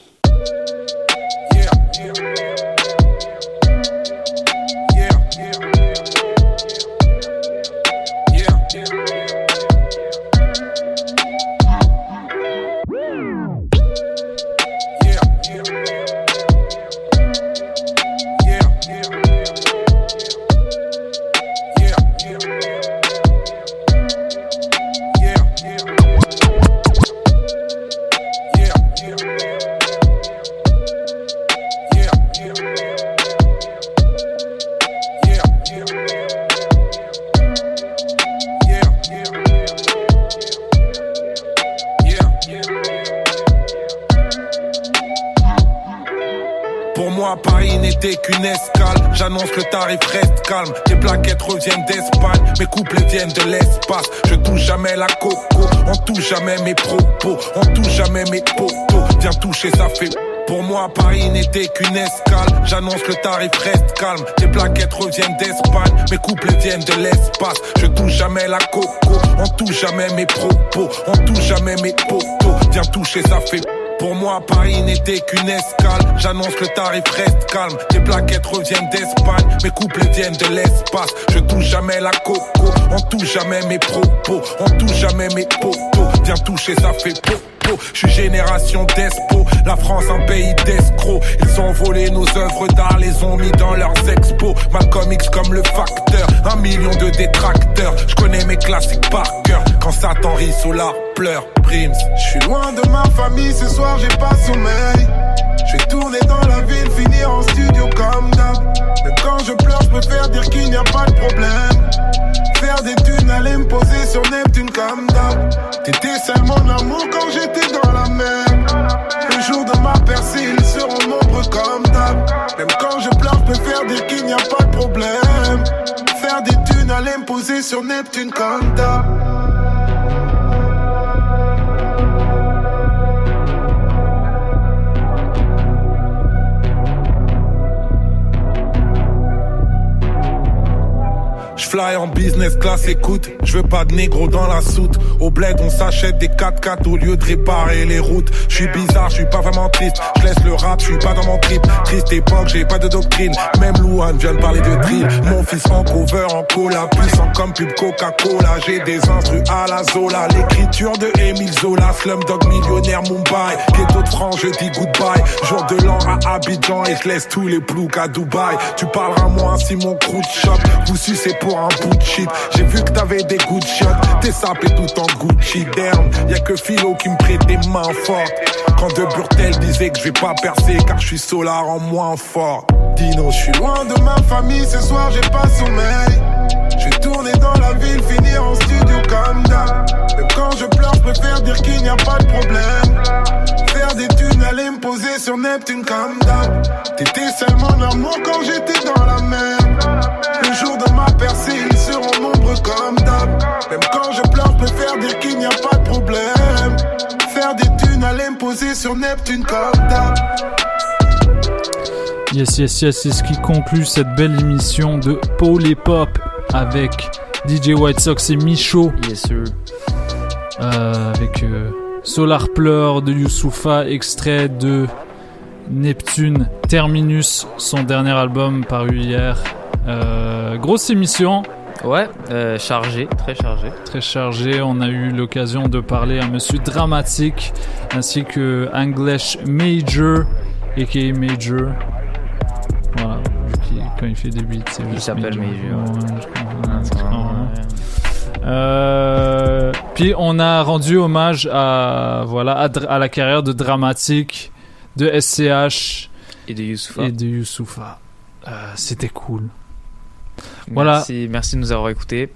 Ça fait. Pour moi, Paris n'était qu'une escale. J'annonce le tarif reste calme. Tes plaquettes reviennent d'Espagne. Mes couples viennent de l'espace. Je touche jamais la coco. On touche jamais mes propos. On touche jamais mes potos. Viens toucher, ça fait. Pour moi, Paris n'était qu'une escale. J'annonce le tarif reste calme. Tes plaquettes reviennent d'Espagne. Mes couples viennent de l'espace. Je touche jamais la coco. On touche jamais mes propos. On touche jamais mes potos. Viens toucher, ça fait popo. Je suis génération d'espo. La France, un pays d'escrocs. Ils ont volé nos œuvres d'art, les ont mis dans leurs expos. Malcolm X comme le facteur. Un million de détracteurs. Je connais mes classiques par cœur. Quand Satan rit, Solar pleure. Prims. Je suis loin de ma famille, ce soir j'ai pas sommeil. Je vais tourner dans la ville, finir en studio comme d'hab. Même quand je pleure, je préfère dire qu'il n'y a pas de problème. Faire des thunes, aller me poser sur Neptune comme d'hab. T'étais seul mon amour quand j'étais dans la mer. Le jour de ma percée, ils seront nombreux comme d'hab. Même quand je pleure, je préfère dire qu'il n'y a pas de problème. Faire des thunes, aller me poser sur Neptune comme d'hab. Fly en business class, écoute, je veux pas de négro dans la soute. Au bled, on s'achète des 4x4 au lieu de réparer les routes. Je suis bizarre, je suis pas vraiment triste. Je laisse le rap, je suis pas dans mon trip. Triste époque, j'ai pas de doctrine. Même Louane vient de parler de drill. Mon fils en cover, en cola, puissant comme pub Coca-Cola. J'ai des instrus à la Zola. L'écriture de Émile Zola, Slumdog millionnaire Mumbai. Ghetto de France, je dis goodbye. Jour de l'an à Abidjan et je laisse tous les ploucs à Dubaï. Tu parleras moins si mon crew de shop vous sucez pour J'ai vu que t'avais des good shots. T'es sapé tout en Gucci Derm. Y'a que Philo qui me prête des mains fortes. Quand De Burtel disait que je pas percer car je suis solar en moins fort. Dino, je suis loin de ma famille, ce soir j'ai pas sommeil. Je vais tourner dans la ville, finir en studio comme d'hab. Même quand je pleure, je préfère dire qu'il n'y a pas de problème. Faire des thunes, aller me poser sur Neptune comme d'hab. T'étais seul mon amour quand j'étais dans la mer. Le jour de ma percée, ils seront nombreux comme d'hab. Même quand je pleure, je préfère dire qu'il n'y a pas de problème. Faire des thunes, aller me poser sur Neptune comme d'hab. Yes, yes, yes, c'est ce qui conclut cette belle émission de Paul et Pop avec DJ White Sox et Michaud. Yes, sir. Euh, avec euh, Solar Pleur de Youssoufa, extrait de Neptune Terminus, son dernier album paru hier. Euh, grosse émission. Ouais, euh, chargé, très chargé. Très chargé. On a eu l'occasion de parler à Monsieur Dramatique ainsi que English Major, aka Major. Voilà, qu'il- quand il fait des beats, c'est Il s'appelle Major. Je comprends, ouais. Euh, puis on a rendu hommage à voilà à, la carrière de dramatique de SCH Et de Youssoufa. et de Youssoufa. Euh, C'était cool. Voilà. Merci de nous avoir écoutés.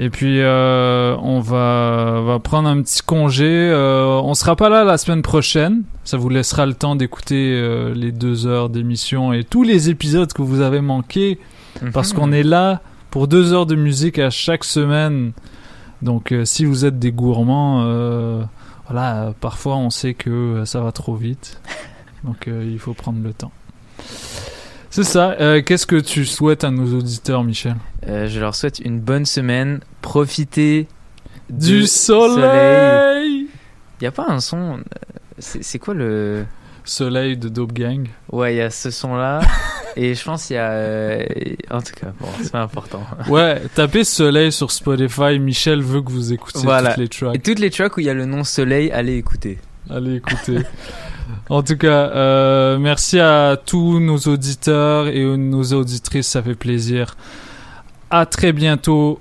Et puis euh, on va, va prendre un petit congé. Euh, on sera pas là la semaine prochaine. Ça vous laissera le temps d'écouter euh, les deux heures d'émission et tous les épisodes que vous avez manqués. Parce Mhm. qu'on est là pour deux heures de musique à chaque semaine. Donc euh, si vous êtes des gourmands, voilà, parfois on sait que ça va trop vite. Donc il faut prendre le temps. C'est ça. Euh, Qu'est-ce que tu souhaites à nos auditeurs, Michel Euh, je leur souhaite une bonne semaine. Profitez Du soleil. Il y a pas un son. euh, C'est quoi le. Soleil de Dope Gang. Ouais, il y a ce son-là. et je pense qu'il y a. euh, En tout cas, bon, c'est pas important. Ouais, tapez Soleil sur Spotify. Michel veut que vous écoutiez voilà. toutes les tracks. Et toutes les tracks où il y a le nom Soleil, allez écouter. Allez écouter. en tout cas, euh, merci à tous nos auditeurs et nos auditrices, ça fait plaisir. À très bientôt